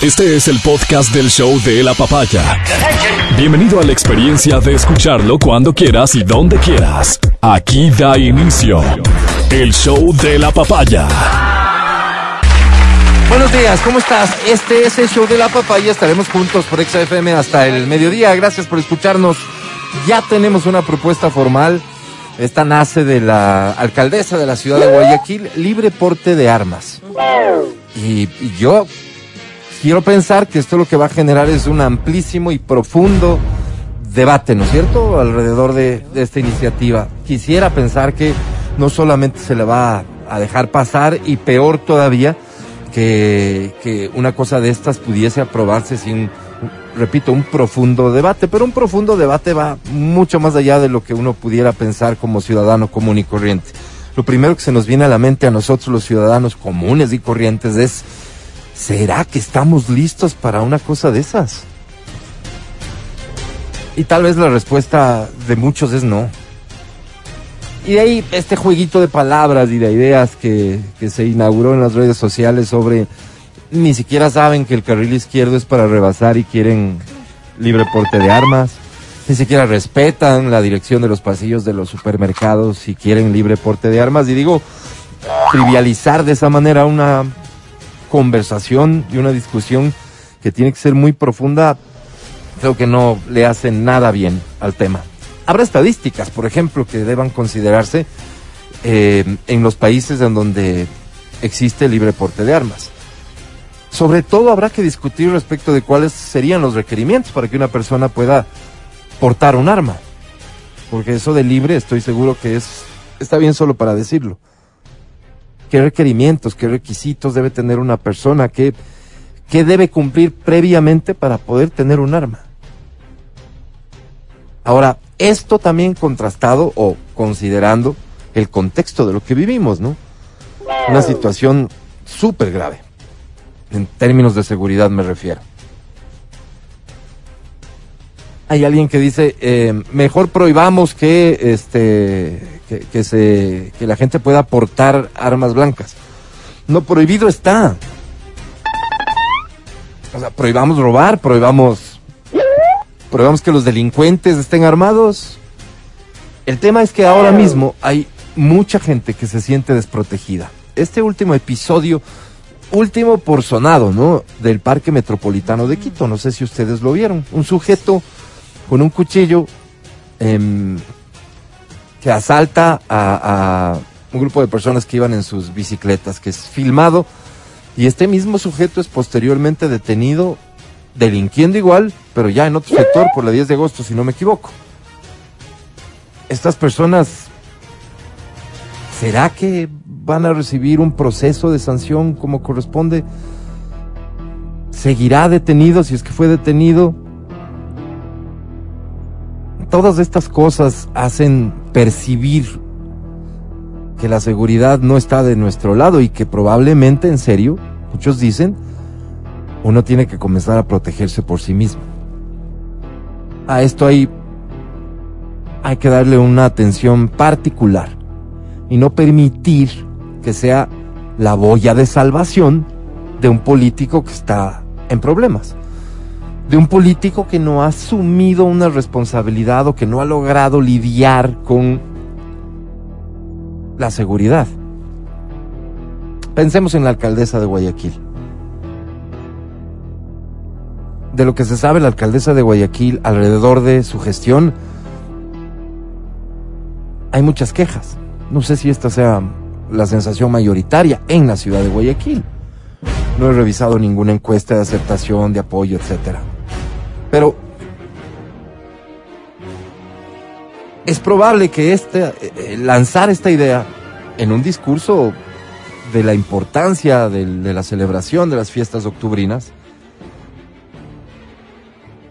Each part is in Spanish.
Este es el podcast del show de la papaya. Bienvenido a la experiencia de escucharlo cuando quieras y donde quieras. Aquí da inicio el show de la papaya. Buenos días, ¿cómo estás? Este es el show de la papaya. Estaremos juntos por XFM hasta el mediodía. Gracias por escucharnos. Ya tenemos una propuesta formal. Esta nace de la alcaldesa de la ciudad de Guayaquil, libre porte de armas. Y, y yo quiero pensar que esto lo que va a generar es un amplísimo y profundo debate, ¿no es cierto?, alrededor de, esta iniciativa. Quisiera pensar que no solamente se le va a, a dejar pasar y peor todavía, que, que una cosa de estas pudiese aprobarse sin, repito, un profundo debate, pero un profundo debate va mucho más allá de lo que uno pudiera pensar como ciudadano común y corriente. Lo primero que se nos viene a la mente a nosotros los ciudadanos comunes y corrientes es, ¿será que estamos listos para una cosa de esas? Y tal vez la respuesta de muchos es no. Y de ahí este jueguito de palabras y de ideas que, que se inauguró en las redes sociales sobre ni siquiera saben que el carril izquierdo es para rebasar y quieren libre porte de armas. Ni siquiera respetan la dirección de los pasillos de los supermercados y quieren libre porte de armas. Y digo, trivializar de esa manera una conversación y una discusión que tiene que ser muy profunda, creo que no le hace nada bien al tema. Habrá estadísticas, por ejemplo, que deban considerarse eh, en los países en donde existe libre porte de armas. Sobre todo habrá que discutir respecto de cuáles serían los requerimientos para que una persona pueda portar un arma. Porque eso de libre estoy seguro que es está bien solo para decirlo. ¿Qué requerimientos, qué requisitos debe tener una persona? ¿Qué, qué debe cumplir previamente para poder tener un arma? Ahora, esto también contrastado o considerando el contexto de lo que vivimos, ¿no? Una situación súper grave. En términos de seguridad me refiero. Hay alguien que dice, eh, mejor prohibamos que, este, que, que, se, que la gente pueda portar armas blancas. No, prohibido está. O sea, prohibamos robar, prohibamos, prohibamos que los delincuentes estén armados. El tema es que ahora mismo hay mucha gente que se siente desprotegida. Este último episodio último por sonado, ¿no? Del Parque Metropolitano de Quito. No sé si ustedes lo vieron. Un sujeto con un cuchillo eh, que asalta a, un grupo de personas que iban en sus bicicletas, que es filmado. Y este mismo sujeto es posteriormente detenido, delinquiendo igual, pero ya en otro sector, por la 10 de agosto, si no me equivoco. Estas personas, ¿será que van a recibir un proceso de sanción como corresponde. Seguirá detenido si es que fue detenido. Todas estas cosas hacen percibir que la seguridad no está de nuestro lado y que probablemente, en serio, muchos dicen, uno tiene que comenzar a protegerse por sí mismo. A esto hay, hay que darle una atención particular y no permitir que sea la boya de salvación de un político que está en problemas. De un político que no ha asumido una responsabilidad o que no ha logrado lidiar con la seguridad. Pensemos en la alcaldesa de Guayaquil. De lo que se sabe, la alcaldesa de Guayaquil alrededor de su gestión, hay muchas quejas. No sé si esta sea la sensación mayoritaria en la ciudad de Guayaquil. No he revisado ninguna encuesta de aceptación, de apoyo, etcétera. Pero es probable que este, eh, lanzar esta idea en un discurso de la importancia de, la celebración de las fiestas octubrinas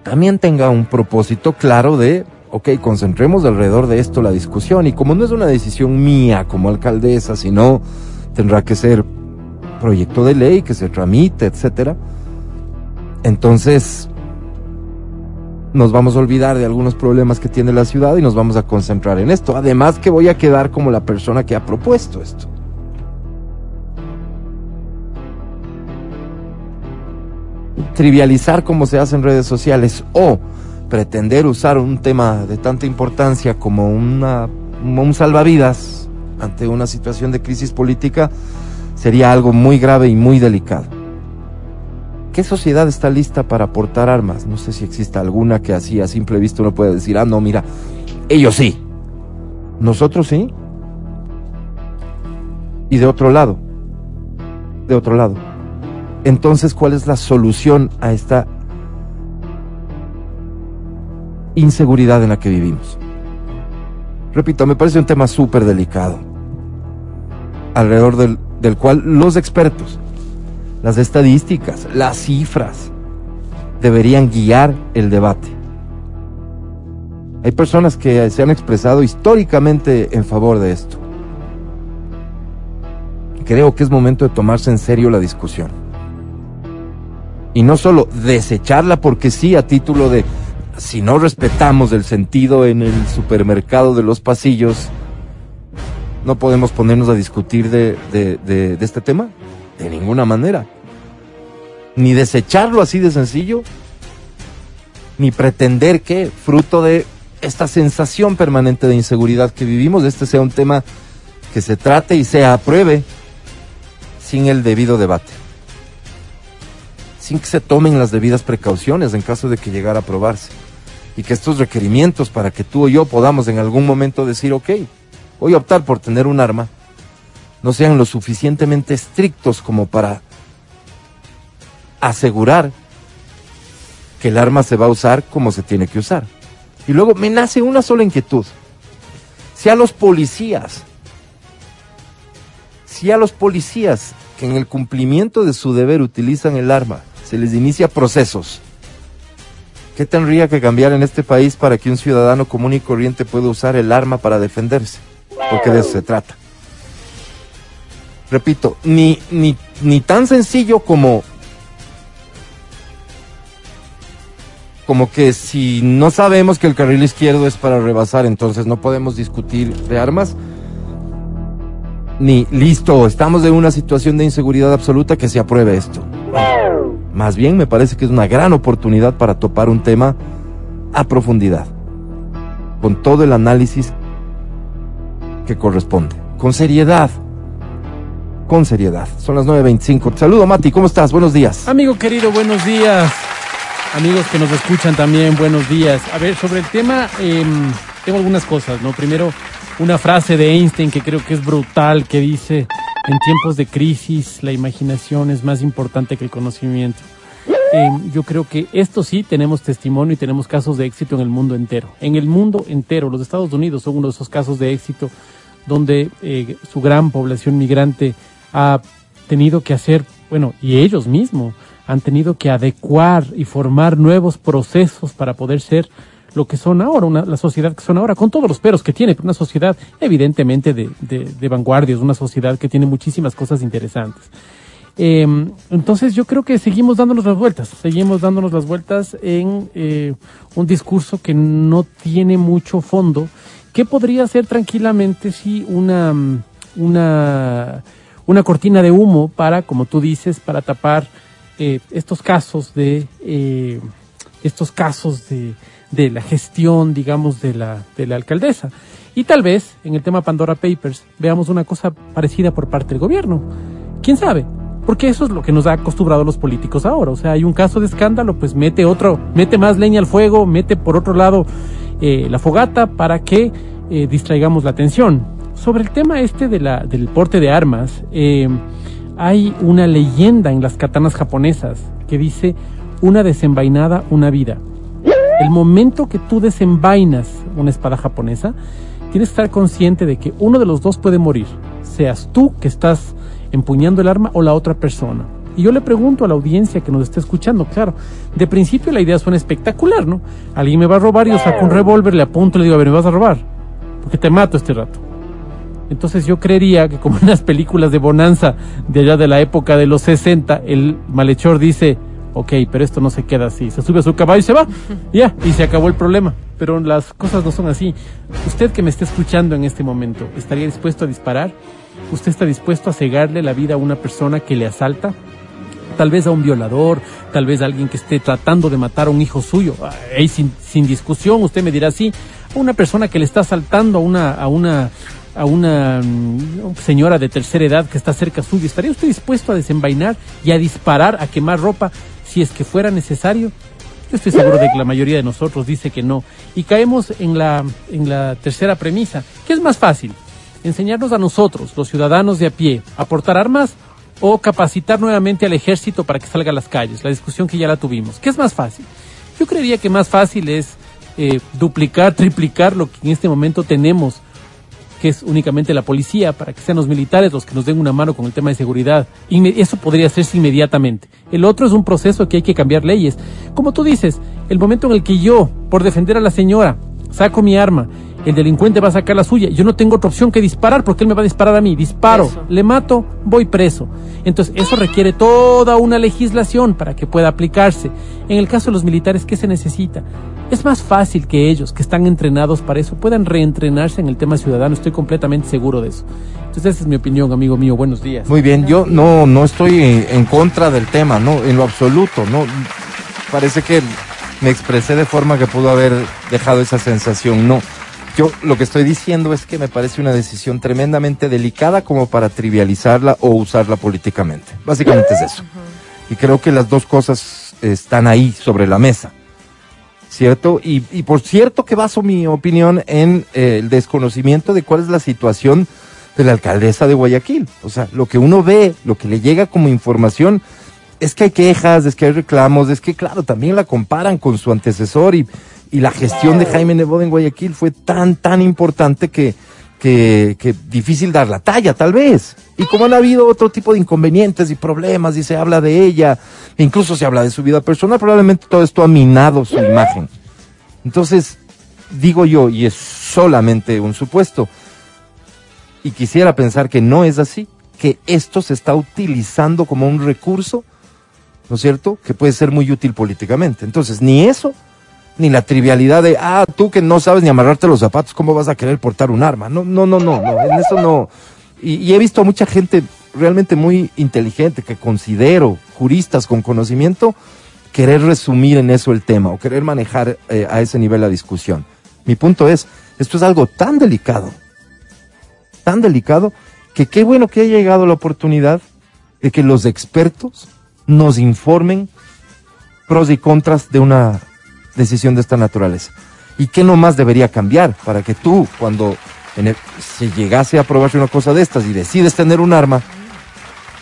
también tenga un propósito claro de ok, concentremos alrededor de esto la discusión y como no es una decisión mía como alcaldesa, sino tendrá que ser proyecto de ley que se tramite, etcétera. Entonces, nos vamos a olvidar de algunos problemas que tiene la ciudad y nos vamos a concentrar en esto. Además que voy a quedar como la persona que ha propuesto esto. trivializar como se hace en redes sociales o pretender usar un tema de tanta importancia como una, un salvavidas ante una situación de crisis política sería algo muy grave y muy delicado. ¿Qué sociedad está lista para aportar armas? No sé si existe alguna que así a simple vista uno puede decir, ah, no, mira, ellos sí. Nosotros sí. Y de otro lado, de otro lado. Entonces, ¿cuál es la solución a esta inseguridad en la que vivimos? Repito, me parece un tema súper delicado, alrededor del, del cual los expertos, las estadísticas, las cifras, deberían guiar el debate. Hay personas que se han expresado históricamente en favor de esto. Creo que es momento de tomarse en serio la discusión. Y no solo desecharla porque sí a título de si no respetamos el sentido en el supermercado de los pasillos, no podemos ponernos a discutir de, de este tema. De ninguna manera. Ni desecharlo así de sencillo, ni pretender que, fruto de esta sensación permanente de inseguridad que vivimos, este sea un tema que se trate y se apruebe sin el debido debate, sin que se tomen las debidas precauciones en caso de que llegara a aprobarse. Y que estos requerimientos para que tú o yo podamos en algún momento decir, ok, voy a optar por tener un arma, no sean lo suficientemente estrictos como para asegurar que el arma se va a usar como se tiene que usar. Y luego me nace una sola inquietud. Si a los policías, si a los policías que en el cumplimiento de su deber utilizan el arma, se les inicia procesos, ¿qué tendría que cambiar en este país para que un ciudadano común y corriente pueda usar el arma para defenderse? Porque de eso se trata. Repito, ni, ni, ni tan sencillo como como que si no sabemos que el carril izquierdo es para rebasar, entonces no podemos discutir de armas. Ni listo, estamos en una situación de inseguridad absoluta que se apruebe esto. Más bien me parece que es una gran oportunidad para topar un tema a profundidad, con todo el análisis que corresponde, con seriedad con seriedad. Son las 9.25. Saludo, Mati, ¿cómo estás? Buenos días. Amigo querido, buenos días. Amigos que nos escuchan también, buenos días. A ver, sobre el tema, em, tengo algunas cosas, ¿no? Primero, una frase de Einstein que creo que es brutal, que dice, en tiempos de crisis, la imaginación es más importante que el conocimiento. Em, yo creo que esto sí tenemos testimonio y tenemos casos de éxito en el mundo entero. En el mundo entero, los Estados Unidos son uno de esos casos de éxito donde eh, su gran población migrante ha tenido que hacer, bueno, y ellos mismos, han tenido que adecuar y formar nuevos procesos para poder ser lo que son ahora, la sociedad que son ahora, con todos los peros que tiene, pero una sociedad evidentemente de, de, de vanguardia, es una sociedad que tiene muchísimas cosas interesantes. Eh, entonces yo creo que seguimos dándonos las vueltas, seguimos dándonos las vueltas en eh, un discurso que no tiene mucho fondo, que podría ser tranquilamente sí una, una, una cortina de humo para, como tú dices, para tapar eh, estos casos de eh, estos casos de, de, la gestión, digamos, de la, de la alcaldesa. Y tal vez en el tema Pandora Papers veamos una cosa parecida por parte del gobierno. ¿Quién sabe? Porque eso es lo que nos ha acostumbrado los políticos ahora. O sea, hay un caso de escándalo, pues mete otro, mete más leña al fuego, mete por otro lado eh, la fogata para que distraigamos la atención. Sobre el tema este de la, del porte de armas, hay una leyenda en las katanas japonesas que dice una desenvainada, una vida. El momento que tú desenvainas una espada japonesa, tienes que estar consciente de que uno de los dos puede morir, seas tú que estás empuñando el arma o la otra persona. Y yo le pregunto a la audiencia que nos está escuchando, claro, de principio la idea suena espectacular, ¿no? Alguien me va a robar y yo saco un revólver, le apunto y le digo, a ver, me vas a robar, porque te mato este rato. Entonces yo creería que como en las películas de Bonanza de allá de la época de los 60, el malhechor dice, ok, pero esto no se queda así, se sube a su caballo y se va, ya, y se acabó el problema. Pero las cosas no son así. Usted que me está escuchando en este momento, ¿estaría dispuesto a disparar? ¿Usted está dispuesto a cegarle la vida a una persona que le asalta? tal vez a un violador, tal vez a alguien que esté tratando de matar a un hijo suyo. Ahí sin, sin discusión, usted me dirá sí, a una persona que le está asaltando a una, a una, a una mm, señora de tercera edad que está cerca suyo, ¿estaría usted dispuesto a desenvainar y a disparar, a quemar ropa si es que fuera necesario? Yo estoy seguro de que la mayoría de nosotros dice que no. Y caemos en la, en la tercera premisa. ¿Qué es más fácil? Enseñarnos a nosotros, los ciudadanos de a pie, a portar armas o capacitar nuevamente al ejército para que salga a las calles. La discusión que ya la tuvimos. ¿Qué es más fácil? Yo creería que más fácil es eh, duplicar, triplicar lo que en este momento tenemos, que es únicamente la policía, para que sean los militares los que nos den una mano con el tema de seguridad. Y eso podría hacerse inmediatamente. El otro es un proceso que hay que cambiar leyes. Como tú dices, el momento en el que yo, por defender a la señora, saco mi arma el delincuente va a sacar la suya. Yo no tengo otra opción que disparar porque él me va a disparar a mí. Disparo, le mato, voy preso. Entonces, eso requiere toda una legislación para que pueda aplicarse. En el caso de los militares, ¿qué se necesita? Es más fácil que ellos, que están entrenados para eso, puedan reentrenarse en el tema ciudadano. Estoy completamente seguro de eso. Entonces, esa es mi opinión, amigo mío. Buenos días. Muy bien, yo no, no estoy en contra del tema, no, en lo absoluto. No, parece que me expresé de forma que pudo haber dejado esa sensación. No. Yo lo que estoy diciendo es que me parece una decisión tremendamente delicada como para trivializarla o usarla políticamente. Básicamente es eso. Y creo que las dos cosas están ahí sobre la mesa. ¿Cierto? Y, y por cierto que baso mi opinión en eh, el desconocimiento de cuál es la situación de la alcaldesa de Guayaquil. O sea, lo que uno ve, lo que le llega como información, es que hay quejas, es que hay reclamos, es que claro, también la comparan con su antecesor y y la gestión de Jaime Nebot en Guayaquil fue tan, tan importante que, que, difícil dar la talla, tal vez. Y como han habido otro tipo de inconvenientes y problemas y se habla de ella, incluso se habla de su vida personal, probablemente todo esto ha minado su imagen. Entonces, digo yo, y es solamente un supuesto, y quisiera pensar que no es así, que esto se está utilizando como un recurso, ¿no es cierto?, que puede ser muy útil políticamente. Entonces, ni eso ni la trivialidad de, ah, tú que no sabes ni amarrarte los zapatos, ¿cómo vas a querer portar un arma? No, no, no, no, no en eso no. Y, he visto a mucha gente realmente muy inteligente, que considero juristas con conocimiento, querer resumir en eso el tema o querer manejar eh, a ese nivel la discusión. Mi punto es, esto es algo tan delicado, tan delicado, que qué bueno que haya llegado la oportunidad de que los expertos nos informen pros y contras de una decisión de esta naturaleza. ¿Y qué nomás debería cambiar para que tú, cuando se llegase a aprobarse una cosa de estas y decides tener un arma,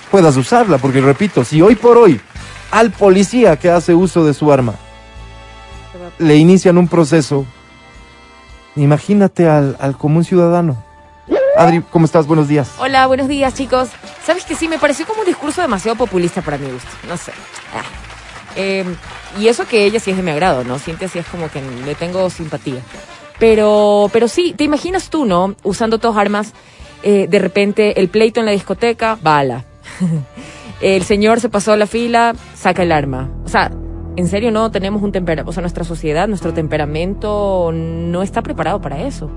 puedas usarla? Porque repito, si hoy por hoy al policía que hace uso de su arma le inician un proceso, imagínate al, al común ciudadano. Adri, ¿cómo estás? Buenos días. Hola, buenos días, chicos. ¿Sabes que sí? Me pareció como un discurso demasiado populista para mi gusto. No sé. Ah. Eh, y eso que ella sí es de mi agrado, ¿no? Siente así es como que le tengo simpatía. Pero, pero sí, te imaginas tú, ¿no? Usando todas armas, eh, de repente el pleito en la discoteca, bala. el señor se pasó a la fila, saca el arma. O sea, en serio no tenemos un temperamento, o sea, nuestra sociedad, nuestro temperamento no está preparado para eso.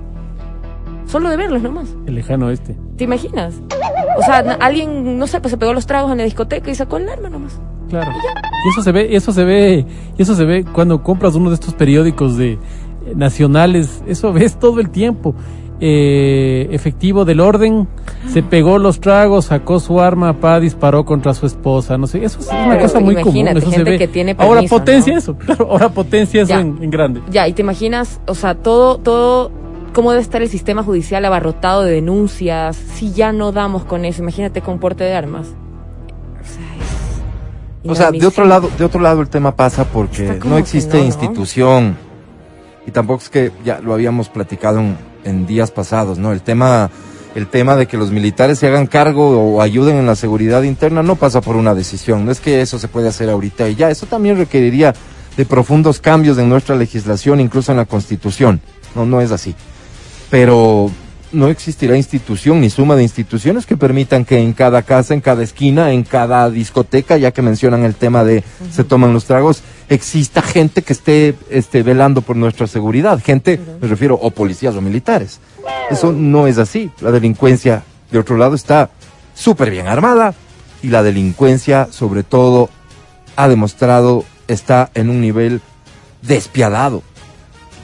Solo de verlos nomás. El lejano este. ¿Te imaginas? O sea, alguien, no sé, pues se pegó los tragos en la discoteca y sacó el arma nomás. Claro. Y eso se ve, eso se ve, eso se ve cuando compras uno de estos periódicos de eh, nacionales, eso ves todo el tiempo. Eh, efectivo del orden, se pegó los tragos, sacó su arma, pa, disparó contra su esposa, no sé, eso es una cosa muy común, eso se ve. Que tiene ahora potencia eso, claro, ahora potencia eso en, en, grande. Ya, y te imaginas, o sea, todo, todo, cómo debe estar el sistema judicial abarrotado de denuncias, si ya no damos con eso, imagínate con porte de armas. O sea, de otro lado, de otro lado el tema pasa porque no existe institución y tampoco es que ya lo habíamos platicado en, días pasados, ¿no? El tema, el tema de que los militares se hagan cargo o ayuden en la seguridad interna no pasa por una decisión. No es que eso se puede hacer ahorita y ya. Eso también requeriría de profundos cambios en nuestra legislación, incluso en la Constitución. No, no es así. Pero no existirá institución ni suma de instituciones que permitan que en cada casa, en cada esquina, en cada discoteca, ya que mencionan el tema de se toman los tragos, exista gente que esté este, velando por nuestra seguridad. Gente, me refiero, o policías o militares. Eso no es así. La delincuencia, de otro lado, está súper bien armada, y la delincuencia, sobre todo, ha demostrado está en un nivel despiadado.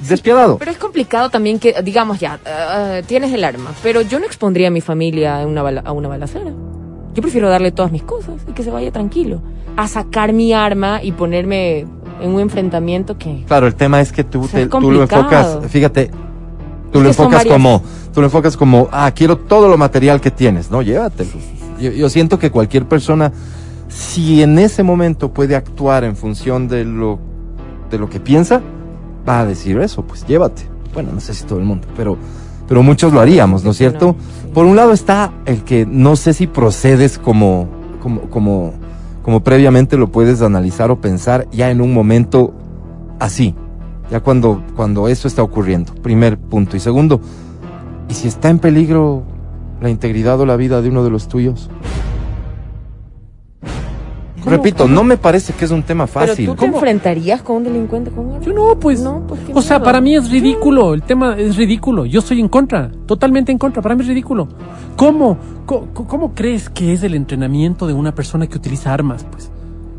Despiadado. Pero es complicado también que, digamos ya, eh, tienes el arma, pero yo no expondría a mi familia a una, bala- a una balacera. Yo prefiero darle todas mis cosas y que se vaya tranquilo. A sacar mi arma y ponerme en un enfrentamiento que... Claro, el tema es que tú, O sea, te- tú lo enfocas, fíjate, tú lo enfocas como, tú lo enfocas como, ah, quiero todo lo material que tienes, no, llévatelo. Yo, yo siento que cualquier persona, si en ese momento puede actuar en función de lo, de lo que piensa, va a decir eso, pues llévate. Bueno, no sé si todo el mundo, pero, pero muchos lo haríamos, ¿no es cierto? Por un lado está el que no sé si procedes como, como, como, como previamente lo puedes analizar o pensar ya en un momento así, ya cuando, cuando eso está ocurriendo. Primer punto. Y segundo, ¿y si está en peligro la integridad o la vida de uno de los tuyos? ¿Cómo? Repito, no me parece que es un tema fácil. Pero tú te enfrentarías con un delincuente con arma. Yo no, pues. No, pues o sea, miedo. para mí es ridículo. El tema es ridículo. Yo estoy en contra. Totalmente en contra. Para mí es ridículo. ¿Cómo? ¿Cómo, cómo crees que es el entrenamiento de una persona que utiliza armas? Pues.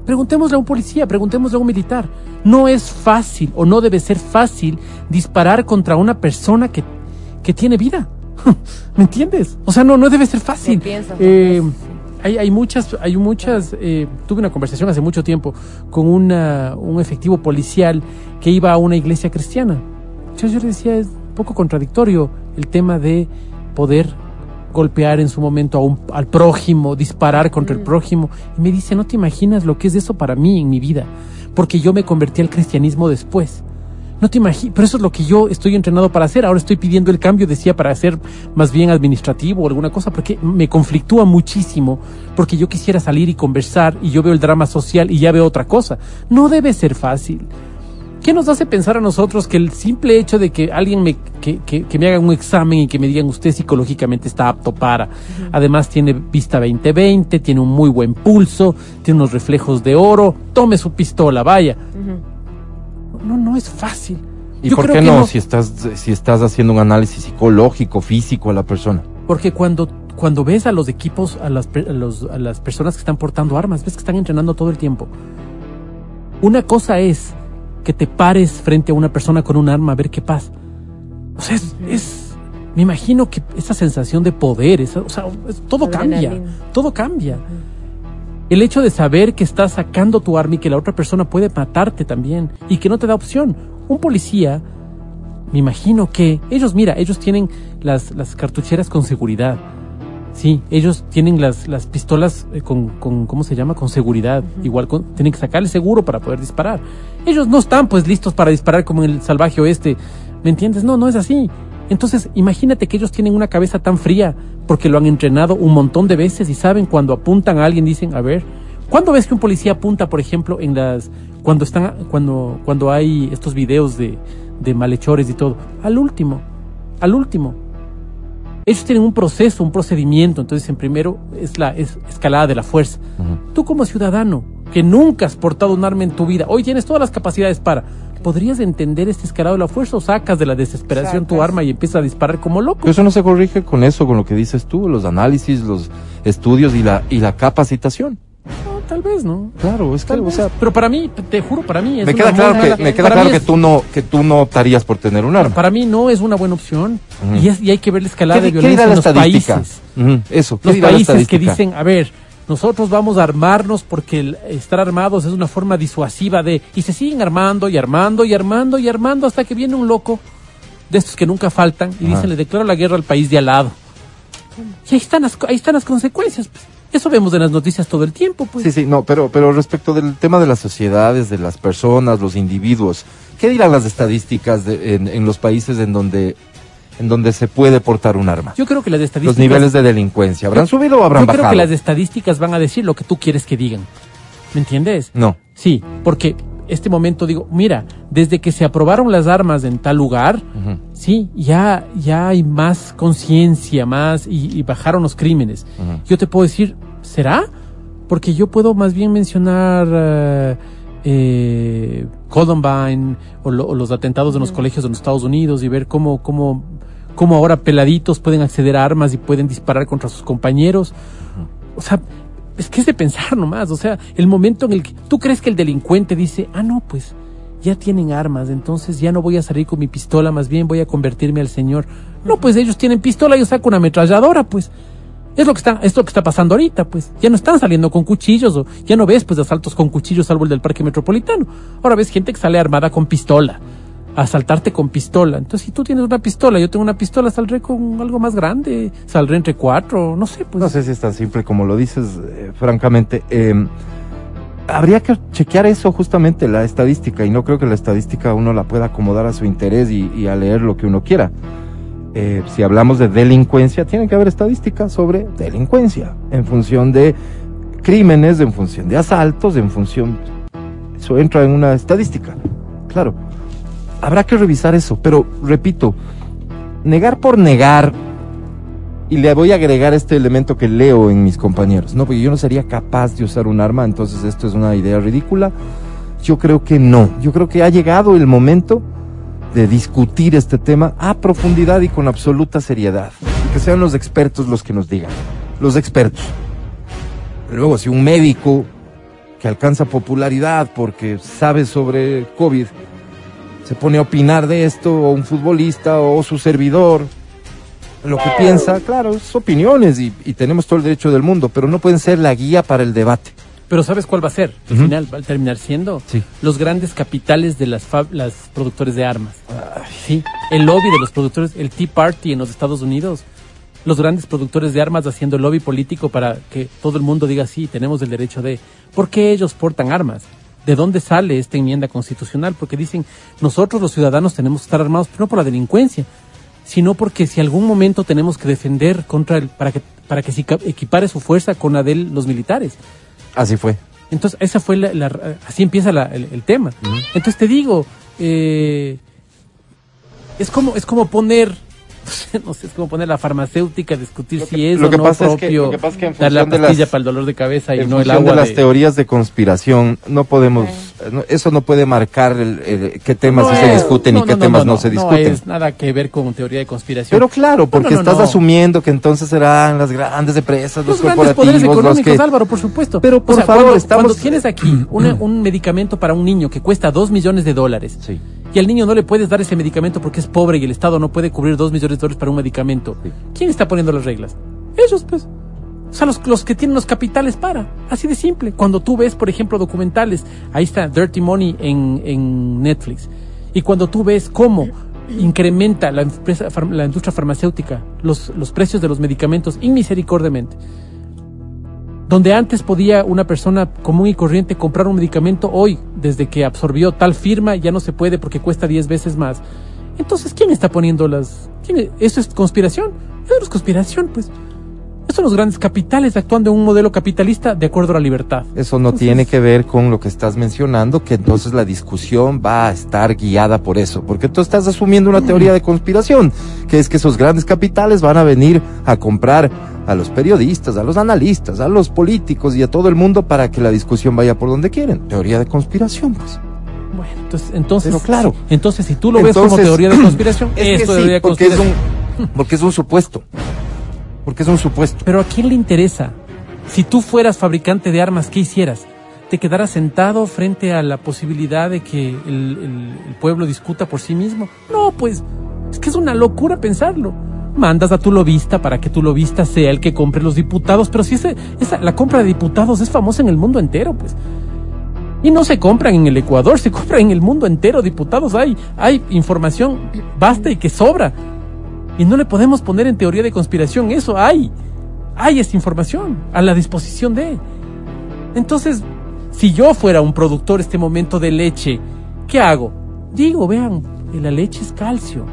Preguntémosle a un policía, preguntémosle a un militar. No es fácil o no debe ser fácil disparar contra una persona que, que tiene vida. ¿Me entiendes? O sea, no, no debe ser fácil. Eh, pues, hay, hay muchas, hay muchas, eh, tuve una conversación hace mucho tiempo con una, un efectivo policial que iba a una iglesia cristiana. Yo, yo le decía, es un poco contradictorio el tema de poder golpear en su momento a un, al prójimo, disparar contra el prójimo. Y me dice, no te imaginas lo que es eso para mí en mi vida, porque yo me convertí al cristianismo después. No te imaginas, pero eso es lo que yo estoy entrenado para hacer. Ahora estoy pidiendo el cambio, decía, para hacer más bien administrativo o alguna cosa, porque me conflictúa muchísimo, porque yo quisiera salir y conversar y yo veo el drama social y ya veo otra cosa. No debe ser fácil. ¿Qué nos hace pensar a nosotros que el simple hecho de que alguien me, que, que, que me haga un examen y que me digan usted psicológicamente está apto para, además tiene vista 2020, tiene un muy buen pulso, tiene unos reflejos de oro, tome su pistola, vaya. No, no es fácil. ¿Y Yo por creo qué que no, Si, estás, si estás haciendo un análisis psicológico, físico a la persona? Porque cuando, cuando ves a los equipos, a las, per- a los- a las personas que están portando armas, ves que están entrenando todo el tiempo. Una cosa es que te pares frente a una persona con un arma a ver qué pasa. O sea, es, es- me imagino que esa sensación de poder, esa- o sea, es- todo cambia, todo cambia. El hecho de saber que estás sacando tu arma y que la otra persona puede matarte también y que no te da opción. Un policía, me imagino que ellos, mira, ellos tienen las, las cartucheras con seguridad. Sí, ellos tienen las, las pistolas eh, con, con, ¿cómo se llama? Con seguridad. Igual con- tienen que sacar el seguro para poder disparar. Ellos no están pues listos para disparar como en el salvaje oeste. ¿Me entiendes? No, no es así. Entonces, imagínate que ellos tienen una cabeza tan fría porque lo han entrenado un montón de veces y saben cuando apuntan a alguien dicen, a ver, ¿cuándo ves que un policía apunta, por ejemplo, en las cuando están cuando cuando hay estos videos de de malhechores y todo? Al último, al último. Ellos tienen un proceso, un procedimiento, entonces en primero es la es escalada de la fuerza. Tú como ciudadano que nunca has portado un arma en tu vida, hoy tienes todas las capacidades para, ¿podrías entender este escalado de la fuerza o sacas de la desesperación tu arma y empiezas a disparar como loco? Pero eso no se corrige con eso, con lo que dices tú, los análisis, los estudios y la, y la capacitación. No, tal vez no. Claro, es que, o sea, pero para mí, te juro, para mí es me una queda claro que, me queda claro que tú no, que tú no optarías por tener un arma. Para mí no es una buena opción y, es- y hay que ver la escalada ¿Qué, de violencia la en los estadística? países. Ujú, Eso, ¿qué Los países que dicen, a ver, nosotros vamos a armarnos porque el estar armados es una forma disuasiva de... Y se siguen armando y armando y armando y armando hasta que viene un loco de estos que nunca faltan y Ajá. dicen, le declaro la guerra al país de al lado. Y ahí están las, ahí están las consecuencias. pues. Eso vemos en las noticias todo el tiempo. Pues. Sí, sí, no, pero, pero respecto del tema de las sociedades, de las personas, los individuos, ¿qué dirán las estadísticas de- en, en los países en donde, en donde se puede portar un arma? Yo creo que las Los estadísticas... niveles de delincuencia, ¿habrán subido o habrán Yo creo bajado? que las estadísticas van a decir lo que tú quieres que digan. ¿Me entiendes? No. Sí, porque este momento digo, mira, desde que se aprobaron las armas en tal lugar, sí, ya, ya hay más conciencia, más, y, y bajaron los crímenes. Yo te puedo decir, ¿será? Porque yo puedo más bien mencionar eh, eh, Columbine o, lo- o los atentados en los colegios de los Estados Unidos y ver cómo, cómo, cómo ahora peladitos pueden acceder a armas y pueden disparar contra sus compañeros. O sea, es que es de pensar nomás, o sea, el momento en el que tú crees que el delincuente dice, ah, no, pues ya tienen armas, entonces ya no voy a salir con mi pistola, más bien voy a convertirme al Señor. No, pues ellos tienen pistola, yo saco una ametralladora, pues. Es lo que está, es lo que está pasando ahorita, pues. Ya no están saliendo con cuchillos, o ya no ves pues asaltos con cuchillos salvo el del parque metropolitano. Ahora ves gente que sale armada con pistola. Asaltarte con pistola. Entonces, si tú tienes una pistola, yo tengo una pistola, saldré con algo más grande, saldré entre cuatro, no sé, pues. No sé si es tan simple como lo dices, eh, francamente. Eh, habría que chequear eso justamente, la estadística, y no creo que la estadística uno la pueda acomodar a su interés y, a leer lo que uno quiera. Eh, si hablamos de delincuencia, tiene que haber estadísticas sobre delincuencia, en función de crímenes, en función de asaltos, en función... Eso entra en una estadística, claro. Habrá que revisar eso, pero repito, negar por negar, y le voy a agregar este elemento que leo en mis compañeros, no, porque yo no sería capaz de usar un arma, entonces esto es una idea ridícula. Yo creo que no, yo creo que ha llegado el momento de discutir este tema a profundidad y con absoluta seriedad. Que sean los expertos los que nos digan. Los expertos. Luego, si un médico que alcanza popularidad porque sabe sobre COVID se pone a opinar de esto, o un futbolista o su servidor, lo que piensa, claro, es opiniones y, y tenemos todo el derecho del mundo, pero no pueden ser la guía para el debate. Pero ¿sabes cuál va a ser? Al final va a terminar siendo Sí. los grandes capitales de las, fab- las productores de armas. Sí, el lobby de los productores, el Tea Party en los Estados Unidos, los grandes productores de armas haciendo lobby político para que todo el mundo diga sí, tenemos el derecho de... ¿Por qué ellos portan armas? ¿De dónde sale esta enmienda constitucional? Porque dicen, nosotros los ciudadanos tenemos que estar armados, pero no por la delincuencia, sino porque si algún momento tenemos que defender contra el, para que, para que se equipa- equipare su fuerza con la de los militares. Así fue. Entonces, esa fue la, la- así empieza la- el, el tema. Entonces te digo, eh, es como, es como poner, no sé, no sé, es como poner la farmacéutica a discutir Lo si que- es lo o que no pasa es que- propio lo que pasa es que en dar la función de pastilla las- para el dolor de cabeza y en no el agua de las de- teorías de conspiración, no podemos, eso no puede marcar el, el- qué temas No sí se discuten no, y qué no, no, temas no, no, se No discuten. es nada que ver con teoría de conspiración. Pero claro, porque no, no, estás no. asumiendo que entonces serán las grandes empresas, los, los grandes poderes corporativos, los económicos, que... Álvaro, por supuesto. Pero, por O sea, favor, cuando, estamos- cuando tienes aquí una- un medicamento para un niño que cuesta dos millones de dólares Sí. y al niño no le puedes dar ese medicamento porque es pobre y el Estado no puede cubrir dos millones de dólares para un medicamento, Sí. ¿quién está poniendo las reglas? Ellos, pues. O sea, los, los que tienen los capitales para. Así de simple. Cuando tú ves, por ejemplo, documentales, ahí está Dirty Money en, en Netflix. Y cuando tú ves cómo incrementa la, empresa, la industria farmacéutica los, los precios de los medicamentos inmisericordiamente. Donde antes podía una persona común y corriente comprar un medicamento, hoy, desde que absorbió tal firma, ya no se puede porque cuesta 10 veces más. Entonces, ¿quién está poniendo las... ¿Eso es conspiración? Eso es conspiración, pues. Estos son los grandes capitales actuando en un modelo capitalista de acuerdo a la libertad. Eso no Entonces- tiene que ver con lo que estás mencionando, que entonces la discusión va a estar guiada por eso, porque tú estás asumiendo una teoría de conspiración, que es que esos grandes capitales van a venir a comprar a los periodistas, a los analistas, a los políticos y a todo el mundo para que la discusión vaya por donde quieren. Teoría de conspiración, pues. Bueno, entonces, entonces, Pero claro. entonces si tú lo ves como teoría de conspiración, Es que es sí, teoría de porque es conspiración. un, porque es un supuesto. Porque es un supuesto. Pero ¿a quién le interesa? Si tú fueras fabricante de armas, ¿qué hicieras? ¿Te quedaras sentado frente a la posibilidad de que el, pueblo discuta por sí mismo? No, pues es que es una locura pensarlo. Mandas a tu lobista para que tu lobista sea el que compre los diputados, pero si esa, la compra de diputados es famosa en el mundo entero, pues. Y no se compran en el Ecuador, se compran en el mundo entero diputados. Hay, hay información basta y que sobra. Y no le podemos poner en teoría de conspiración eso. Hay, hay esta información a la disposición de. Entonces, si yo fuera un productor este momento de leche, ¿qué hago? Digo, vean, la leche es calcio.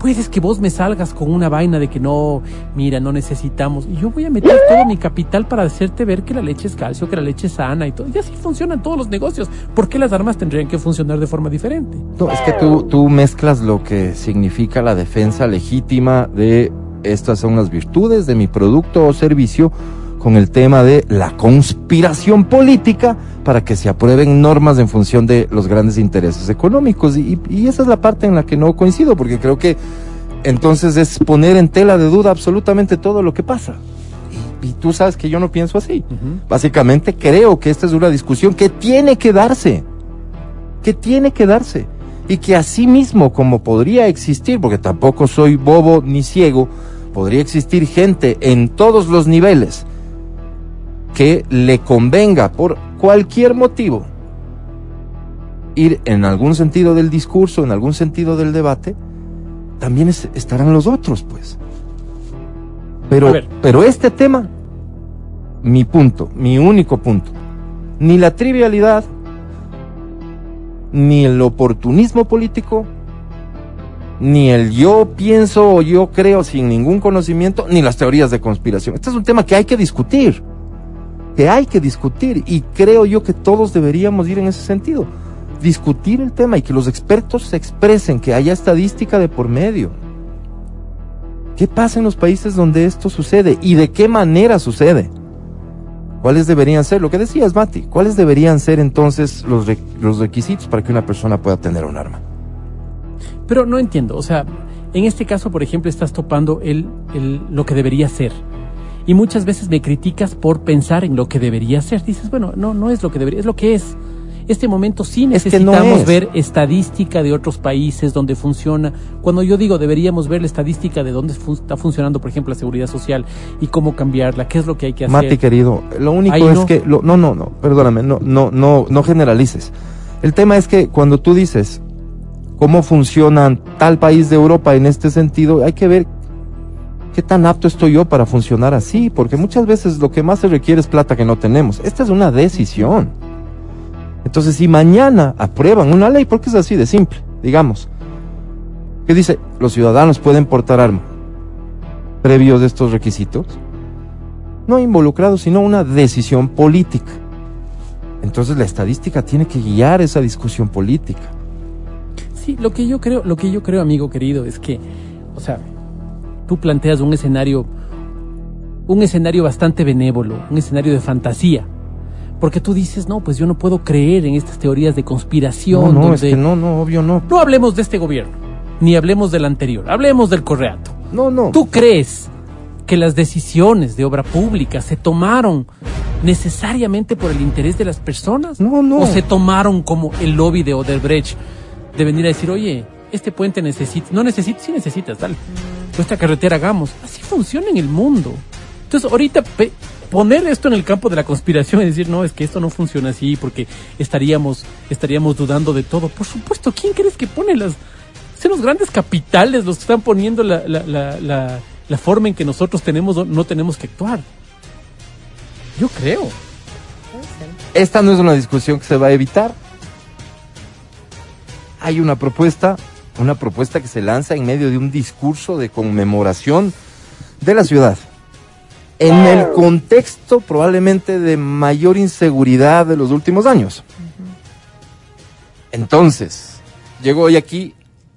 Puedes que vos me salgas con una vaina de que no, mira, no necesitamos. Y yo voy a meter todo mi capital para hacerte ver que la leche es calcio, que la leche es sana y todo. Y así funcionan todos los negocios. ¿Por qué las armas tendrían que funcionar de forma diferente? No, es que tú, tú mezclas lo que significa la defensa legítima de estas son las virtudes de mi producto o servicio con el tema de la conspiración política para que se aprueben normas en función de los grandes intereses económicos. Y, y esa es la parte en la que no coincido, porque creo que entonces es poner en tela de duda absolutamente todo lo que pasa. Y tú sabes que yo no pienso así. Básicamente creo que esta es una discusión que tiene que darse. Que tiene que darse. Y que así mismo como podría existir, porque tampoco soy bobo ni ciego, podría existir gente en todos los niveles que le convenga por cualquier motivo ir en algún sentido del discurso, en algún sentido del debate, también es- estarán los otros, pues. Pero, pero este tema, mi punto, mi único punto, ni la trivialidad, ni el oportunismo político, ni el yo pienso o yo creo sin ningún conocimiento, ni las teorías de conspiración. Este es un tema que hay que discutir, que hay que discutir, y creo yo que todos deberíamos ir en ese sentido. Discutir el tema y que los expertos se expresen, que haya estadística de por medio. ¿Qué pasa en los países donde esto sucede y de qué manera sucede? ¿Cuáles deberían ser? Lo que decías, Mati, ¿cuáles deberían ser entonces los, los requisitos para que una persona pueda tener un arma? Pero no entiendo, o sea, en este caso, por ejemplo, estás topando el, el- lo que debería ser. Y muchas veces me criticas por pensar en lo que debería ser. Dices, bueno, no, no es lo que debería, es lo que es. Este momento sí Es que no necesitamos es. ver estadística de otros países donde funciona. Cuando yo digo deberíamos ver la estadística de dónde fun- está funcionando, por ejemplo, la seguridad social y cómo cambiarla, qué es lo que hay que hacer. Mati, querido, lo único Ahí es no. que, lo- no, no, no, perdóname, no, no, no, no generalices. El tema es que cuando tú dices cómo funciona tal país de Europa en este sentido, hay que ver qué tan apto estoy yo para funcionar así, porque muchas veces lo que más se requiere es plata que no tenemos. Esta es una decisión. Entonces, si mañana aprueban una ley, porque es así de simple, digamos, que dice, los ciudadanos pueden portar arma, previos de estos requisitos, no involucrado, sino una decisión política. Entonces la estadística tiene que guiar esa discusión política. Sí, lo que yo creo, lo que yo creo, amigo querido, es que, o sea, tú planteas un escenario, un escenario bastante benévolo, un escenario de fantasía. Porque tú dices, no, pues yo no puedo creer en estas teorías de No, conspiración. no, es donde- que no, no, obvio no. No hablemos de este gobierno, ni hablemos del anterior, hablemos del correato. No, no. ¿Tú crees que las decisiones de obra pública se tomaron necesariamente por el interés de las personas? No, no. ¿O se tomaron como el lobby de Oderbrecht de venir a decir, oye, este puente necesita, no necesitas, sí necesitas, dale. O esta carretera hagamos. Así funciona en el mundo. Entonces, ahorita poner esto en el campo de la conspiración y decir, no, es que esto no funciona así porque estaríamos, estaríamos dudando de todo. Por supuesto, ¿quién crees que pone las... Son los grandes capitales los que están poniendo la, la, la, la, la forma en que nosotros tenemos o no tenemos que actuar. Yo creo. Esta no es una discusión que se va a evitar. Hay una propuesta, una propuesta que se lanza en medio de un discurso de conmemoración de la ciudad. En el contexto probablemente de mayor inseguridad de los últimos años. Entonces, llego hoy aquí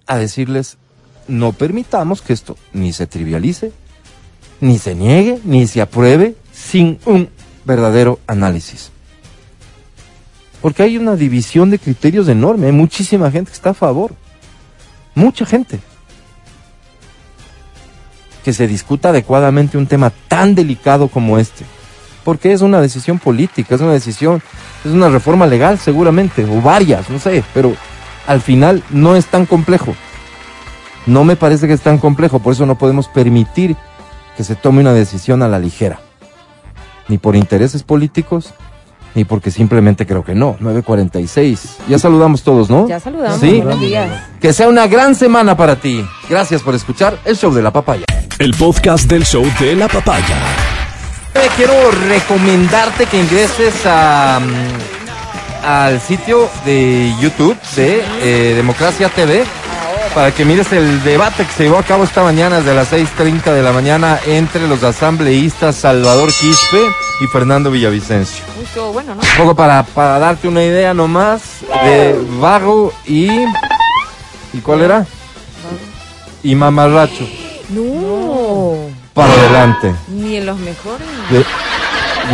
a decirles, no permitamos que esto ni se trivialice, ni se niegue, ni se apruebe sin un verdadero análisis. Porque hay una división de criterios enorme, hay muchísima gente que está a favor, mucha gente. Que se discuta adecuadamente un tema tan delicado como este. Porque es una decisión política, es una decisión, es una reforma legal seguramente, o varias, no sé, pero al final no es tan complejo. No me parece que es tan complejo, por eso no podemos permitir que se tome una decisión a la ligera. Ni por intereses políticos, ni porque simplemente creo que no. 946. Ya saludamos todos, ¿no? Ya saludamos. Sí. Buenos días. Que sea una gran semana para ti. Gracias por escuchar el show de la papaya. El podcast del show de la papaya. Eh, Quiero recomendarte que ingreses a, mm, al sitio de YouTube de eh, Democracia TV para que mires el debate que se llevó a cabo esta mañana desde las 6.30 de la mañana entre los asambleístas Salvador Quispe y Fernando Villavicencio. Estuvo bueno, ¿no? Un poco para, para darte una idea nomás de Vago y... ¿Y cuál era? Y Mamarracho. No. Para adelante. Ni en los mejores. de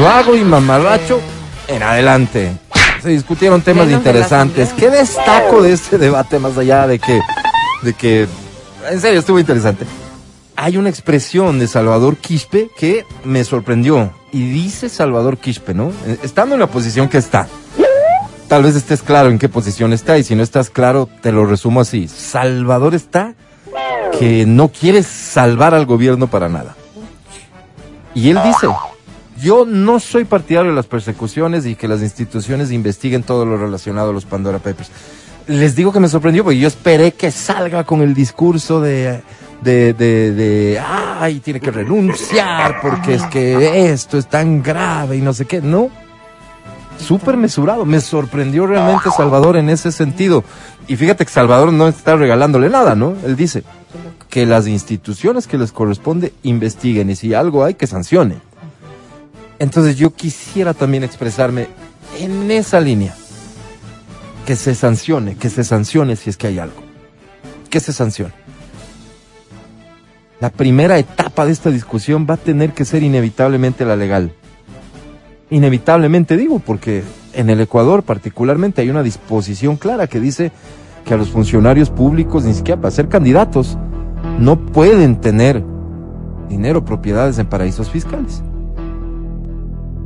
Vago y Mamarracho en adelante. Se discutieron temas Menos interesantes. ¿Qué destaco de este debate más allá de que, de que, en serio, estuvo interesante? hay una expresión de Salvador Quispe que me sorprendió. Y dice Salvador Quispe, ¿no? Eh, Estando en la posición que está. Tal vez estés claro en qué posición está y si no estás claro, te lo resumo así. Salvador está que no quiere salvar al gobierno para nada. Y él dice, yo no soy partidario de las persecuciones y que las instituciones investiguen todo lo relacionado a los Pandora Papers. Les digo que me sorprendió porque yo esperé que salga con el discurso de, de, de, de, ay, tiene que renunciar porque es que esto es tan grave y no sé qué. No, súper mesurado. Me sorprendió realmente Salvador en ese sentido. Y fíjate que Salvador no está regalándole nada, ¿no? Él dice que las instituciones que les corresponde investiguen y si algo hay que sancione. Entonces yo quisiera también expresarme en esa línea. Que se sancione, que se sancione si es que hay algo. Que se sancione. La primera etapa de esta discusión va a tener que ser inevitablemente la legal. Inevitablemente digo, porque en el Ecuador particularmente hay una disposición clara que dice que a los funcionarios públicos, ni siquiera para ser candidatos, no pueden tener dinero, propiedades en paraísos fiscales.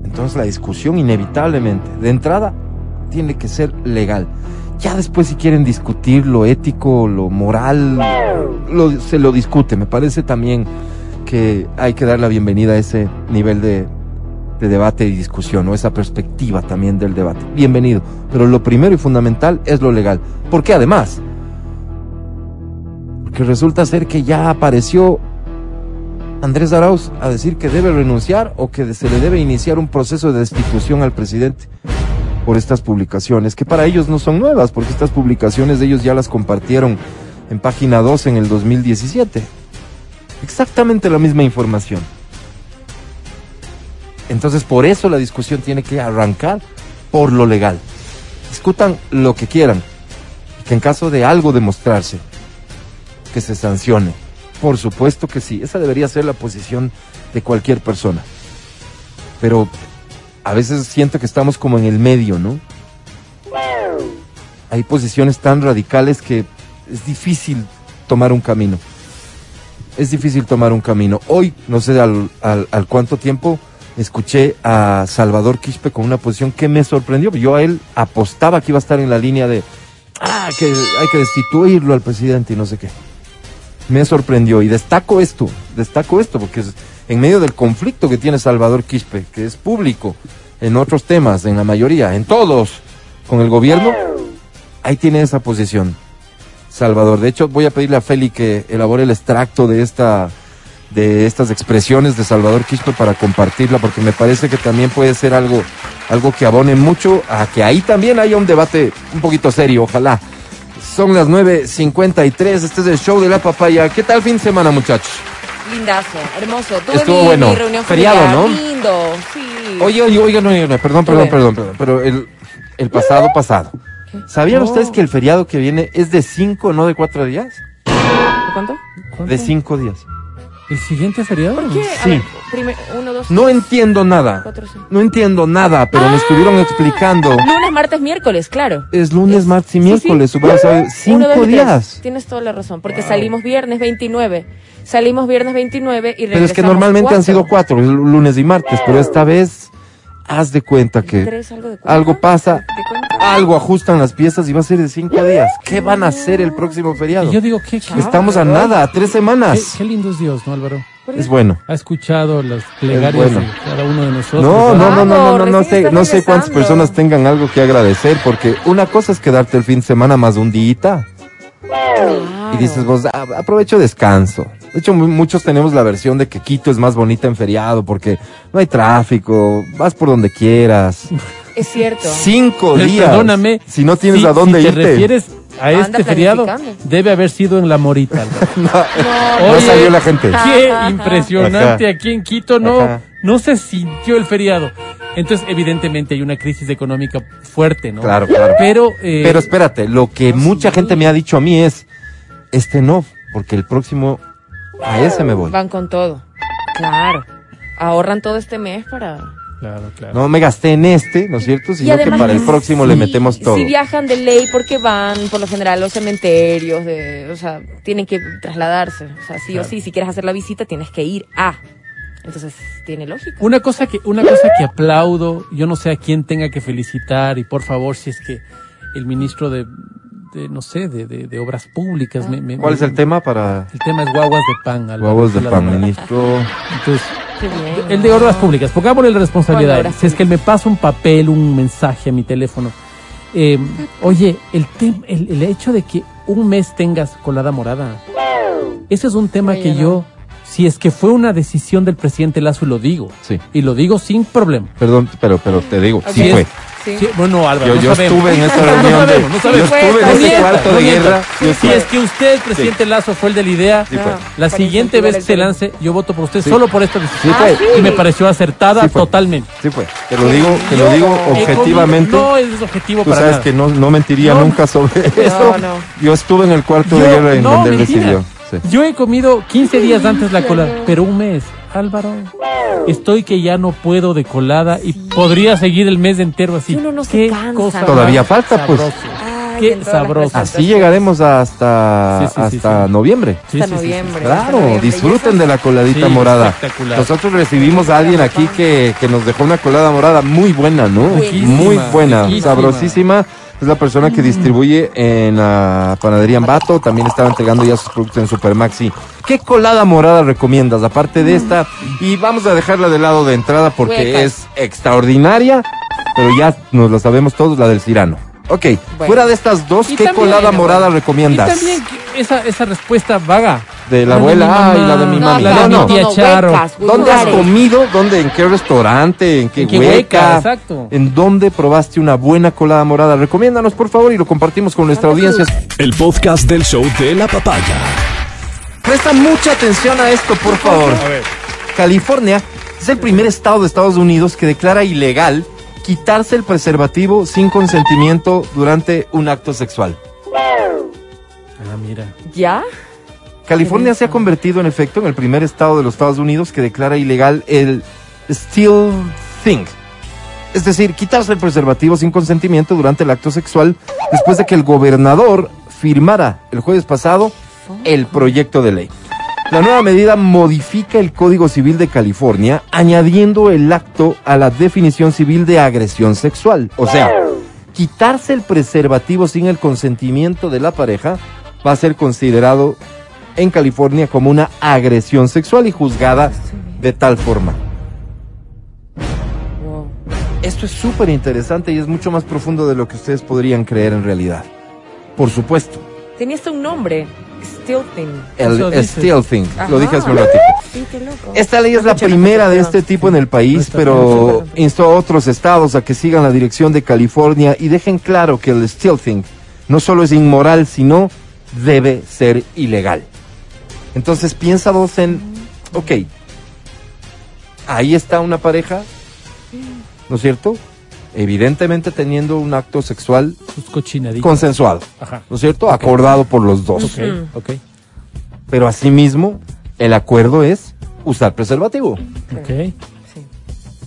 Entonces la discusión inevitablemente, de entrada, tiene que ser legal. Ya después si quieren discutir lo ético, lo moral, lo- se lo discute. Me parece también que hay que dar la bienvenida a ese nivel de, de debate y discusión, o esa perspectiva también del debate. Bienvenido. Pero lo primero y fundamental es lo legal. ¿Por qué además? Porque resulta ser que ya apareció Andrés Arauz a decir que debe renunciar o que se le debe iniciar un proceso de destitución al presidente por estas publicaciones, que para ellos no son nuevas, porque estas publicaciones ellos ya las compartieron en página 2 en el 2017. Exactamente la misma información. Entonces, por eso la discusión tiene que arrancar por lo legal. Discutan lo que quieran, que en caso de algo demostrarse, que se sancione. Por supuesto que sí, esa debería ser la posición de cualquier persona. Pero a veces siento que estamos como en el medio, ¿no? Hay posiciones tan radicales que es difícil tomar un camino. Es difícil tomar un camino. Hoy, no sé al, al, cuánto tiempo, escuché a Salvador Quispe con una posición que me sorprendió. Yo a él apostaba que iba a estar en la línea de, ah, que hay que destituirlo al presidente y no sé qué. Me sorprendió y destaco esto, destaco esto porque es en medio del conflicto que tiene Salvador Quispe, que es público en otros temas, en la mayoría, en todos, con el gobierno, ahí tiene esa posición. Salvador, de hecho voy a pedirle a Feli que elabore el extracto de esta de estas expresiones de Salvador Quispe para compartirla porque me parece que también puede ser algo algo que abone mucho a que ahí también haya un debate un poquito serio, ojalá. Son las 9.53, este es el show de la papaya. ¿Qué tal fin de semana, muchachos? Lindazo, hermoso. Tuve Estuvo mi, bueno. mi reunión Feriado, familiar. ¿no? Lindo, sí. Oye, oye, oiga, no, oiga, no, perdón, perdón, perdón, perdón, pero el, el pasado pasado. ¿Sabían No. ustedes que el feriado que viene es de cinco, no de cuatro días? ¿De cuánto? De cinco días. ¿El siguiente feriado? ¿Por qué? A Sí. ver, primer- uno, dos, No entiendo nada. cuatro, cinco. No entiendo nada, pero me estuvieron explicando. Lunes, martes, miércoles, claro. Es lunes, Es- martes y sí, sí. miércoles. hubiera sabido- Uno, dos Cinco tres. días. Tienes toda la razón, porque salimos viernes 29. Salimos viernes 29 y regresamos Pero es que normalmente han sido cuatro, lunes y martes, pero esta vez haz de cuenta que Tres, algo, de algo cuenta. pasa, ¿De cuenta? Algo ajustan las piezas y va a ser de cinco días. ¿Qué van a hacer el próximo feriado? Y yo digo, ¿qué, Estamos a nada, a tres semanas. qué lindo es Dios, ¿no, Álvaro? Es bueno. Ha escuchado las plegarias bueno. de cada uno de nosotros. No, no, no, no, no, no, no sé, no cuántas personas tengan algo que agradecer, porque una cosa es quedarte el fin de semana más un día y dices vos, "Ah, aprovecho descanso. De hecho, mu- muchos tenemos la versión de que Quito es más bonita en feriado porque no hay tráfico, vas por donde quieras. Es cierto. Cinco Eh, días. Perdóname. Si no tienes si- a dónde si irte. te refieres a Anda este feriado, debe haber sido en La Morita. No Oye, salió la gente. Qué Ajá. impresionante. Ajá. Aquí en Quito no, Ajá. no se sintió el feriado. Entonces, evidentemente, hay una crisis económica fuerte, ¿no? Claro, claro. Pero, eh, Pero espérate, lo que mucha gente me ha dicho a mí es, este no, porque el próximo, a ese me voy. Van con todo. Claro. Ahorran todo este mes para. Claro, claro. No me gasté en este, ¿no es cierto? Sino que para el próximo si- le metemos todo. Si viajan de ley porque van por lo general a los cementerios, de, o sea, tienen que trasladarse. O sea, sí Claro. o sí, si quieres hacer la visita tienes que ir a. Entonces, tiene lógica. Una cosa que, una cosa que aplaudo, yo no sé a quién tenga que felicitar y por favor si es que el ministro de, de, no sé, de, de, de obras públicas. me- me- ¿Cuál es el tema para El tema es guaguas de pan. Huevos de pan, ministro? Entonces, Qué bien. el de obras públicas, pongámosle la responsabilidad. Si es que él me pasa un papel, un mensaje a mi teléfono. eh, oye, el, tem- el, el hecho de que un mes tengas colada morada, ese es un tema Oye, que no. yo, si es que fue una decisión del presidente Lazo, y lo digo. Sí. Y lo digo sin problema. Perdón, pero, pero te digo, sí Si es- fue. Sí. Sí, bueno, Álvaro, Yo, no yo sabemos. estuve en esa reunión sabemos, no yo estuve en ese cuarto de guerra. Si es que usted, presidente Lazo, fue el de la idea. Ah, la siguiente vez que se lance, yo voto por usted Sí. solo por esta Sí decisión. fue. Ah, sí. Y me pareció acertada Sí fue. totalmente. Sí fue. Te lo digo, te lo digo he objetivamente. No es objetivo Tú para sabes nada. que no, no mentiría No. nunca sobre eso. no. Yo estuve en el cuarto de guerra en no, donde él decidió. Sí. Yo he comido 15 días antes la colada, pero un mes. Álvaro, estoy que ya no puedo de colada y podría seguir el mes entero así. Y uno no se Qué cansa, cosa. Todavía falta, pues. Ay, Qué sabroso. Así llegaremos hasta, Sí, sí, sí, hasta sí. noviembre. Sí, Hasta sí, sí, sí. noviembre. hasta Claro, noviembre. disfruten de la coladita Sí, morada. espectacular. Nosotros recibimos a alguien aquí que, que nos dejó una colada morada muy buena, ¿no? Buenísima, Muy buena, sabrosísima. Es la persona que distribuye en la panadería Ambato. También estaba entregando ya sus productos en Supermaxi. ¿Qué colada morada recomiendas aparte de esta? Y vamos a dejarla de lado de entrada porque Huecas. es extraordinaria, pero ya nos la sabemos todos, la del Cirano. Ok, fuera de estas dos, Y ¿qué colada bueno, morada Y recomiendas? también esa, esa respuesta vaga. De la mi abuela, mamá, ah, y la de mi No, mami. La de No, mi no. tía Charo. huecas, ¿Dónde has comido? ¿Dónde? ¿En qué restaurante? ¿En qué, ¿En qué hueca? hueca? Exacto. ¿En dónde probaste una buena colada morada? Recomiéndanos, por favor, y lo compartimos con nuestra audiencia. El podcast del show de la papaya. Presta mucha atención a esto, por favor. California es el primer estado de Estados Unidos que declara ilegal quitarse el preservativo sin consentimiento durante un acto sexual. Ah, mira. ¿Ya? California se ha convertido en efecto en el primer estado de los Estados Unidos que declara ilegal el still thing. Es decir, quitarse el preservativo sin consentimiento durante el acto sexual después de que el gobernador firmara el jueves pasado el proyecto de ley. La nueva medida modifica el Código Civil de California añadiendo el acto a la definición civil de agresión sexual. O sea, quitarse el preservativo sin el consentimiento de la pareja va a ser considerado en California como una agresión sexual y juzgada de tal forma. Esto es súper interesante y es mucho más profundo de lo que ustedes podrían creer en realidad. Por supuesto, Tenía hasta un nombre. Stilting. el Eso dice. still thing, lo dije hace un ratito. Sí, qué loco. Esta ley es la primera de este tipo en el país, pero instó a otros estados a que sigan la dirección de California y dejen claro que el still thing no solo es inmoral, sino debe ser ilegal. Entonces piensa vos en, ok, ahí está una pareja, ¿no es cierto? Evidentemente teniendo un acto sexual consensuado, Ajá. ¿no es cierto? Acordado por los dos. Ok, Pero asimismo, el acuerdo es usar preservativo. ok.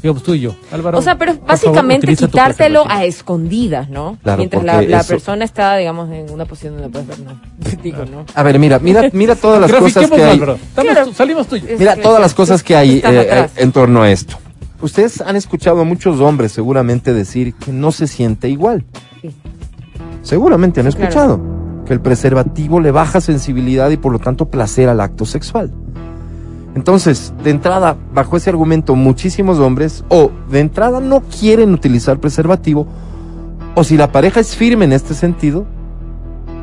Digamos tú y yo. Álvaro. O sea, pero favor, básicamente tu quitártelo a escondidas, ¿no? Claro, Mientras la, la eso- persona está, digamos, en una posición donde puedes ver, no. Digo, ¿no? A ver, mira, mira, mira todas las cosas que hay. Álvaro. Estamos Claro. tú- salimos tú y yo. Es Mira todas las cosas que hay eh, eh, en torno a esto. Ustedes han escuchado a muchos hombres seguramente decir que no se siente igual. Sí. Seguramente han claro. escuchado que el preservativo le baja sensibilidad y por lo tanto placer al acto sexual. Entonces, de entrada, bajo ese argumento, muchísimos hombres o de entrada no quieren utilizar preservativo o si la pareja es firme en este sentido,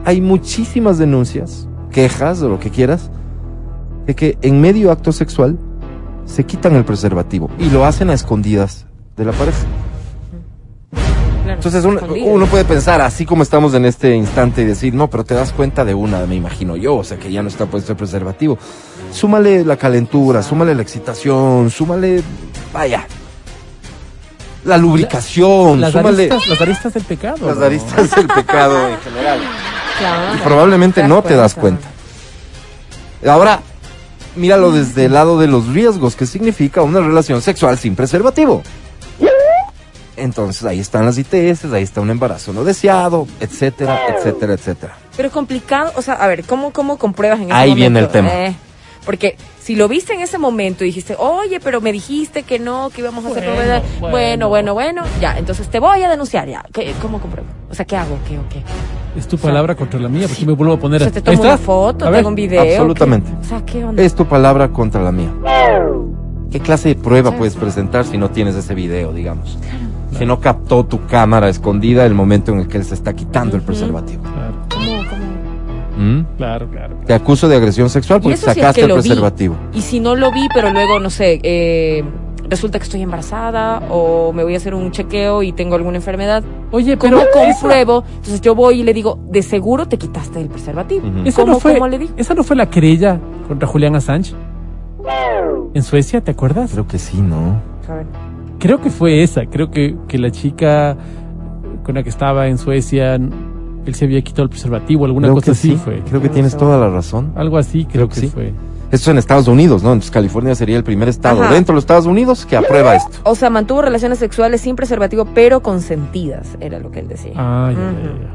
hay muchísimas denuncias, quejas o lo que quieras, de que en medio acto sexual se quitan el preservativo y lo hacen a escondidas de la pareja. Claro, Entonces uno puede pensar, así como estamos en este instante, y decir, no, pero te das cuenta de una, me imagino yo, o sea, que ya no está puesto el preservativo. Súmale la calentura, súmale la excitación, súmale, vaya, la lubricación, Las súmale aristas, las aristas del pecado. las ¿no? aristas del pecado en general. Claro. Y probablemente no te das cuenta. Ahora, míralo desde el lado de los riesgos que significa una relación sexual sin preservativo. Entonces ahí están las ITS, ahí está un embarazo no deseado, etcétera, etcétera, etcétera. Pero es complicado, o sea, a ver, ¿cómo, cómo compruebas en ese Ahí momento? viene el tema. Eh, porque si lo viste en ese momento y dijiste, oye, pero me dijiste que no, que íbamos a hacer Bueno, novedad. bueno. Bueno, bueno, bueno, ya, entonces te voy a denunciar, ya. ¿Qué- ¿Cómo compruebo? O sea, ¿qué hago? ¿Qué o qué? Es tu palabra contra la mía, porque me vuelvo a poner O a... sea, te tomo una foto, A te ver. hago un video. Absolutamente. ¿qué? O sea, ¿qué onda? Es tu palabra contra la mía. ¿Qué clase de prueba puedes presentar si no tienes ese video, digamos? Si no captó tu cámara escondida el momento en el que él se está quitando el preservativo. Claro. ¿Mm? claro, claro. Te acuso de agresión sexual porque es sacaste que el vi. preservativo. Y si no lo vi, pero luego, no sé, eh, resulta que estoy embarazada o me voy a hacer un chequeo y tengo alguna enfermedad. Oye, ¿Cómo pero esa- compruebo? Entonces yo voy y le digo, de seguro te quitaste el preservativo. Ujú. Esa ¿Cómo, no fue, cómo le digo? esa no fue la querella contra Julián Assange en Suecia, ¿te acuerdas? Creo que sí, ¿no? A ver. Creo que fue esa, creo que, que la chica con la que estaba en Suecia, él se había quitado el preservativo, alguna Creo cosa que así sí. fue. Creo que tienes toda la razón. Algo así creo, Creo que que, sí. fue. Esto en Estados Unidos, ¿no? Entonces California sería el primer estado Ajá. dentro de los Estados Unidos que aprueba esto. O sea, mantuvo relaciones sexuales sin preservativo, pero consentidas, era lo que él decía. Ah, ya, ya, ya.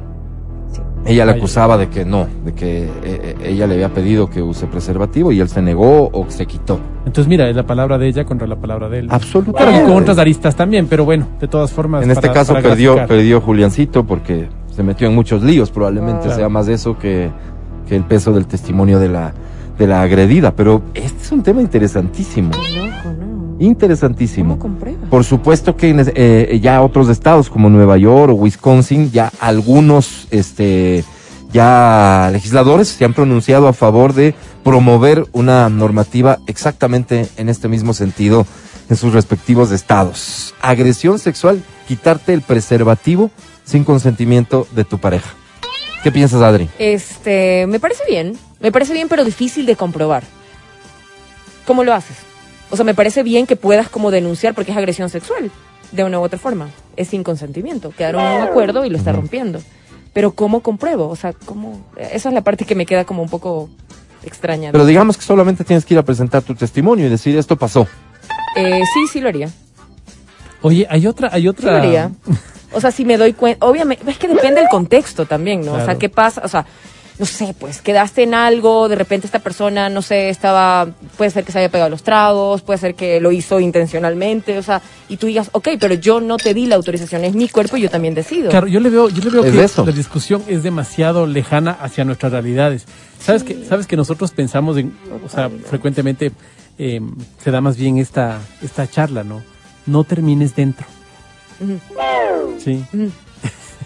Ella le Vaya. acusaba de que no, de que eh, eh, ella le había pedido que use preservativo y él se negó o se quitó. Entonces, mira, es la palabra de ella contra la palabra de él. Absolutamente. que con otras aristas también, pero bueno, de todas formas. En este para- caso para perdió, graficar. perdió Juliancito porque se metió en muchos líos, probablemente sea más eso que, que el peso del testimonio de la, de la agredida. Pero este es un tema interesantísimo, loco, ¿no? interesantísimo. Por supuesto que es- eh, ya otros estados como Nueva York o Wisconsin, ya algunos este, ya legisladores se han pronunciado a favor de promover una normativa exactamente en este mismo sentido en sus respectivos estados. Agresión sexual, quitarte el preservativo sin consentimiento de tu pareja. ¿Qué piensas, Adri? Este, me parece bien, me parece bien, pero difícil de comprobar. ¿Cómo lo haces? O sea, me parece bien que puedas como denunciar porque es agresión sexual, de una u otra forma. Es sin consentimiento. Quedaron en un acuerdo y lo está rompiendo. Pero ¿cómo compruebo? O sea, ¿cómo? Esa es la parte que me queda como un poco extraña. Pero digamos que solamente tienes que ir a presentar tu testimonio y decir esto pasó. Eh, sí, sí lo haría. Oye, hay otra, hay Sí otra. lo haría. O sea, si me doy cuenta, obviamente, es que depende del contexto también, ¿no? O sea. ¿qué pasa? O sea, no sé, pues quedaste en algo, de repente esta persona, no sé, estaba, puede ser que se haya pegado los tragos, puede ser que lo hizo intencionalmente, o sea, y tú digas, ok, pero yo no te di la autorización, es mi cuerpo y yo también decido. Claro, yo le veo, yo le veo Es que eso. la discusión es demasiado lejana hacia nuestras realidades. Sabes que, sabes que nosotros pensamos en, o sea, frecuentemente eh, se da más bien esta, esta charla, ¿no? No termines dentro. Sí.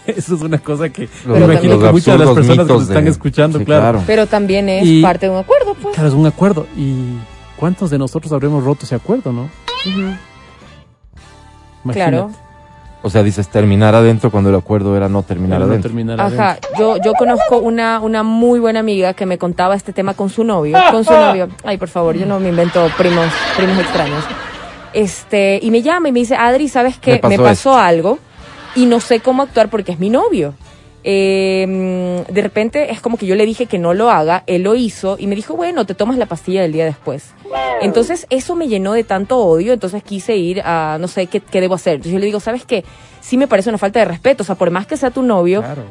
Eso es una cosa que Los- me imagino que muchas de las personas que nos están de- escuchando, Sí, claro. Pero también es Y- parte de un acuerdo, pues. Claro, es un acuerdo. ¿Y cuántos de nosotros habremos roto ese acuerdo, no? Ujú. Imagínate. Claro. O sea, dices terminar adentro cuando el acuerdo era no terminar Claro, no adentro. terminar Ajá, adentro. yo, yo conozco una, una muy buena amiga que me contaba este tema con su novio, con su novio. Ay, por favor, yo no me invento primos, primos extraños. Este, y me llama y me dice, Adri, ¿sabes qué? Me pasó Me pasó algo y no sé cómo actuar porque es mi novio. Eh, de repente es como que yo le dije que no lo haga, él lo hizo y me dijo, bueno, te tomas la pastilla del día después. Entonces eso me llenó de tanto odio, entonces quise ir a, no sé, ¿qué, qué debo hacer? Entonces yo le digo, ¿sabes qué? Sí me parece una falta de respeto, o sea, por más que sea tu novio, Claro.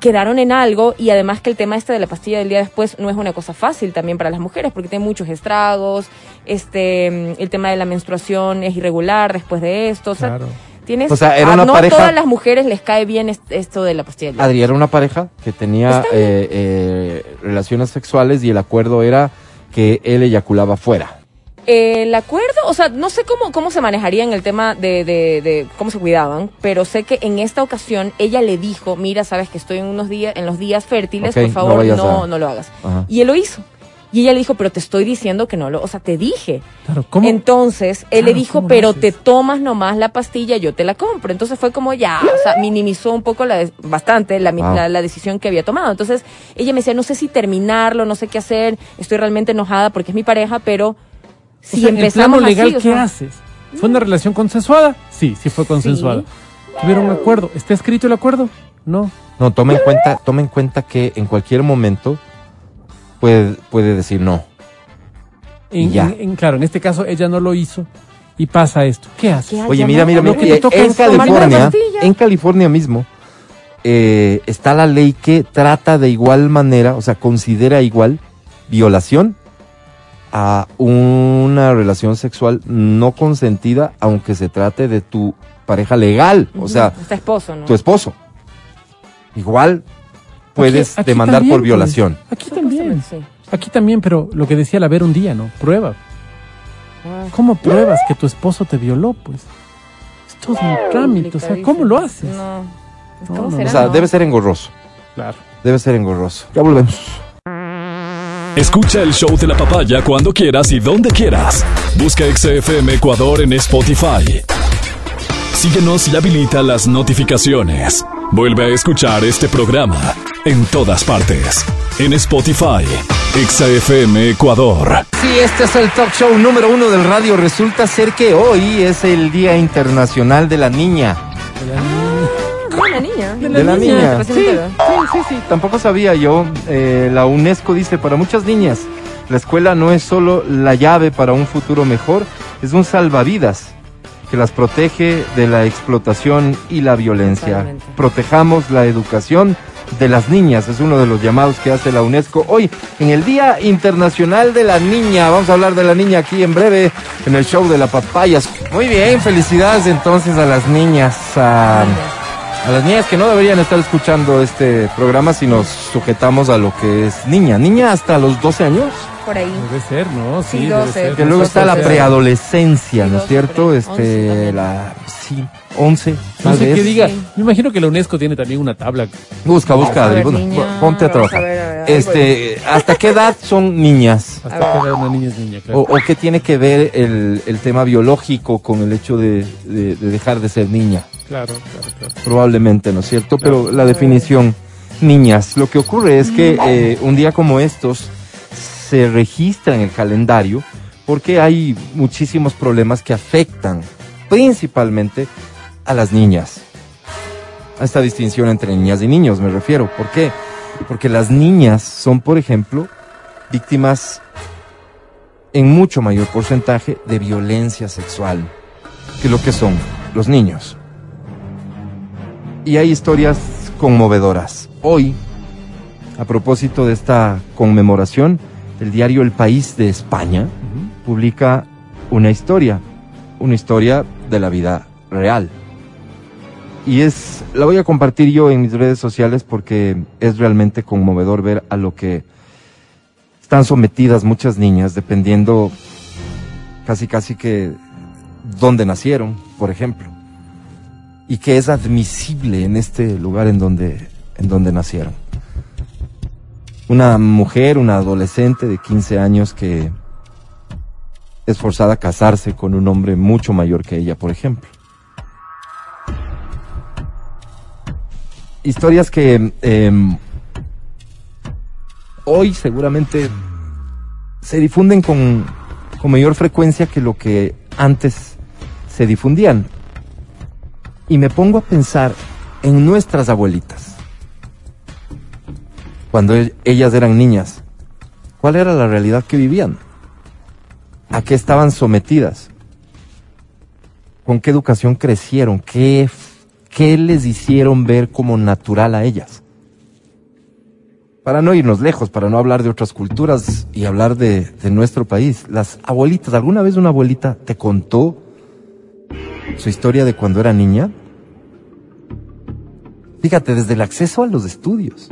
Quedaron en algo y además que el tema este de la pastilla del día después no es una cosa fácil también para las mujeres porque tiene muchos estragos, este, mm, el tema de la menstruación es irregular después de esto, o sea, Claro. tienes, O sea, era a no pareja- todas las mujeres les cae bien est- esto de la pastilla del día. Adri era una pareja que tenía eh, eh, relaciones sexuales y el acuerdo era que él eyaculaba fuera. El acuerdo, o sea, no sé cómo, cómo se manejaría en el tema de, de, de cómo se cuidaban, pero sé que en esta ocasión ella le dijo, mira, sabes que estoy en unos días, en los días fértiles, por favor, no, no, a- lo hagas. Ajá. Y él lo hizo. Y ella le dijo, pero te estoy diciendo que no lo, o sea, te dije. Claro, ¿cómo? Entonces, él Claro, le dijo, ¿cómo lo pero te tomas nomás la pastilla, yo te la compro. Entonces fue como ya, o sea, minimizó un poco la, bastante la, Wow. la, la decisión que había tomado. Entonces, ella me decía, no sé si terminarlo, no sé qué hacer, estoy realmente enojada porque es mi pareja, pero O si sea, en empezamos plano legal, así, o ¿qué sea, haces? ¿Fue una relación consensuada? Sí, sí fue consensuada. ¿Tuvieron un acuerdo? ¿Está escrito el acuerdo? No. No, toma en cuenta, toma en cuenta que en cualquier momento puede, puede decir no. En- Y ya. en- en- claro, en este caso ella no lo hizo y pasa esto. ¿Qué hay? Oye, mira, mira, mira, que te toca en California, en California mismo, eh, está la ley que trata de igual manera, o sea, considera igual violación a una relación sexual no consentida, aunque se trate de tu pareja legal, o sea, Está esposo, ¿no? tu esposo. Igual puedes Aquí- aquí demandar también, por pues. violación. Aquí también. Aquí también, pero lo que decía la ver un día, ¿no? Prueba. Ah. ¿Cómo pruebas que tu esposo te violó, pues? Es todo un trámite, o sea, ¿cómo lo haces? No. No, ¿Cómo no, será, O sea, no? debe ser engorroso. Claro. Debe ser engorroso. Ya volvemos. Escucha el show de la papaya cuando quieras y donde quieras. Busca XFM Ecuador en Spotify. Síguenos y habilita las notificaciones. Vuelve a escuchar este programa en todas partes. En Spotify, XFM Ecuador. Sí, este es el talk show número uno del radio. Resulta ser que hoy es el Día Internacional de la Niña. De la niña. Sí, me entero. sí, sí, sí. Tampoco sabía yo. Eh, la UNESCO dice, para muchas niñas, la escuela no es solo la llave para un futuro mejor, es un salvavidas que las protege de la explotación y la violencia. Totalmente. Protejamos la educación de las niñas, es uno de los llamados que hace la UNESCO hoy en el Día Internacional de la Niña. Vamos a hablar de la niña aquí en breve en el show de la papayas. Muy bien, felicidades entonces a las niñas. a- a las niñas que no deberían estar escuchando este programa si nos sujetamos a lo que es niña. Niña hasta los 12 años. Por ahí. Debe ser, ¿no? Sí, Sí, debe 12. ser. Que luego está la preadolescencia, Sí, ¿no es 12, cierto? Este, 11 también. la, sí, 11, No sé qué diga. Sí. Me imagino que la UNESCO tiene también una tabla. Busca, busca, A ver, bueno, niña, ponte a trabajar. a ver, a ver, Este, ¿hasta qué edad son niñas? Hasta A ver. que una niña es niña, claro. O, o qué tiene que ver el, el tema biológico con el hecho de, de- de dejar de ser niña? Claro, claro, claro. probablemente, ¿no es cierto? Pero la definición, niñas, lo que ocurre es que eh, un día como estos se registra en el calendario porque hay muchísimos problemas que afectan principalmente a las niñas. A esta distinción entre niñas y niños me refiero. ¿Por qué? Porque las niñas son, por ejemplo, víctimas en mucho mayor porcentaje de violencia sexual que lo que son los niños y hay historias conmovedoras. Hoy, a propósito de esta conmemoración, el diario El País de España publica una historia, una historia de la vida real. Y es, la voy a compartir yo en mis redes sociales porque es realmente conmovedor ver a lo que están sometidas muchas niñas, dependiendo casi casi que dónde nacieron, por ejemplo y que es admisible en este lugar en donde, en donde nacieron. Una mujer, una adolescente de 15 años que es forzada a casarse con un hombre mucho mayor que ella, por ejemplo. Historias que em, hoy seguramente se difunden con, con mayor frecuencia que lo que antes se difundían. Y me pongo a pensar en nuestras abuelitas. Cuando e- ellas eran niñas, ¿cuál era la realidad que vivían? ¿A qué estaban sometidas? ¿Con qué educación crecieron? ¿Qué, qué les hicieron ver como natural a ellas? Para no irnos lejos, para no hablar de otras culturas y hablar de, de nuestro país, las abuelitas, ¿alguna vez una abuelita te contó su historia de cuando era niña. Fíjate, desde el acceso a los estudios,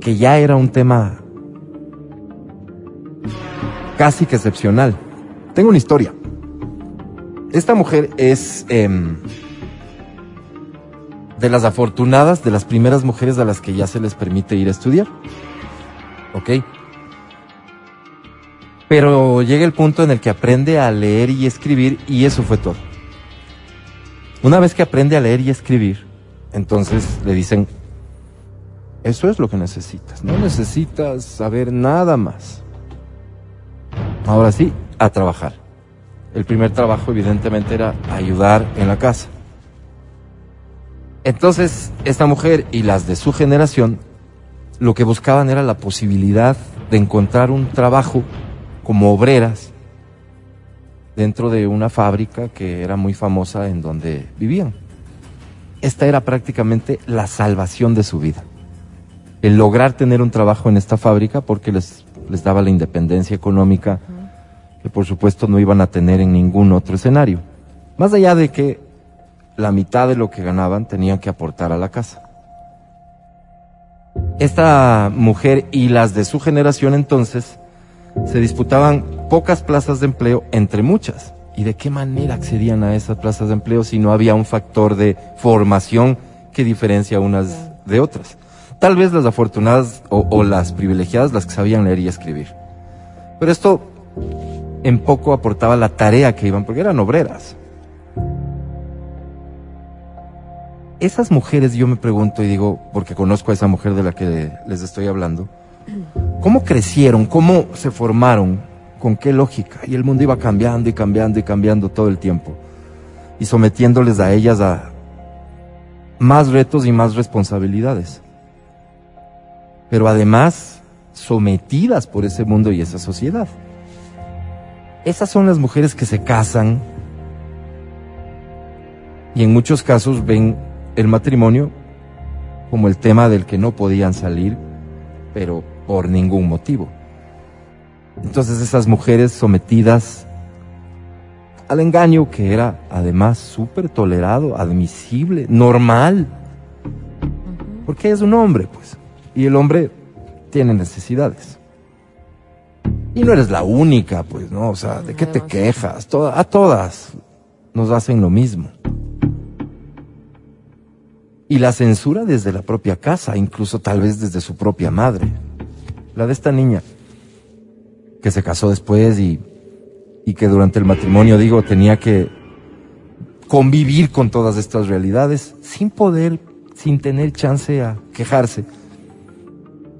que ya era un tema casi que excepcional. Tengo una historia. Esta mujer es em, de las afortunadas, de las primeras mujeres a las que ya se les permite ir a estudiar. ¿Ok? Pero llega el punto en el que aprende a leer y escribir y eso fue todo. Una vez que aprende a leer y escribir, entonces le dicen, eso es lo que necesitas, no necesitas saber nada más. Ahora sí, a trabajar. El primer trabajo evidentemente era ayudar en la casa. Entonces, esta mujer y las de su generación lo que buscaban era la posibilidad de encontrar un trabajo como obreras dentro de una fábrica que era muy famosa en donde vivían. Esta era prácticamente la salvación de su vida. El lograr tener un trabajo en esta fábrica porque les, les daba la independencia económica que por supuesto no iban a tener en ningún otro escenario. Más allá de que la mitad de lo que ganaban tenían que aportar a la casa. Esta mujer y las de su generación entonces se disputaban pocas plazas de empleo entre muchas. ¿Y de qué manera accedían a esas plazas de empleo si no había un factor de formación que diferencia unas de otras? Tal vez las afortunadas o, las privilegiadas, las que sabían leer y escribir. Pero esto en poco aportaba la tarea que iban, porque eran obreras. Esas mujeres, yo me pregunto y digo, porque conozco a esa mujer de la que les estoy hablando, ¿cómo crecieron? ¿Cómo se formaron? ¿Con qué lógica? Y el mundo iba cambiando y cambiando y cambiando todo el tiempo. Y sometiéndoles a ellas a más retos y más responsabilidades. Pero además, sometidas por ese mundo y esa sociedad. Esas son las mujeres que se casan y en muchos casos ven el matrimonio como el tema del que no podían salir, pero por ningún motivo. Entonces esas mujeres sometidas al engaño que era además súper tolerado, admisible, normal, porque es un hombre, pues, y el hombre tiene necesidades. Y no eres la única, pues, ¿no? O sea, ¿de qué te quejas? a todas nos hacen lo mismo. Y la censura desde la propia casa, incluso tal vez desde su propia madre. La de esta niña, que se casó después y, y que durante el matrimonio, digo, tenía que convivir con todas estas realidades sin poder, sin tener chance a quejarse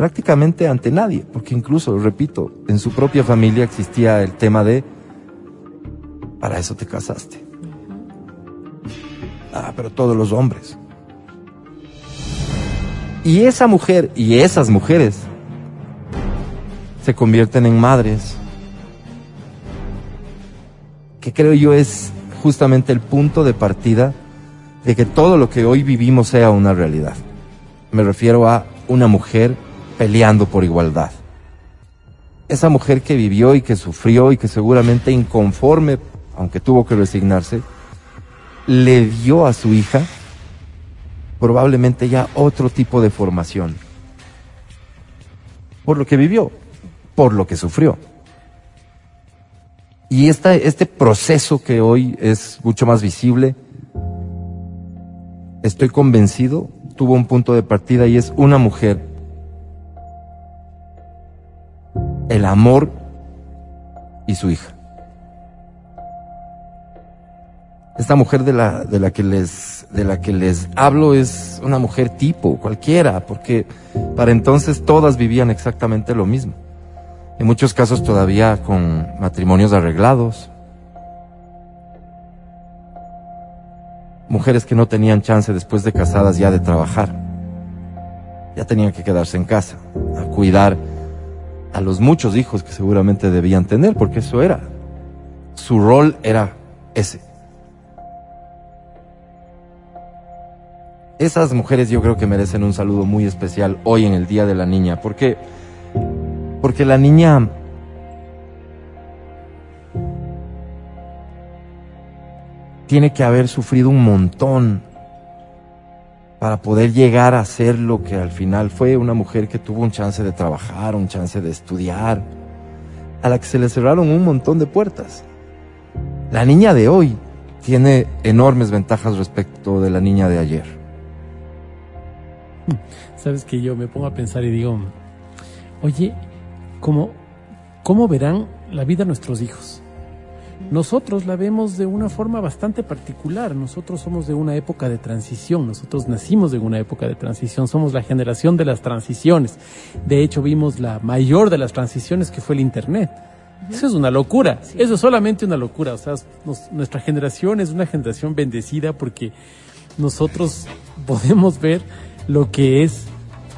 prácticamente ante nadie, porque incluso, repito, en su propia familia existía el tema de, para eso te casaste. Ah, pero todos los hombres. Y esa mujer y esas mujeres se convierten en madres, que creo yo es justamente el punto de partida de que todo lo que hoy vivimos sea una realidad. Me refiero a una mujer peleando por igualdad. Esa mujer que vivió y que sufrió y que seguramente inconforme, aunque tuvo que resignarse, le dio a su hija probablemente ya otro tipo de formación. Por lo que vivió, por lo que sufrió. Y esta, este proceso que hoy es mucho más visible, estoy convencido, tuvo un punto de partida y es una mujer el amor y su hija. Esta mujer de la, de la que les, de la que les hablo es una mujer tipo, cualquiera, porque para entonces todas vivían exactamente lo mismo. En muchos casos todavía con matrimonios arreglados. Mujeres que no tenían chance después de casadas ya de trabajar. Ya tenían que quedarse en casa, a cuidar a los muchos hijos que seguramente debían tener, porque eso era. Su rol era ese. Esas mujeres yo creo que merecen un saludo muy especial hoy en el Día de la Niña, porque porque la niña tiene que haber sufrido un montón para poder llegar a ser lo que al final fue una mujer que tuvo un chance de trabajar, un chance de estudiar, a la que se le cerraron un montón de puertas. La niña de hoy tiene enormes ventajas respecto de la niña de ayer. Sabes que yo me pongo a pensar y digo, oye, ¿cómo, cómo verán la vida nuestros hijos? Nosotros la vemos de una forma bastante particular. Nosotros somos de una época de transición, nosotros nacimos de una época de transición, somos la generación de las transiciones. De hecho, vimos la mayor de las transiciones que fue el Internet. Eso es una locura, eso es solamente una locura. O sea, nuestra generación es una generación bendecida porque nosotros podemos ver lo que es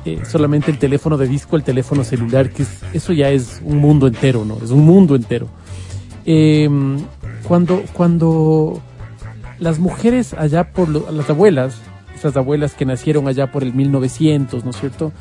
eh, solamente el teléfono de disco, el teléfono celular, que eso ya es un mundo entero, ¿no? Es un mundo entero eh, cuando, cuando las mujeres allá por lo- las abuelas, estas abuelas que nacieron allá por el 1900, ¿no es cierto?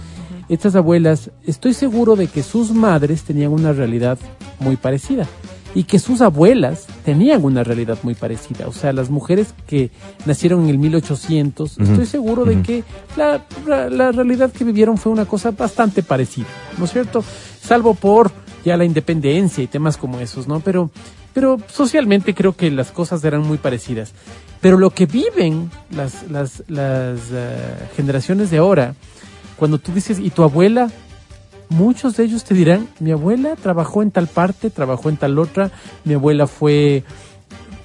Estas abuelas, estoy seguro de que sus madres tenían una realidad muy parecida y que sus abuelas tenían una realidad muy parecida. O sea, las mujeres que nacieron en el 1800, Ujú, estoy seguro de que la, la- la realidad que vivieron fue una cosa bastante parecida, ¿no es cierto? Salvo por ya la independencia y temas como esos, ¿no? Pero, pero socialmente creo que las cosas eran muy parecidas. Pero lo que viven las, las, las eh, generaciones de ahora, cuando tú dices, ¿y tu abuela? Muchos de ellos te dirán, mi abuela trabajó en tal parte, trabajó en tal otra, mi abuela fue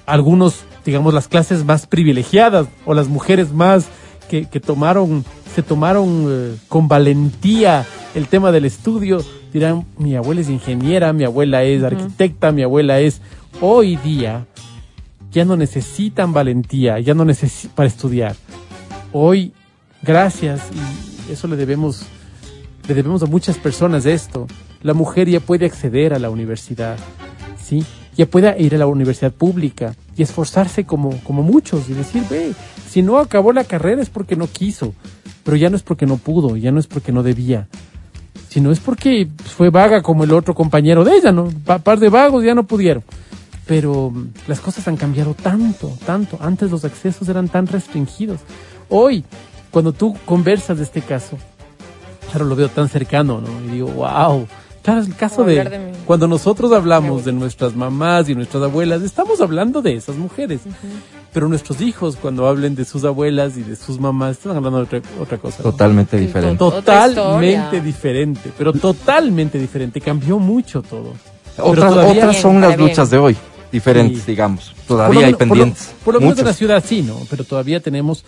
algunos, digamos, las clases más privilegiadas o las mujeres más que, que tomaron, se tomaron eh, con valentía el tema del estudio, dirán, mi abuela es ingeniera, mi abuela es arquitecta, mi abuela es... Hoy día ya no necesitan valentía, ya no necesitan para estudiar. Hoy, gracias, y eso le debemos, le debemos a muchas personas esto, la mujer ya puede acceder a la universidad, ¿sí? Ya puede ir a la universidad pública y esforzarse como, como muchos y decir, ve, si no acabó la carrera es porque no quiso, pero ya no es porque no pudo, ya no es porque no debía, sino es porque fue vaga como el otro compañero de ella, ¿no? Pa- par de vagos ya no pudieron. Pero mm, las cosas han cambiado tanto, tanto. Antes los accesos eran tan restringidos. Hoy, cuando tú conversas de este caso, claro, lo veo tan cercano, ¿no? Y digo, wow. Claro, es el caso de, cuando nosotros hablamos de de nuestras mamás y nuestras abuelas, estamos hablando de esas mujeres. Pero nuestros hijos, cuando hablen de sus abuelas y de sus mamás, están hablando de otra, otra cosa. Totalmente diferente. Totalmente diferente, pero totalmente diferente. Cambió mucho todo. Otras, todavía- otras son las bien. luchas de hoy, diferentes, Sí. digamos. Lo Todavía hay menos- por lo- pendientes. Por lo, menos en la ciudad sí, ¿no? Pero todavía tenemos...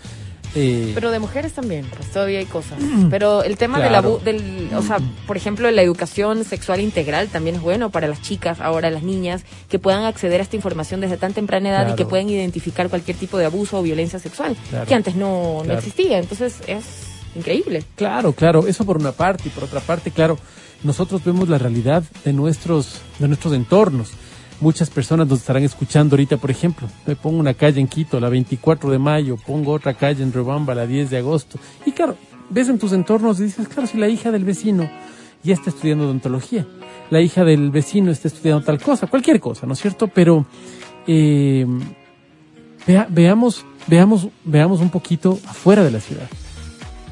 eh, Pero de mujeres también, pues todavía hay cosas. Pero el tema del Claro. abu- del, o sea, por ejemplo, la educación sexual integral también es bueno para las chicas, ahora las niñas, que puedan acceder a esta información desde tan temprana edad y que puedan identificar cualquier tipo de abuso o violencia sexual, Claro. que antes no, no existía. Entonces es increíble. Claro, claro, eso por una parte y por otra parte, claro, nosotros vemos la realidad de nuestros, de nuestros entornos. Muchas personas nos estarán escuchando ahorita, por ejemplo, me pongo una calle en Quito, la 24 de mayo, pongo otra calle en Riobamba, la 10 de agosto. Y claro, ves en tus entornos y dices, claro, si la hija del vecino ya está estudiando odontología, la hija del vecino está estudiando tal cosa, cualquier cosa, ¿no es cierto? Pero eh, vea- veamos, veamos, veamos un poquito afuera de la ciudad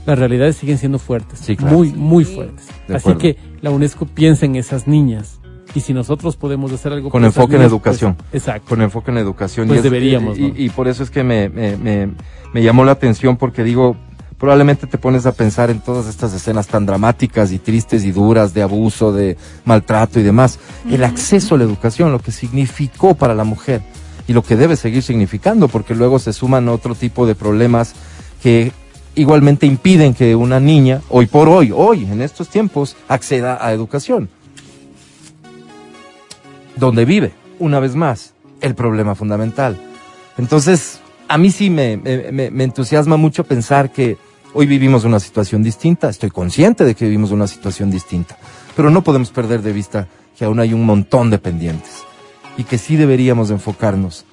las realidades siguen siendo fuertes, Sí, claro. muy, muy fuertes. Así que la UNESCO piensa en esas niñas y si nosotros podemos hacer algo Con enfoque en educación. pues, exacto. Con enfoque en educación. Pues es- deberíamos, Y, ¿no? y por eso es que me, me, me, me llamó la atención porque digo, probablemente te pones a pensar en todas estas escenas tan dramáticas y tristes y duras de abuso, de maltrato y demás. El acceso a la educación, lo que significó para la mujer y lo que debe seguir significando, porque luego se suman otro tipo de problemas que igualmente impiden que una niña, hoy por hoy, hoy, en estos tiempos, acceda a educación. Donde vive, una vez más, el problema fundamental. Entonces, a mí sí me, me- entusiasma mucho pensar que hoy vivimos una situación distinta, estoy consciente de que vivimos una situación distinta, pero no podemos perder de vista que aún hay un montón de pendientes y que sí deberíamos enfocarnos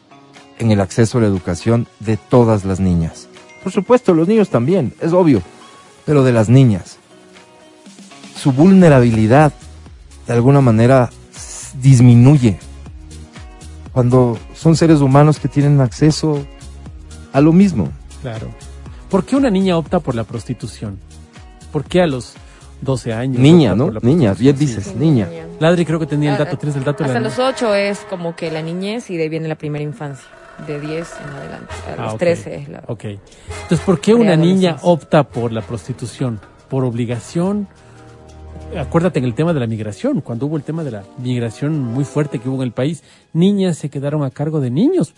en el acceso a la educación de todas las niñas. Por supuesto, los niños también, es obvio, pero de las niñas. Su vulnerabilidad, de alguna manera, disminuye cuando son seres humanos que tienen acceso a lo mismo. Claro. ¿Por qué una niña opta por la prostitución? ¿Por qué a los 12 años? Niña, ¿no? Niña, bien dices, niña. Ladri creo que tenía el Ah, dato, tienes el dato de Hasta los 8 es como que la niñez y de ahí viene la primera infancia. De 10 en adelante. A los Ah, ok. 13 es la. Ok. Entonces, ¿por qué una niña opta por la prostitución? ¿Por obligación? Acuérdate en el tema de la migración, cuando hubo el tema de la migración muy fuerte que hubo en el país, niñas se quedaron a cargo de niños.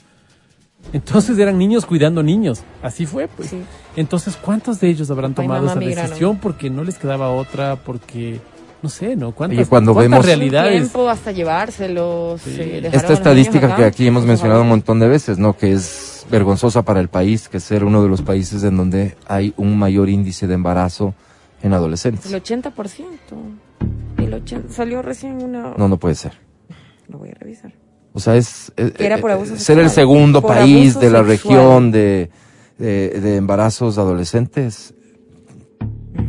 Entonces eran niños cuidando niños. Así fue, pues. Sí. Entonces, ¿cuántos de ellos habrán y tomado esa migraron. decisión porque no les quedaba otra, porque no sé, ¿no? ¿Cuántas, Oye, cuando cuántas vemos- realidades? tiempo hasta llevárselos. Sí. eh, Esta estadística que aquí hemos mencionado un montón de veces, ¿no? Que es vergonzosa para el país, que es ser uno de los países en donde hay un mayor índice de embarazo en adolescentes. El 80%. El 80, salió recién una... No, no puede ser. Lo voy a revisar. O sea, es eh, era por eh, abuso ser el segundo Por país de la sexual. región de, de, de embarazos adolescentes.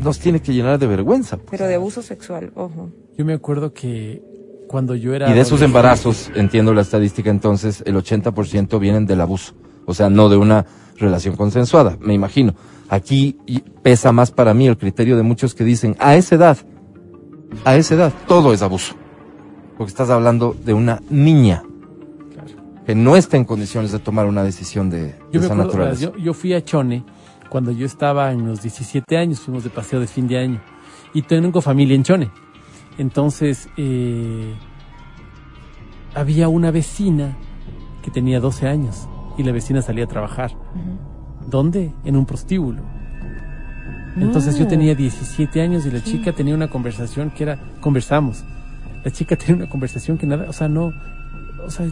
Nos tiene que llenar de vergüenza. pues. Pero de abuso sexual, ojo. Yo me acuerdo que cuando yo era... Y de esos embarazos, entiendo la estadística entonces, el 80% vienen del abuso. O sea, no de una relación consensuada, me imagino. Aquí pesa más para mí el criterio de muchos que dicen, a esa edad, a esa edad, todo es abuso. Porque estás hablando de una niña que no está en condiciones de tomar una decisión de, Yo de esa acuerdo, naturaleza. yo, yo fui a Chone cuando yo estaba en los 17 años, fuimos de paseo de fin de año. Y tengo familia en Chone. Entonces, eh, había una vecina que tenía 12 años y la vecina salía a trabajar. ¿Dónde? En un prostíbulo. Entonces yo tenía 17 años y la chica tenía una conversación que era, conversamos. La chica tenía una conversación que nada, o sea, no, o sea,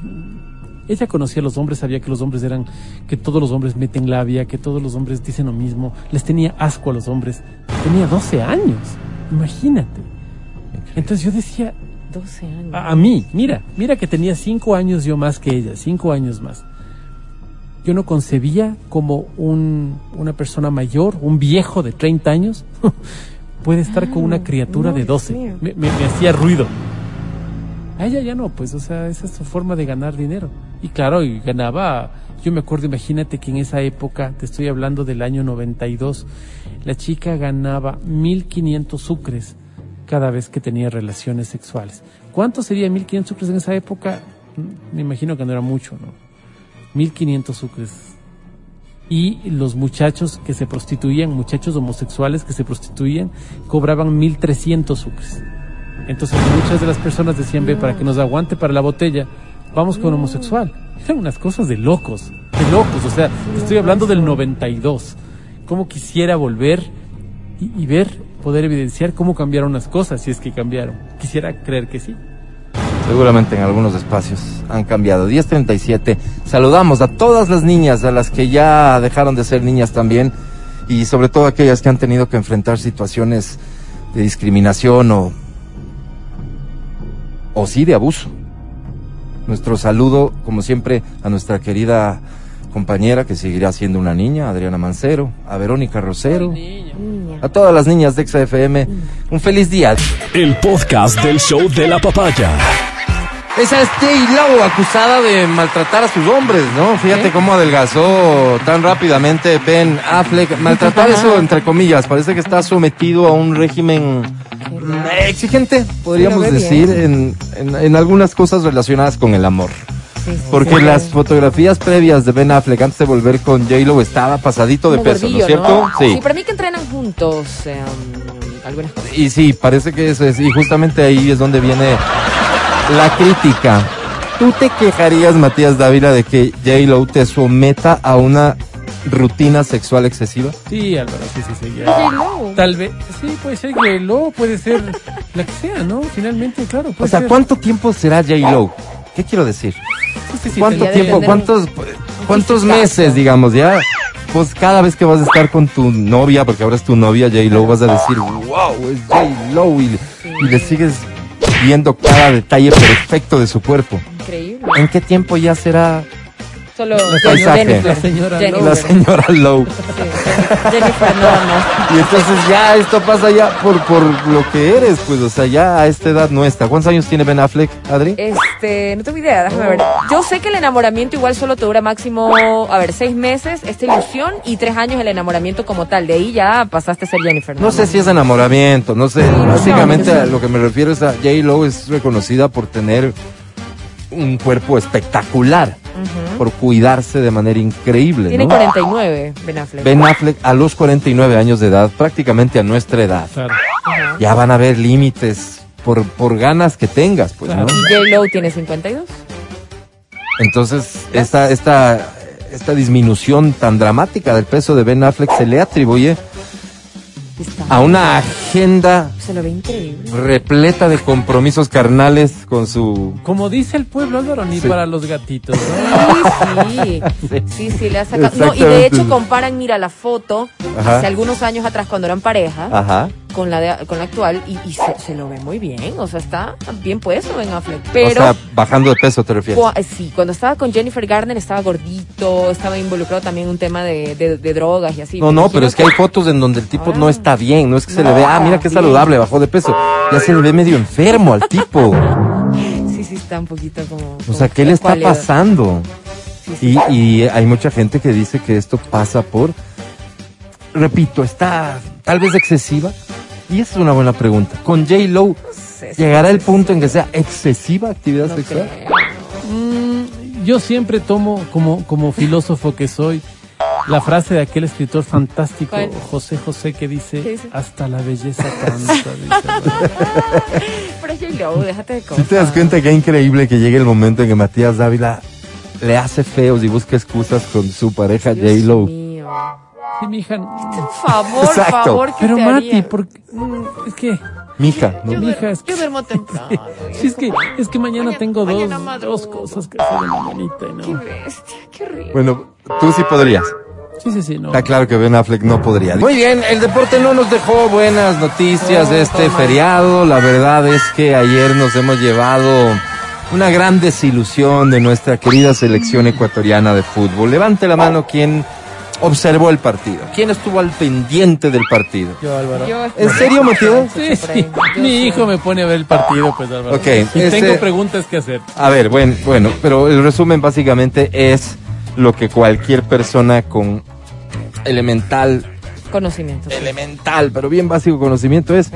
ella conocía a los hombres, sabía que los hombres eran, que todos los hombres meten labia, que todos los hombres dicen lo mismo, les tenía asco a los hombres. Tenía 12 años, imagínate. Entonces yo decía, 12 años. a, a mí, mira, mira que tenía 5 años yo más que ella, 5 años más. Yo no concebía como un, una persona mayor, un viejo de 30 años, puede estar con una criatura no, de Dios 12. mío. Me, me- me hacía ruido. A ella ya no, pues, o sea, esa es su forma de ganar dinero. Y claro, y ganaba, yo me acuerdo, imagínate que en esa época, te estoy hablando del año 92, la chica ganaba 1500 sucres cada vez que tenía relaciones sexuales. ¿Cuánto sería 1500 sucres en esa época? Mm, Me imagino que no era mucho, ¿no? 1500 sucres. Y los muchachos que se prostituían, muchachos homosexuales que se prostituían, cobraban 1300 sucres. Entonces muchas de las personas decían, ve, para que nos aguante para la botella, vamos con homosexual. Eran unas cosas de locos, de locos. O sea, estoy hablando del 92. Cómo quisiera volver y, y ver, poder evidenciar cómo cambiaron las cosas, si es que cambiaron. Quisiera creer que sí. Seguramente en algunos espacios han cambiado. 1037. Saludamos a todas las niñas, a las que ya dejaron de ser niñas también, y sobre todo aquellas que han tenido que enfrentar situaciones de discriminación o, o sí de abuso. Nuestro saludo, como siempre, a nuestra querida compañera que seguirá siendo una niña, Adriana Mancero, a Verónica Rosero, a todas las niñas de XFM. Un feliz día. El podcast del show de la papaya. Esa es J-Lo, acusada de maltratar a sus hombres, ¿no? Fíjate cómo adelgazó tan rápidamente Ben Affleck. Maltratar eso, entre comillas, parece que está sometido a un régimen exigente, podríamos decir, en, en, en algunas cosas relacionadas con el amor. Sí, sí, Porque sí. las fotografías previas de Ben Affleck antes de volver con J-Lo estaba pasadito de Como peso, ¿no es cierto? Sí. para mí que entrenan juntos eh, um, algunas cosas. Y sí, parece que eso es, y justamente ahí es donde viene la crítica. ¿Tú te quejarías, Matías Dávila, de que J-Lo te someta a una rutina sexual excesiva? Sí, Álvaro, sí, sí, sí. ya. J-Lo. Tal vez, sí, puede ser que lo puede ser la que sea, ¿no? Finalmente, claro. O sea, ser. ¿cuánto tiempo será J-Lo? ¿Qué quiero decir? Sí, sí, sí, ¿Cuánto tiempo, cuántos, cuántos meses, digamos, ya? Pues cada vez que vas a estar con tu novia, porque ahora es tu novia J-Lo, vas a decir, wow, es J-Lo, y, y le sigues viendo cada detalle perfecto de su cuerpo. Increíble. ¿En qué tiempo ya será Solo paisaje. Jennifer. La señora Jennifer. Lowe. la señora Lowe? Sí, Jennifer nada más. Y entonces ya esto pasa ya por, por lo que eres, pues, o sea, ya a esta edad nuestra. ¿Cuántos años tiene Ben Affleck, Adri? Este, no tengo idea, déjame ver. Yo sé que el enamoramiento igual solo te dura máximo, a ver, seis meses, esta ilusión, y tres años el enamoramiento como tal. De ahí ya pasaste a ser Jennifer. No sé si es enamoramiento, no sé. no, Básicamente no a lo que me refiero es a J. Lo es reconocida por tener un cuerpo espectacular, por cuidarse de manera increíble, Tiene ¿no? 49, Ben Affleck. Ben Affleck a los 49 años de edad, prácticamente a nuestra edad. Claro. Ya van a haber límites por, por ganas que tengas, pues, ¿no? Claro. Y J-Lo tiene 52. Entonces, esta, esta, esta disminución tan dramática del peso de Ben Affleck se le atribuye a una agenda Se lo ve increíble. repleta de compromisos carnales con su... Como dice el pueblo, Álvaro, ni Sí. para los gatitos. ¿no? Sí, sí, sí, sí, le ha sacado. No, y de hecho comparan, mira la foto, Ajá. hace algunos años atrás cuando eran pareja, Ajá. con la de- con la actual y, y se, se lo ve muy bien, o sea, está bien puesto Ben Affleck. Pero o sea, bajando de peso te refieres. cua- sí, cuando estaba con Jennifer Garner estaba gordito, estaba involucrado también en un tema de, de- de drogas y así. No, no, pero es que hay fotos en donde el tipo no Ah. está bien, no es que se le No, ve, ah, mira qué bien. saludable, bajó de peso. Ya se le ve medio enfermo al tipo. Sí, sí, está un poquito como... O sea, ¿qué le está pasando? Y, y hay mucha gente que dice que esto pasa por, repito, está tal vez excesiva. Y esa es una buena pregunta. Con J. Lo, ¿llegará el punto en que sea excesiva actividad sexual? Mm, yo siempre tomo como, como filósofo que soy la frase de aquel escritor fantástico, ¿Cuál? José José, que dice, hasta la belleza cansa. Pero J-Lo, déjate de Si cosas. te das cuenta que es increíble que llegue el momento en que Matías Dávila le hace feos y busca excusas con su pareja J. Dios Lo. mío. Sí, mija. Por favor, Exacto. favor, ¿qué Pero te Mati, haría? ¿por qué? Mm, Es que, Mija, ¿no? mija, es que, Yo duermo temprano. sí, es que, es que mañana, Mañana- tengo dos, mañana dos cosas que hacer en la mañanita y Qué no. bestia, qué horrible. Bueno, tú sí podrías. Sí, sí, sí, no. Está claro que Ben Affleck no podría. Muy bien, el deporte no nos dejó buenas noticias de este feriado. La verdad es que ayer nos hemos llevado una gran desilusión de nuestra querida selección ecuatoriana de fútbol. Levante la mano quien observó el partido. ¿Quién estuvo al pendiente del partido? Yo, Álvaro. Yo- ¿En serio, Matías? Sí, sí. Mi hijo me pone a ver el partido, pues, Álvaro. Ok, Y este- tengo preguntas que hacer. A ver, bueno, bueno, pero el resumen básicamente es lo que cualquier persona con elemental Conocimiento. elemental, pero bien básico conocimiento es, Sí.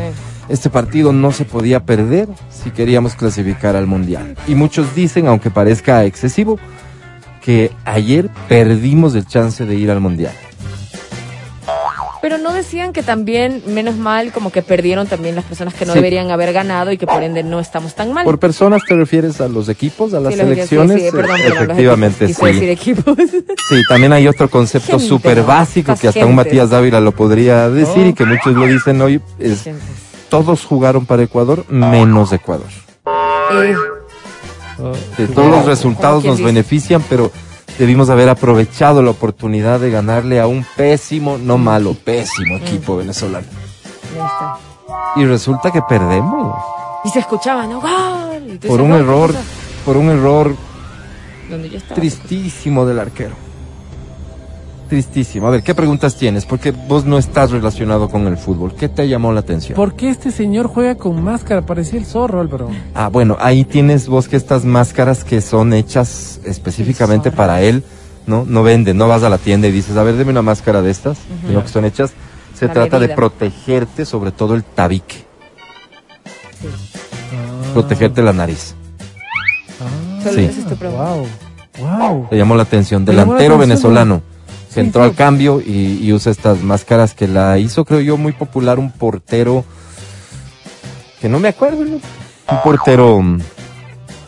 este partido no se podía perder si queríamos clasificar al Mundial. Y muchos dicen, aunque parezca excesivo, que ayer perdimos el chance de ir al Mundial. Pero no decían que también, menos mal, como que perdieron también las personas que no Sí. deberían haber ganado y que por ende no estamos tan mal. ¿Por personas te refieres a los equipos, a las Sí, selecciones? sí, perdón, perdón, los Efectivamente, equipos. Sí. decir equipos. Sí, también hay otro concepto súper básico que hasta un. Matías Dávila lo podría decir Oh. y que muchos lo dicen hoy, es todos jugaron para Ecuador menos Ecuador. eh, De todos los resultados nos dice. benefician, pero debimos haber aprovechado la oportunidad de ganarle a un pésimo, no malo, pésimo equipo venezolano. ya está. Y resulta que perdemos Y se escuchaba, ¿no? ¡Gol! Por un "No, error, puta". por un error Donde yo estaba. tristísimo del arquero. Tristísimo. A ver, ¿qué preguntas tienes? Porque vos no estás relacionado con el fútbol. ¿Qué te llamó la atención? ¿Por qué este señor juega con máscara? Parecía el zorro, Álvaro. Ah, bueno, ahí tienes vos que estas máscaras que son hechas específicamente para él, ¿no? No venden, no vas a la tienda y dices, a ver, deme una máscara de estas, sino que son hechas. Se La trata de protegerte sobre todo el tabique, Sí. protegerte la nariz. Solo Sí. Wow. Wow. Te llamó la atención. La Delantero atención, venezolano. Sí, entró sí. al cambio y, y usa estas máscaras que la hizo, creo yo, muy popular un portero que no me acuerdo, ¿no? Un portero mm,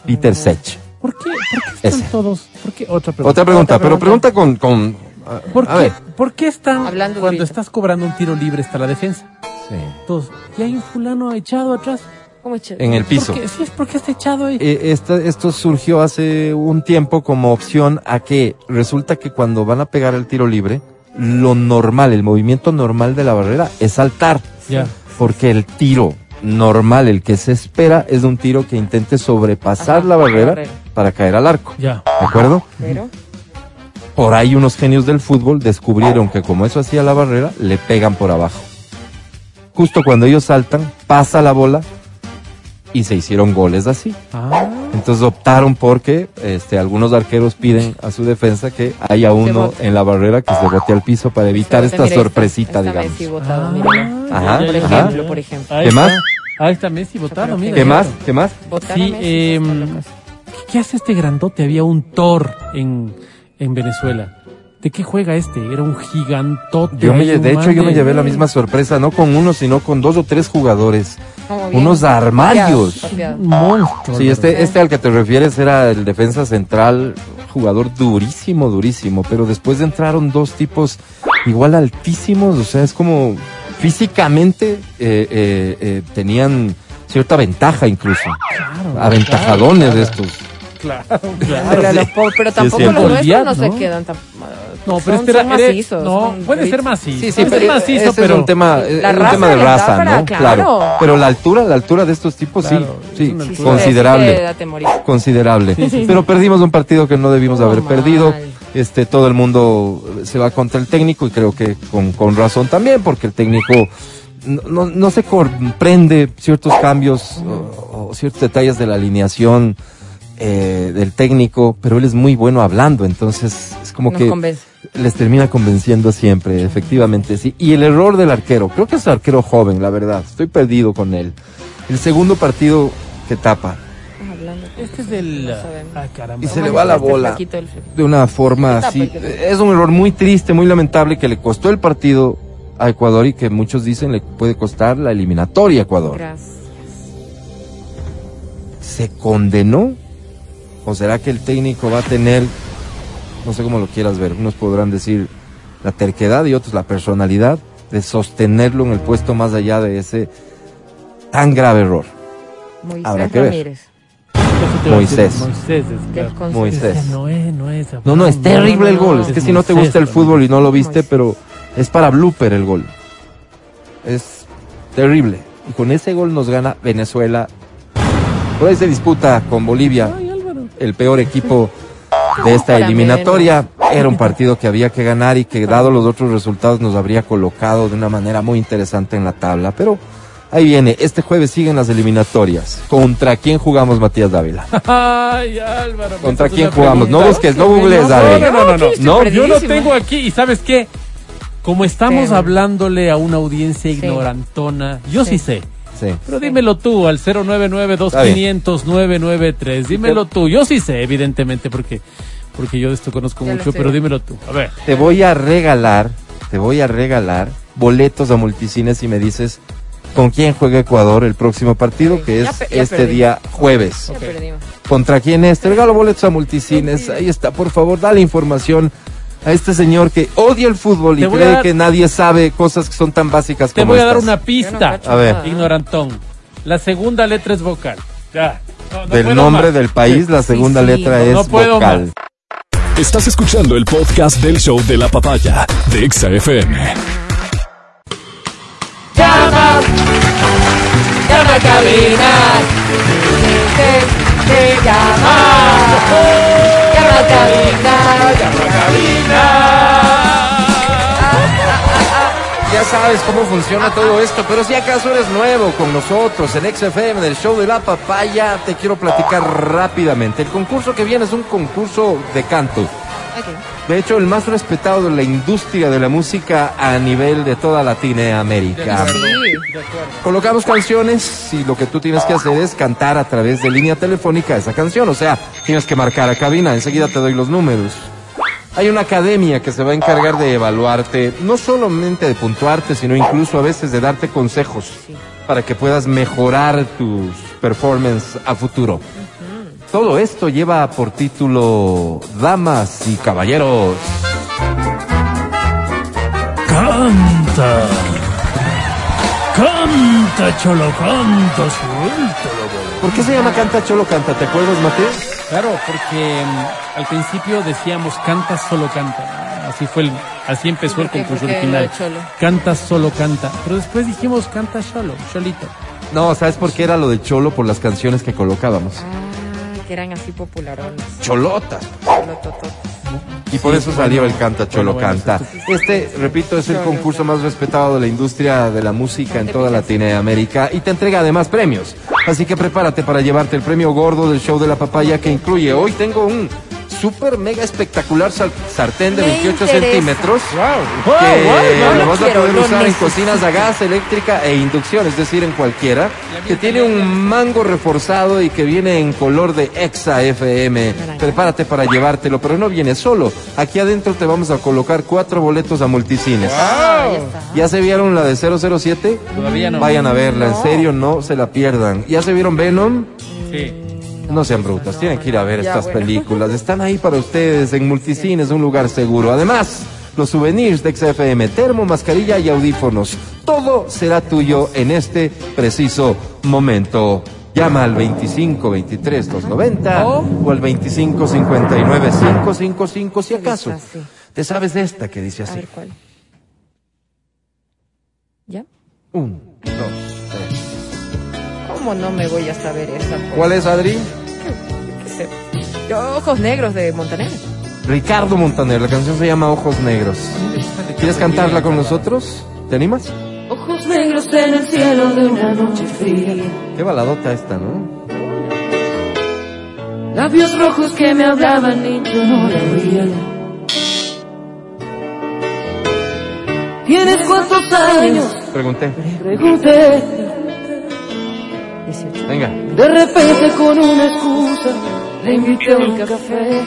Peter Sech. ¿Por qué? ¿Por qué están Ese. todos? ¿Por qué? Otra pregunta. Otra pregunta, Otra pero pregunta. pregunta con... con a, ¿Por a qué, ver. ¿Por qué están Hablando cuando estás cobrando un tiro libre está la defensa? Sí. Todos. Y hay un fulano echado atrás. En el piso. ¿Por qué? Sí, es porque está echado ahí. Eh, esta- esto surgió hace un tiempo como opción a que resulta que cuando van a pegar el tiro libre, lo normal, el movimiento normal de la barrera es saltar. ya. Porque el tiro normal, el que se espera, es un tiro que intente sobrepasar Ajá, la barrera barrera. para caer al arco. Ya. ¿De acuerdo? Pero, Por ahí unos genios del fútbol descubrieron que como eso hacía la barrera, le pegan por abajo. Justo cuando ellos saltan, pasa la bola y se hicieron goles así. Ah. Entonces optaron porque este, algunos arqueros piden a su defensa que haya uno en la barrera que se bote al piso para evitar esta sorpresita, está digamos. Messi botado, Ah, mira. Ajá, por ajá. ejemplo, por ejemplo. ¿Qué más? Ahí está Messi votado, mira. ¿Qué más? ¿Qué más? Sí, eh. ¿qué hace este grandote? Había un Thor en, en Venezuela. ¿De qué juega este? Era un gigantote. Yo me, de hecho, yo me llevé la misma sorpresa, no con uno, sino con dos o tres jugadores. Como bien Unos armarios. papeado, papeado. Un monstruo. Sí, este, este al que te refieres era el defensa central, jugador durísimo, durísimo, pero después entraron dos tipos igual altísimos, o sea, es como físicamente eh, eh, eh, tenían cierta ventaja incluso, Claro, aventajadones claro. estos. Claro, claro. los pero tampoco cierto. los nuestros no, ¿no? se quedan tan... No, pero son, este era, macizos. no, puede ser macizo. Sí, sí, puede ser pero macizo, ese pero es un tema, es La un tema de raza, para- ¿no? claro. Pero la altura, la altura de estos tipos Claro, sí, es sí, Sí, sí, considerable. sí, considerable. Pero perdimos un partido que no debimos Oh, haber mal. perdido. Este, todo el mundo se va contra el técnico y creo que con, con razón también, porque el técnico no, no, no se comprende ciertos cambios o, o ciertos detalles de la alineación eh, del técnico, pero él es muy bueno hablando, entonces es como Nos que convence. les termina convenciendo siempre, efectivamente, sí. Y el error del arquero, creo que es un arquero joven, la verdad, estoy perdido con él. El segundo partido que tapa. Este es del... No. Ah, caramba. Y se le va la Este bola. de una forma así. Es un error muy triste, muy lamentable que le costó el partido a Ecuador y que muchos dicen le puede costar la eliminatoria a Ecuador. Gracias. ¿Se condenó? ¿O será que el técnico va a tener, no sé cómo lo quieras ver, unos podrán decir la terquedad y otros la personalidad de sostenerlo en el puesto más allá de ese tan grave error? Moisés Habrá que ver. Moisés. Moisés. es, claro. Desconcertante. Moisés. No es, no es. No, no, es terrible el gol. no, Es es que si no te gusta el fútbol y no lo viste, Moisés. pero es para blooper el gol. Es terrible. Y con ese gol nos gana Venezuela. Por ahí se disputa con Bolivia. El peor equipo de esta eliminatoria. Era un partido que había que ganar y que dado los otros resultados nos habría colocado de una manera muy interesante en la tabla. Pero ahí viene, este jueves siguen las eliminatorias. ¿Contra quién jugamos, Matías Dávila? Ay, Álvaro. ¿Contra quién jugamos? No busques, no googlees, No, Dávila. no, no, no, no. Yo lo tengo aquí y ¿sabes qué? Como estamos Sí. hablándole a una audiencia ignorantona, yo sí, Sí. sé. Sí. Pero dímelo tú al 099-2500-993. Dímelo tú. Yo sí sé, evidentemente, porque, porque yo de esto conozco Ya mucho, pero dímelo tú. A ver. Te voy a regalar, te voy a regalar boletos a multicines si me dices con quién juega Ecuador el próximo partido, que es ya este perdí. día jueves. ¿Contra quién es? Te regalo boletos a multicines. Ahí está, por favor, dale información a este señor que odia el fútbol y Te cree dar- que nadie sabe cosas que son tan básicas Te como voy a dar estas. una no pista. A ver. Ignorantón. La segunda letra es vocal. Ya. No, no Del nombre más. del país, la segunda sí, letra no- es no puedo vocal. Estás escuchando el podcast del show de la papaya de Exa FM. Llama, llama a cabina. Te, te llama. Cabina, llama a Ya sabes cómo funciona todo esto, pero si acaso eres nuevo con nosotros en XFM del show de la papaya, te quiero platicar rápidamente. El concurso que viene es un concurso de canto. De hecho, el más respetado de la industria de la música a nivel de toda Latinoamérica. Sí. Colocamos canciones y lo que tú tienes que hacer es cantar a través de línea telefónica esa canción. O sea, tienes que marcar a cabina, enseguida te doy los números. Hay una academia que se va a encargar de evaluarte, no solamente de puntuarte, sino incluso a veces de darte consejos para que puedas mejorar tus performance a futuro. Todo esto lleva por título Damas y Caballeros. Canta. Canta, cholo, canta, suéltalo. ¿Por qué se llama Canta Cholo Canta? ¿Te acuerdas, Matías? Claro, porque mm, al principio decíamos canta solo canta. Así fue el, así empezó el concurso ¿Por qué original. cholo? Canta solo canta. Pero después dijimos canta solo, cholito. No, ¿sabes por qué era lo de Cholo? Por las canciones que colocábamos. Ah, eran así popularones. Cholotas. Y por eso salió el Canta Cholo bueno, Canta. Este, repito, es el concurso más respetado de la industria de la música en toda. Latinoamérica y te entrega además premios. Así que prepárate para llevarte el premio gordo del show de la papaya que incluye. Hoy tengo un súper mega espectacular sartén de Me 28 interesa. centímetros. Wow. que no lo lo vas a poder usar en cocinas a gas, eléctrica e inducción, es decir, en cualquiera, que tiene un mango reforzado y que viene en color de Exa FM. Prepárate para llevártelo, pero no viene solo. Aquí adentro te vamos a colocar cuatro boletos a multicines. Ah, ya está. ¿Ya se vieron la de 007? Todavía no. Vayan a verla, en serio, no se la pierdan. ¿Ya se vieron Venom? Sí. No sean brutas, tienen que ir a ver estas películas. Están ahí para ustedes en Multicines, un lugar seguro. Además, los souvenirs de XFM, termo, mascarilla y audífonos. Todo será tuyo en este preciso momento. Llama al 25 23 290 O- o al 25 59 555 si acaso. ¿Te sabes de esta que dice A así? ver cuál. ¿Ya? Un, dos, tres. ¿Cómo no me voy a saber esa? por- ¿Cuál es, Adri? Yo, Ojos Negros de Montaner. Ricardo Montaner. La canción se llama Ojos Negros. ¿Quieres cantarla con nosotros? ¿Te animas? Ojos negros en el cielo de una noche fría. Qué baladota esta, ¿no? Labios rojos que me hablaban y yo no la oía. ¿Tienes cuántos años? Pregunté. Pregunté. 18. Venga. De repente con una excusa le invité a un café.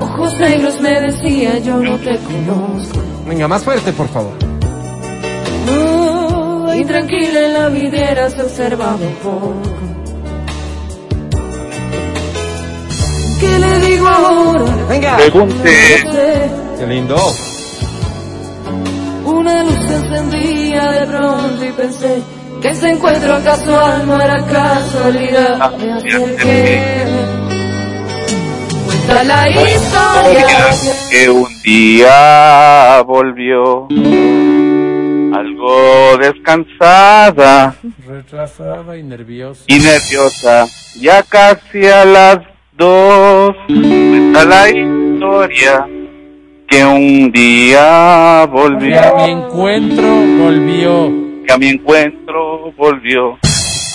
Ojos negros me decía yo no te conozco. Venga, más fuerte, por favor. Oh, y tranquila en la vidriera se observaba un poco. ¿Qué le digo ahora? Venga. Pregunte. Qué lindo. Una luz se encendía de pronto y pensé que ese encuentro casual no era casualidad. Me acerqué. Cuenta la historia. que un día volvió algo descansada Retrasada y nerviosa. y nerviosa, ya casi a las dos. Cuenta la historia que un día Y a volvió, mi encuentro volvió. Que a mi encuentro volvió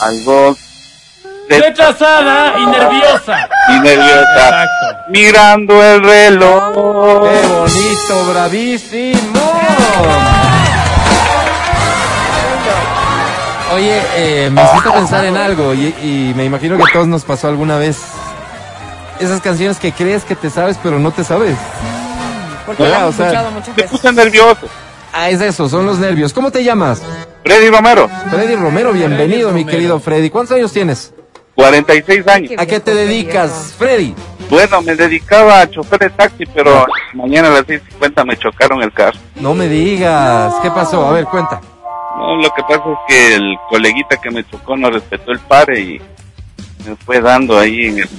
algo Retrasada y nerviosa. y nerviosa, Exacto. mirando el reloj. Qué bonito, bravísimo. Oye, eh, me hiciste pensar en algo y, y me imagino que a todos nos pasó alguna vez. Esas canciones que crees que te sabes pero no te sabes. Porque ¿Verdad? la O hemos sea, escuchado muchas Me veces. puse nervioso. Ah, es eso, son los nervios. ¿Cómo te llamas? Freddy Romero, Freddy Romero, bienvenido, mi Romero. querido Freddy. ¿Cuántos años tienes? 46 años. ¿A qué te dedicas, Freddy? Bueno, me dedicaba a chofer de taxi, pero mañana a las 6.50 me chocaron el carro. No me digas. ¿Qué pasó? A ver, cuenta. No, lo que pasa es que el coleguita que me chocó no respetó el pare y me fue dando ahí en el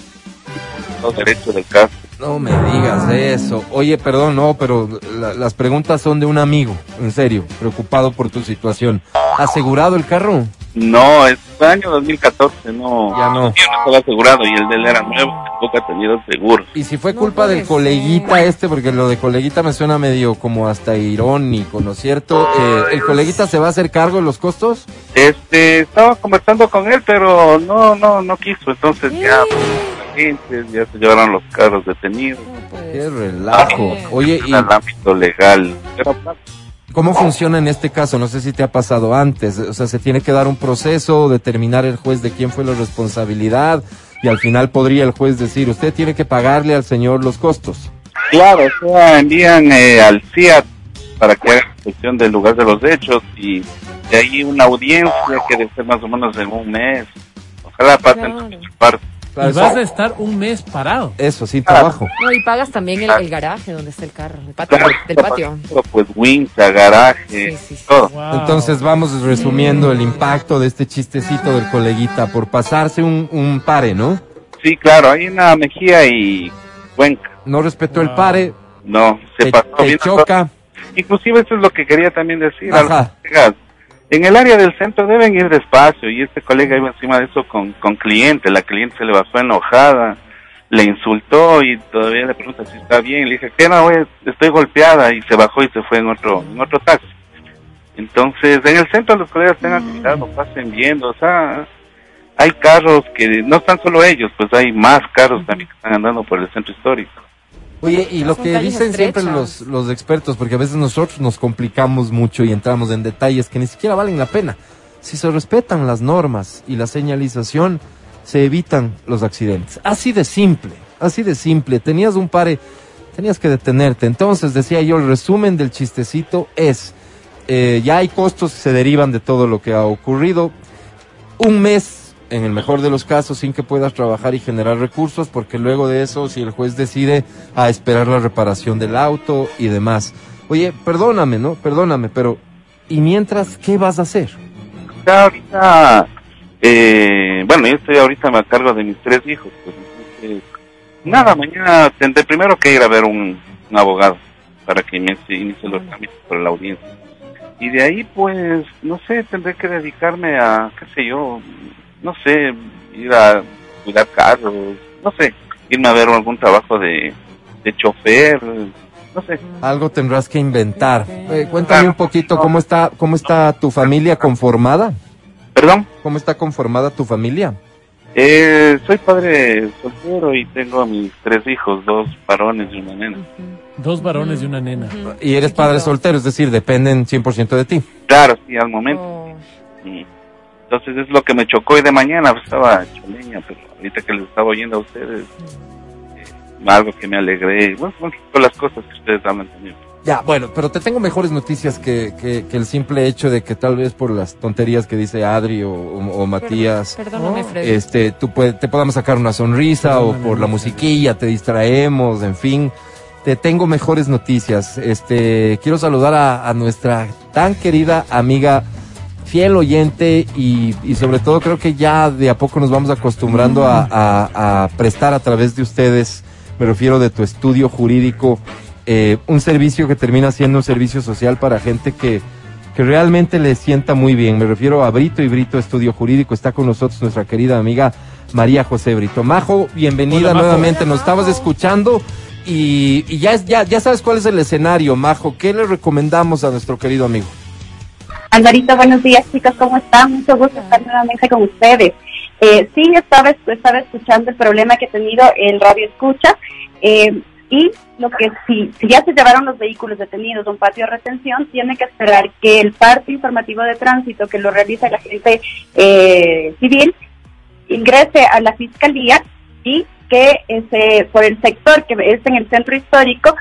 lado derecho del carro. No me digas eso. Oye, perdón, no, pero la- las preguntas son de un amigo, en serio, preocupado por tu situación. ¿Asegurado el carro? No, es año 2014, no. Ya no. Yo no estaba asegurado y el de él era nuevo, tampoco ha tenido seguro. Y si fue culpa del coleguita ser. este, porque lo de coleguita me suena medio como hasta irónico, ¿no es cierto? Eh, ¿El coleguita se va a hacer cargo de los costos? Este, estaba conversando con él, pero no, no, no quiso, entonces ya, ya se llevaron los carros detenidos. Puede Qué relajo. Oye, ¿y al ámbito legal. Cómo funciona en este caso? No sé si te ha pasado antes. O sea, se tiene que dar un proceso, determinar el juez de quién fue la responsabilidad y al final podría el juez decir, usted tiene que pagarle al señor los costos. claro, o sea, envían eh, al CIAT para que haga inspección del lugar de los hechos y de ahí una audiencia que debe ser más o menos en un mes. Ojalá pasen Claro. por su parte. Claro, Y vas a estar un mes parado. Eso, sin trabajo. No, y pagas también el, el garaje donde está el carro, el patio, Claro, del patio. Pues wincha, garaje, Sí, sí, sí. todo. Wow. Entonces vamos resumiendo el impacto de este chistecito del coleguita por pasarse un, un pare, ¿no? Sí, claro, hay una Mejía y Cuenca. No respetó el pare, No, se te, pasó te bien. choca. Inclusive eso es lo que quería también decir. a los Ajá. En el área del centro deben ir despacio y este colega iba encima de eso con, con cliente. La cliente se le bajó enojada, le insultó y todavía le pregunta si está bien. Le dije, que no, estoy golpeada y se bajó y se fue en otro, en otro taxi. Entonces, en el centro los colegas tengan cuidado, pasen viendo, o sea, hay carros que no están solo ellos, pues hay más carros también que están andando por el centro histórico. Oye, y lo que dicen siempre los, los expertos, porque a veces nosotros nos complicamos mucho y entramos en detalles que ni siquiera valen la pena. Si se respetan las normas y la señalización, se evitan los accidentes. Así de simple, así de simple. Tenías un pare, tenías que detenerte. Entonces, decía yo, el resumen del chistecito es, eh, ya hay costos que se derivan de todo lo que ha ocurrido. Un mes, en el mejor de los casos, sin que puedas trabajar y generar recursos, porque luego de eso, si el juez decide a esperar la reparación del auto y demás. Oye, perdóname, ¿no? Perdóname, pero ¿y mientras qué vas a hacer? acá ahorita, eh, bueno, yo estoy ahorita a cargo de mis tres hijos, pues entonces, nada, mañana tendré primero que ir a ver un, un abogado para que me inicie los trámites por la audiencia. Y de ahí, pues, no sé, tendré que dedicarme a, qué sé yo, no sé, ir a cuidar carros, no sé, irme a ver algún trabajo de, de chofer, no sé. Algo tendrás que inventar. Eh, cuéntame un poquito cómo está, cómo está tu familia conformada. Perdón, ¿Cómo está conformada tu familia? eh, soy padre soltero y tengo a mis tres hijos, dos varones y una nena. Dos varones y una nena. Y eres padre soltero, es decir, dependen 100% de ti. Claro, sí, al momento. Oh. Y entonces es lo que me chocó hoy de mañana, pues, estaba choleña, pero ahorita que les estaba oyendo a ustedes, eh, algo que me alegré, bueno, bueno, todas las cosas que ustedes hablan también. Ya, bueno, pero te tengo mejores noticias que, que, que el simple hecho de que tal vez por las tonterías que dice Adri o, o- o Matías, Perdóname, Freddy. este, tú puede- te podamos sacar una sonrisa o por la musiquilla te distraemos, en fin. Te tengo mejores noticias. Este, quiero saludar a, a nuestra tan querida amiga, fiel oyente y, y sobre todo creo que ya de a poco nos vamos acostumbrando a, a- a prestar a través de ustedes, me refiero de tu estudio jurídico, eh, un servicio que termina siendo un servicio social para gente que, que realmente le sienta muy bien. Me refiero a Brito y Brito Estudio Jurídico. Está con nosotros nuestra querida amiga María José Brito. Majo, bienvenida Hola, Majo. nuevamente. Nos estabas escuchando y, y ya, es- ya, ya sabes cuál es el escenario, Majo. ¿Qué le recomendamos a nuestro querido amigo? Alvarito, buenos días chicos, ¿cómo están? Mucho gusto estar nuevamente con ustedes. Eh, sí, estaba, estaba escuchando el problema que ha tenido el radio escucha eh, y lo que si, si ya se llevaron los vehículos detenidos a un patio de retención, tiene que esperar que el parte informativo de tránsito que lo realiza la gente eh, civil ingrese a la fiscalía y que ese, por el sector que es en el centro histórico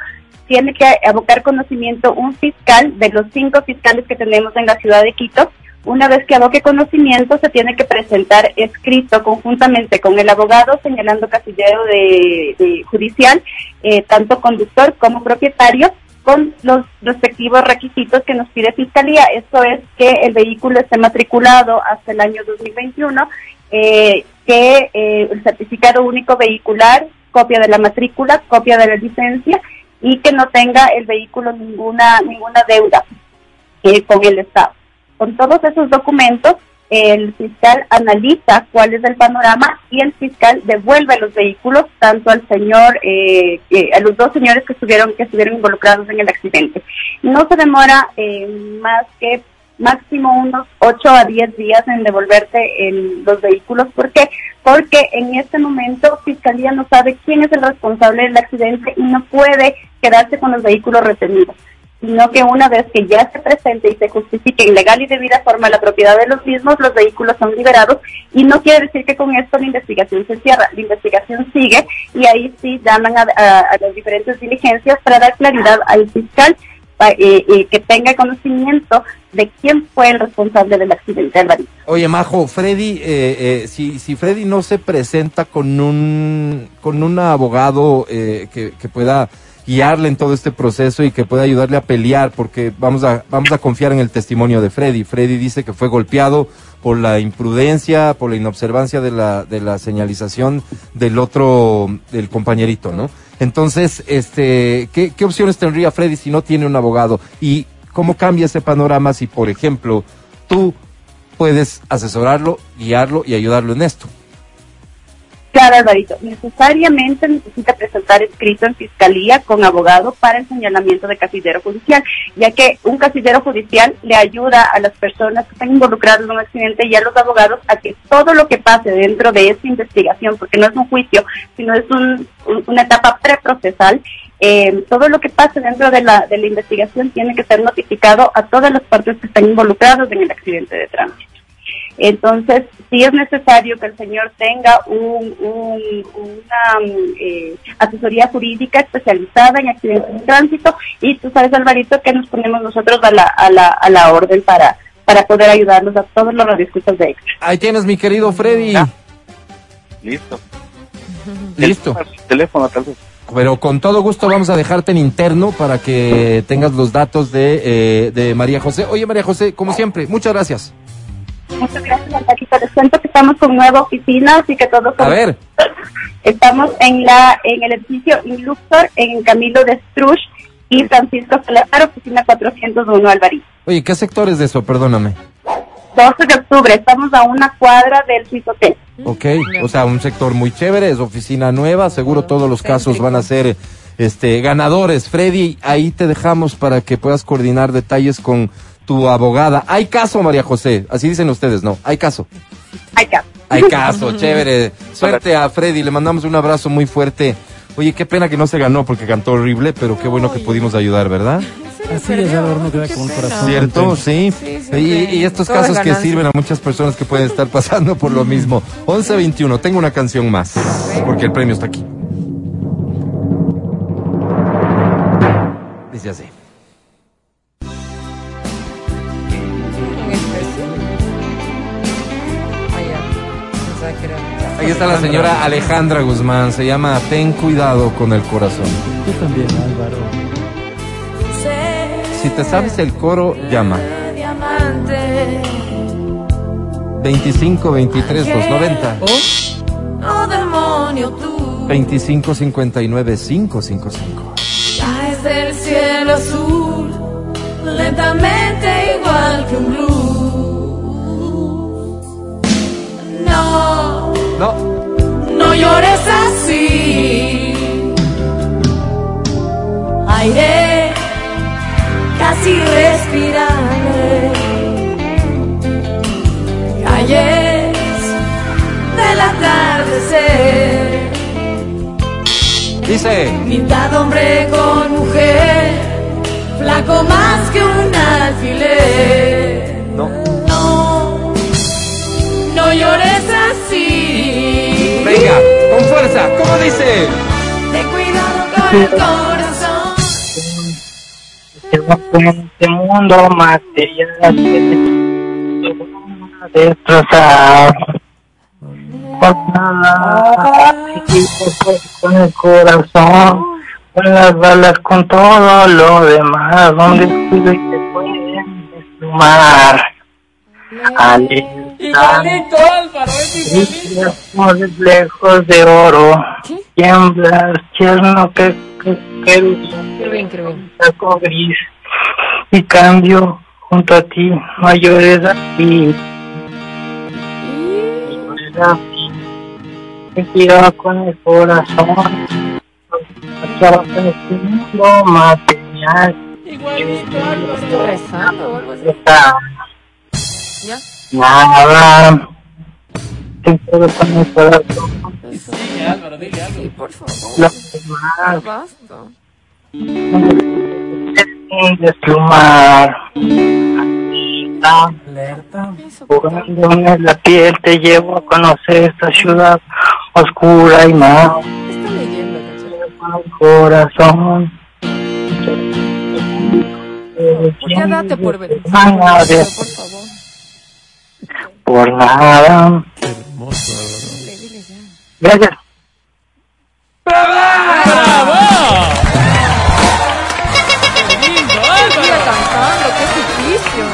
tiene que abocar conocimiento un fiscal de los cinco fiscales que tenemos en la ciudad de Quito. Una vez que aboque conocimiento, se tiene que presentar escrito conjuntamente con el abogado señalando casillero de, judicial, eh, tanto conductor como propietario, con los respectivos requisitos que nos pide Fiscalía. Esto es que el vehículo esté matriculado hasta el año 2021, eh, que eh, el certificado único vehicular, copia de la matrícula, copia de la licencia y que no tenga el vehículo ninguna ninguna deuda eh, con el Estado. Con todos esos documentos, el fiscal analiza cuál es el panorama y el fiscal devuelve los vehículos tanto al señor, eh, eh, a los dos señores que estuvieron que estuvieron involucrados en el accidente. No se demora eh, más que máximo unos 8 a 10 días en devolverte el- los vehículos. ¿Por qué? Porque en este momento Fiscalía no sabe quién es el responsable del accidente y no puede quedarse con los vehículos retenidos sino que una vez que ya se presente y se justifique en legal y debida forma la propiedad de los mismos, los vehículos son liberados y no quiere decir que con esto la investigación se cierra, la investigación sigue y ahí sí llaman a, a- a las diferentes diligencias para dar claridad al fiscal eh, eh, que tenga conocimiento de quién fue el responsable del accidente, Alvarito. Oye, Majo, Freddy, eh, eh, si, si Freddy no se presenta con un, con un abogado eh, que, que pueda guiarle en todo este proceso y que pueda ayudarle a pelear, porque vamos a, vamos a confiar en el testimonio de Freddy. Freddy dice que fue golpeado por la imprudencia, por la inobservancia de la, de la señalización del otro, del compañerito, ¿no? Entonces, este, ¿qué, ¿qué opciones tendría Freddy si no tiene un abogado? ¿Y cómo cambia ese panorama si, por ejemplo, tú puedes asesorarlo, guiarlo y ayudarlo en esto. Claro, Alvarito, necesariamente necesita presentar escrito en fiscalía con abogado para el señalamiento de casillero judicial, ya que un casillero judicial le ayuda a las personas que están involucradas en un accidente y a los abogados a que todo lo que pase dentro de esta investigación, porque no es un juicio, sino es un- un- una etapa preprocesal, eh, todo lo que pase dentro de la, de la investigación tiene que ser notificado a todas las partes que están involucradas en el accidente de tránsito. Entonces, sí es necesario que el señor tenga un, un- una eh, asesoría jurídica especializada en accidentes de tránsito y tú sabes, Alvarito, que nos ponemos nosotros a la, a la, a la orden para, para poder ayudarnos a todos los radioescuchas de extra. Ahí tienes, mi querido Freddy. Ya. Listo. Listo. El teléfono tal vez. Pero con todo gusto vamos a dejarte en interno para que tengas los datos de, eh, de María José. Oye, María José, como siempre, muchas gracias. Muchas gracias, Alvarito. Les cuento que estamos con nueva oficina, así que todos... A ver, Estamos en la en el edificio Luxor, en Camilo de Struch y Francisco Salazar, oficina 401, Alvarito. oye, ¿qué sector es de eso? Perdóname. 12 de octubre, estamos a una cuadra del Suizo Hotel. Ok, o sea, un sector muy chévere, es oficina nueva, seguro todos los casos van a ser este ganadores. Freddy, ahí te dejamos para que puedas coordinar detalles con tu abogada. Hay caso, María José, así dicen ustedes, ¿no? Hay caso. Acá. Hay caso, chévere. Suerte a Freddy, le mandamos un abrazo muy fuerte. Oye, qué pena que no se ganó porque cantó horrible, pero qué bueno que pudimos ayudar, ¿verdad? Así es, queda con el corazón. ¿Cierto? Sí. Sí, sí, y, estos casos que sirven a muchas personas que pueden estar pasando por lo mismo. 11.21, tengo una canción más, porque el premio está aquí. Dice así. Ahí está la señora Alejandra Guzmán, se llama Ten cuidado con el corazón. Tú también, Álvaro. Si te sabes el coro, llama. Diamante, 25 23 290 oh demonio tú, 25 59 555. caes del cielo azul, lentamente igual que un No, No, llores así. Aire casi respirable. Calles del atardecer. dice. Mitad hombre con mujer. Flaco más que un alfiler. Venga, con fuerza, ¿cómo dice? Ten cuidado con el corazón. este mundo material que te destrozar. Por nada, con el corazón, con las balas, con todo lo demás, donde descuido y te pueden desplumar. Alerta, brillas como reflejos de oro, tiemblas, tierno que, que, que gris y cambio junto a ti, llores aquí. Ten cuidado con el corazón. Este mundo material. Estoy rezando o algo así. Está ¿Ya? Nada. Ten cuidado con corazón. Sí, Álvaro, dile algo. Sí, por favor. Lo demás, Basta. desplumar. Alerta. Jugándome en la piel te llevo a conocer esta ciudad oscura y más ¿Qué está leyendo, corazón. ¿Por qué date por ver? Por favor. Por nada. Qué hermoso. Gracias. ¡Qué lindo, Sigue Álvaro! cantando, qué suplicio.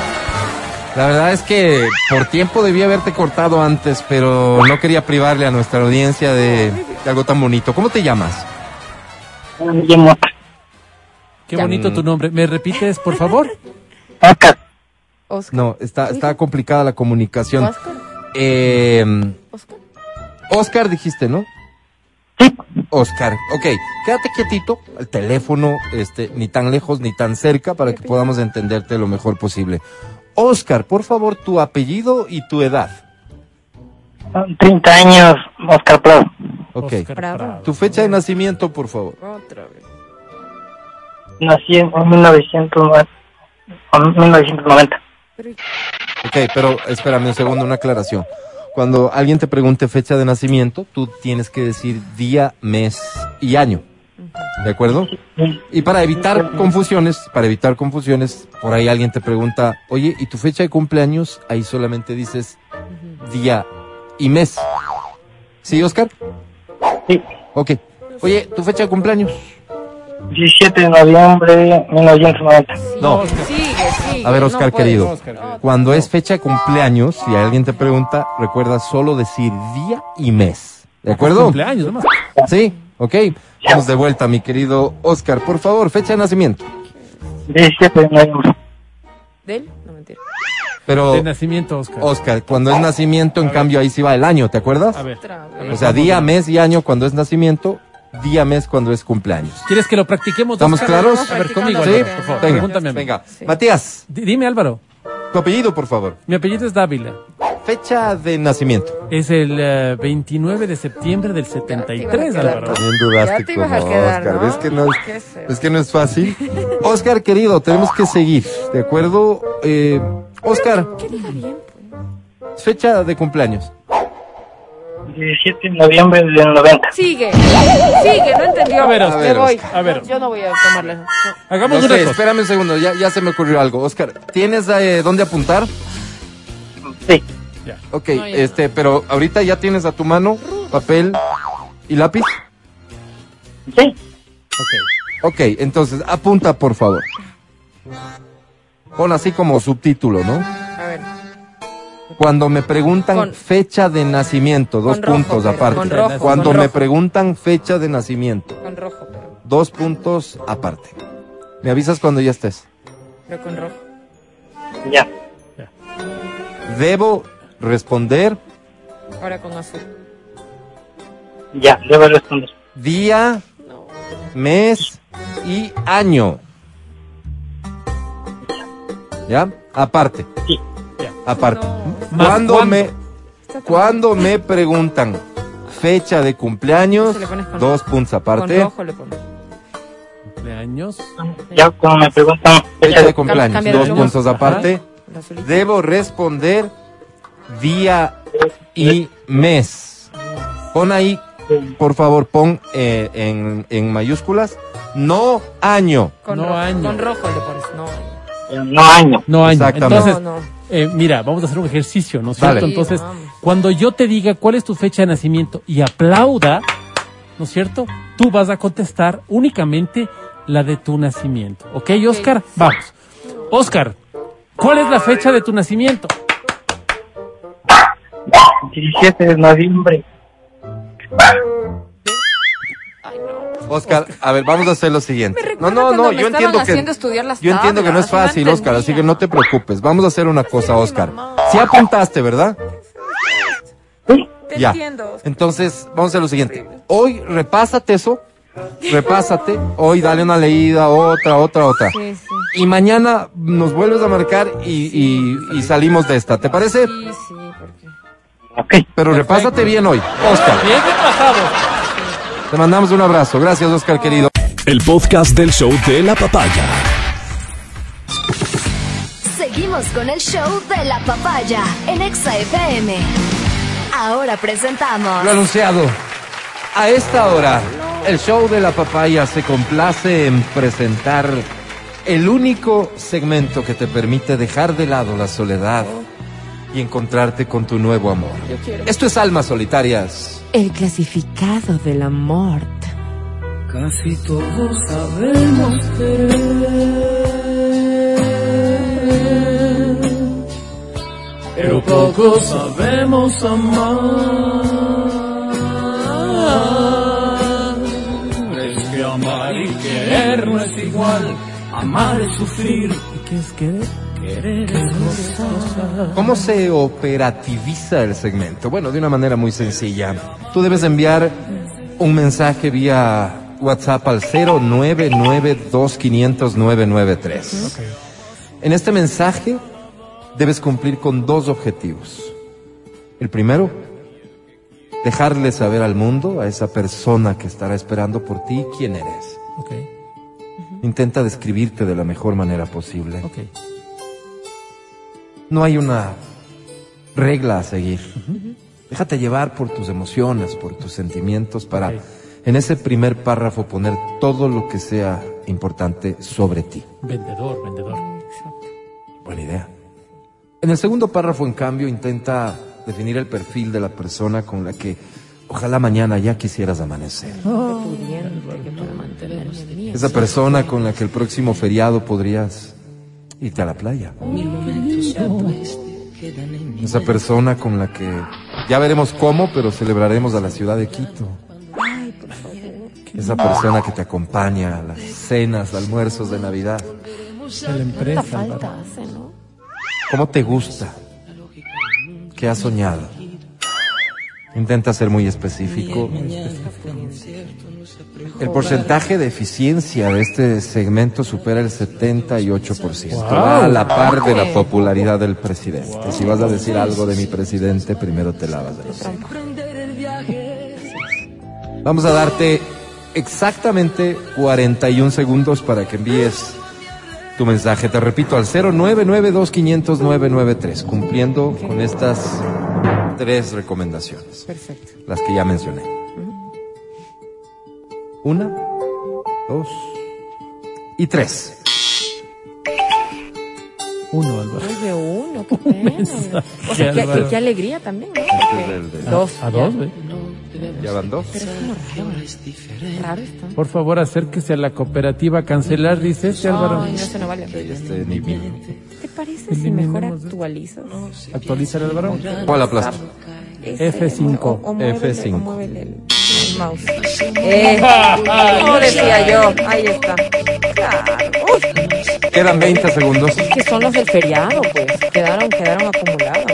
La verdad es que por tiempo debía haberte cortado antes, pero no quería privarle a nuestra audiencia de, de algo tan bonito. ¿Cómo te llamas? Qué bonito tu nombre. ¿Me repites, por favor? Oscar. Oscar. No, está, está complicada la comunicación. Oscar. Eh, Oscar. Oscar dijiste, ¿no? Sí. Oscar, ok, quédate quietito, el teléfono, este, ni tan lejos ni tan cerca para que podamos entenderte lo mejor posible. Oscar, por favor, tu apellido y tu edad. 30 años, Oscar Prado. Ok. Oscar. Prado. Tu fecha de nacimiento, por favor. Otra vez. Nací en 1990. en 1990. Pero, Ok, pero espérame un segundo, una aclaración. Cuando alguien te pregunte fecha de nacimiento, tú tienes que decir día, mes y año. ¿De acuerdo? Y para evitar confusiones, para evitar confusiones, por ahí alguien te pregunta, oye, ¿y tu fecha de cumpleaños? Ahí solamente dices día y mes. ¿Sí, Oscar? Sí. Ok. Oye, ¿tu fecha de cumpleaños? 17 de noviembre de 1990. No. Sigue. A ver, Oscar querido, Oscar, querido. cuando es fecha de cumpleaños, si alguien te pregunta, recuerda solo decir día y mes. ¿De acuerdo? Cumpleaños, nomás. Sí, ok. Vamos de vuelta, mi querido Oscar. Por favor, fecha de nacimiento. 17 de noviembre. ¿De él? No, mentira. Pero, De nacimiento, Oscar. Oscar, cuando es nacimiento, en cambio, ahí sí va el año, ¿te acuerdas? A ver. A O sea, día, mes y año cuando es nacimiento, día, mes cuando es cumpleaños. ¿Quieres que lo practiquemos? ¿Estamos Oscar? claros? A ver, conmigo, ¿Sí? Álvaro, por favor. Venga, Pregúntame a mí. venga. Sí. Matías, D- Dime, Álvaro. tu apellido, por favor. Mi apellido es Dávila. Fecha de nacimiento. Es el eh, 29 de septiembre del 73, quedar Álvaro. todo. Bien dudaste Ya te ibas a como quedar, Oscar. ¿no? ¿Ves que no, Qué feo. es que no es fácil? Oscar, querido, tenemos que seguir, ¿de acuerdo? Eh, Oscar, Que diga bien. fecha de cumpleaños. 17 de noviembre del 90. Sigue, sigue, no entendió. A ver, Oscar. ver, voy. Oscar. A ver. Yo no voy a tomarle. no. Hagamos No una sé, cosa. espérame un segundo, ya, ya se me ocurrió algo. Oscar, ¿tienes eh, dónde apuntar? Sí. Ya. Ok, No, ya este, pero ahorita ya tienes a tu mano papel y lápiz. Sí. Ok. Ok, entonces apunta, por favor. Pon así como subtítulo, ¿no? Cuando me preguntan Con- fecha de nacimiento, dos rojo, puntos pero, aparte. con rojo, Cuando con me rojo. preguntan fecha de nacimiento, Con rojo, pero, dos puntos aparte. Me avisas cuando ya estés. pero con rojo. Ya. Debo responder Ahora con azul. Ya. Debo responder. día, No. mes y año. ¿Ya? Aparte. Sí. Aparte. Más Cuando cuándo. me cuando me preguntan fecha de cumpleaños, con- dos puntos Con aparte. rojo le. Cumpleaños. Ya cuando me preguntan Fecha de cumpleaños, dos puntos aparte. Debo responder día y mes. Pon ahí, por favor, pon eh, en, en mayúsculas, no año. Con No rojo. año. Con rojo le pones. No. No año. No año. Entonces, No, no. eh, mira, vamos a hacer un ejercicio, ¿no es cierto? Sí, Entonces, vamos. cuando yo te diga cuál es tu fecha de nacimiento y aplauda, ¿no es cierto? Tú vas a contestar únicamente la de tu nacimiento. ¿Ok, Oscar? Vamos. Oscar, ¿cuál es la fecha de tu nacimiento? 17 de noviembre. Oscar, a ver, vamos a hacer lo siguiente. Me No, no, no, me yo entiendo que haciendo estudiar las yo entiendo que no es fácil, no Oscar, así que no te preocupes. Vamos a hacer una cosa, Oscar. Si apuntaste, ¿verdad? Sí. Te Ya. entiendo. Entonces, vamos a hacer lo siguiente. Hoy repásate eso. Repásate. Hoy dale una leída, otra, otra, otra. Sí, sí. Y mañana nos vuelves a marcar y, y- y salimos de esta. ¿Te parece? Sí, sí, porque. Ok. Pero repásate bien hoy. Oscar, Bien repasado. Te mandamos un abrazo. Gracias, Oscar, querido. El podcast del show de la papaya. Seguimos con el show de la papaya en Exa FM. Ahora presentamos Lo anunciado. A esta hora, el show de la papaya se complace en presentar el único segmento que te permite dejar de lado la soledad y encontrarte con tu nuevo amor. Esto es Almas Solitarias. El clasificado del amor. Casi todos sabemos querer, pero pocos sabemos amar. Es que amar y querer no es igual, amar es sufrir. ¿Y qué es querer? ¿Cómo se operativiza el segmento? Bueno, de una manera muy sencilla. Tú debes enviar un mensaje vía WhatsApp al 0992500993. En este mensaje debes cumplir con dos objetivos. El primero, dejarle saber al mundo, a esa persona que estará esperando por ti, quién eres. Intenta describirte de la mejor manera posible. No hay una regla a seguir. Déjate llevar por tus emociones, por tus sentimientos, para en ese primer párrafo poner todo lo que sea importante sobre ti. Vendedor, vendedor. Buena idea. En el segundo párrafo, en cambio, intenta definir el perfil de la persona con la que ojalá mañana ya quisieras amanecer. Pudiente que pueda mantenerme bien. Esa persona con la que el próximo feriado podrías irte a la playa. Esa persona con la que ya veremos cómo, pero celebraremos a la ciudad de Quito. Esa persona que te acompaña a las cenas, almuerzos de Navidad. De la empresa. ¿Cómo te gusta? ¿Qué has soñado? Intenta ser muy específico. El porcentaje de eficiencia de este segmento supera el 78%. Va a la par de la popularidad del presidente. Si vas a decir algo de mi presidente, primero te lavas de los. Vamos a darte exactamente 41 segundos para que envíes tu mensaje. Te repito, al 0992500993, cumpliendo con estas tres recomendaciones, Perfecto. las que ya mencioné. Una, dos y tres. Uno, Álvaro. Ay, de uno, qué pena. O sea, qué, Álvaro. qué alegría también, ¿no? De- dos. ¿A dos, ve? ¿Ya van dos? Pero es como raro. Raro esto. Por favor, acérquese a la cooperativa a cancelar, dice este Álvaro. Ay, no, eso no vale. Este ni. ¿Te parece si mejor actualizas? Actualiza el Álvaro. ¿Cuál aplasto? Ese, F5. o- o muévele- F5. o muévele el, el mouse. Eh, como decía yo, ahí está. Claro. Uf, Quedan 20 segundos. que son los del feriado, pues. Quedaron, quedaron acumulados.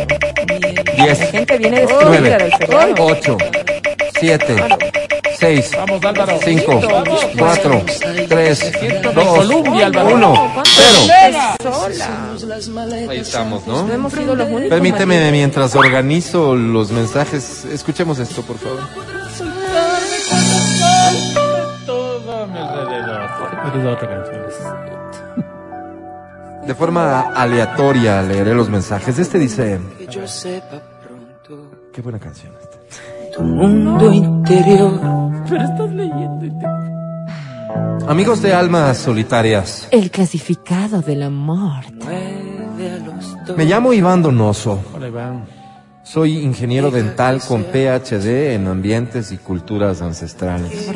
La 10, gente viene destruida 9, del feriado. 8, 7, 6, Vamos, Álvaro. 5, 4, 3, 2, Colombia, Álvaro. 1, 0. Sola. Ahí estamos, ¿no? No hemos sido los únicos. Permíteme, mientras organizo los mensajes, escuchemos esto, por favor. Todo a mi alrededor. Esa es otra canción. De forma aleatoria leeré los mensajes. Este dice... Qué buena canción esta. Pero estás leyendo y te... Amigos de almas solitarias, El clasificado del amor. me llamo Iván Donoso. Hola, Iván. Soy ingeniero dental con PhD en ambientes y culturas ancestrales.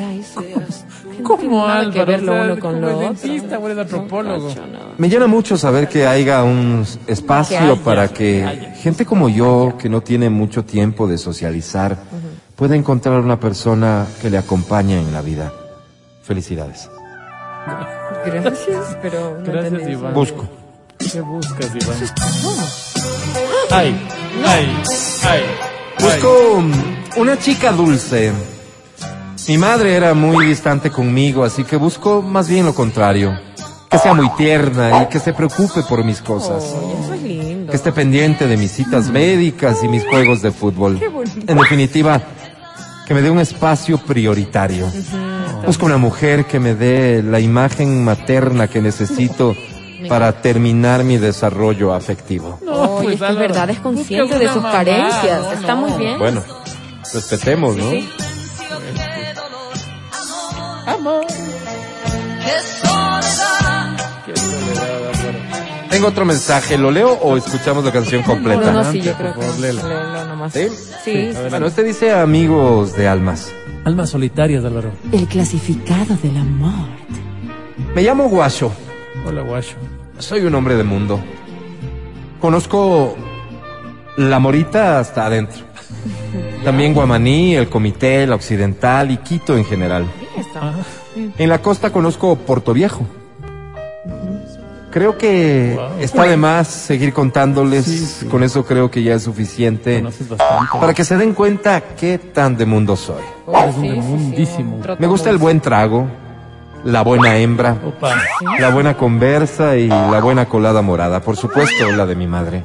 ¿Cómo, nada que Álvaro? ver lo uno con lo es otro. dentista o eres antropólogo. Me llena mucho saber que haya un espacio Que haya, para que que gente como yo, que no tiene mucho tiempo de socializar, pueda encontrar una persona que le acompañe en la vida. Felicidades. Gracias, pero no Gracias. Iván. Busco. ¿Qué buscas, Iván? Ay, ay, ay. Busco um, una chica dulce. Mi madre era muy distante conmigo, así que busco más bien lo contrario. Que sea muy tierna y que se preocupe por mis cosas. Oye, eso es lindo. que esté pendiente de mis citas médicas y mis juegos de fútbol. Qué. En definitiva, que me dé un espacio prioritario. Busco una mujer que me dé la imagen materna que necesito para terminar mi desarrollo afectivo. No, pues, es que Álvaro, verdad, es consciente de sus mamá. carencias. No, Está no. muy bien. Bueno, respetemos, ¿no? Sí. Amor. Qué soledad, Álvaro. Tengo otro mensaje, ¿lo leo o escuchamos la canción completa? No, no, sí, yo creo por que léelo nomás. ¿Sí? Sí. Bueno, este dice amigos de almas. Almas solitarias, Álvaro. El clasificado del amor. Me llamo Guacho. Hola, guacho. Soy un hombre de mundo. Conozco la Morita hasta adentro. También Guamaní, el Comité, la Occidental y Quito en general. Ah, En la costa conozco Puerto Viejo. Creo que Wow. está de más seguir contándoles. Sí, sí. Con eso creo que ya es suficiente para que se den cuenta qué tan de mundo soy. Demundísimo. Me gusta el buen trago, la buena hembra, Opa. la buena conversa y la buena colada morada. Por supuesto, la de mi madre.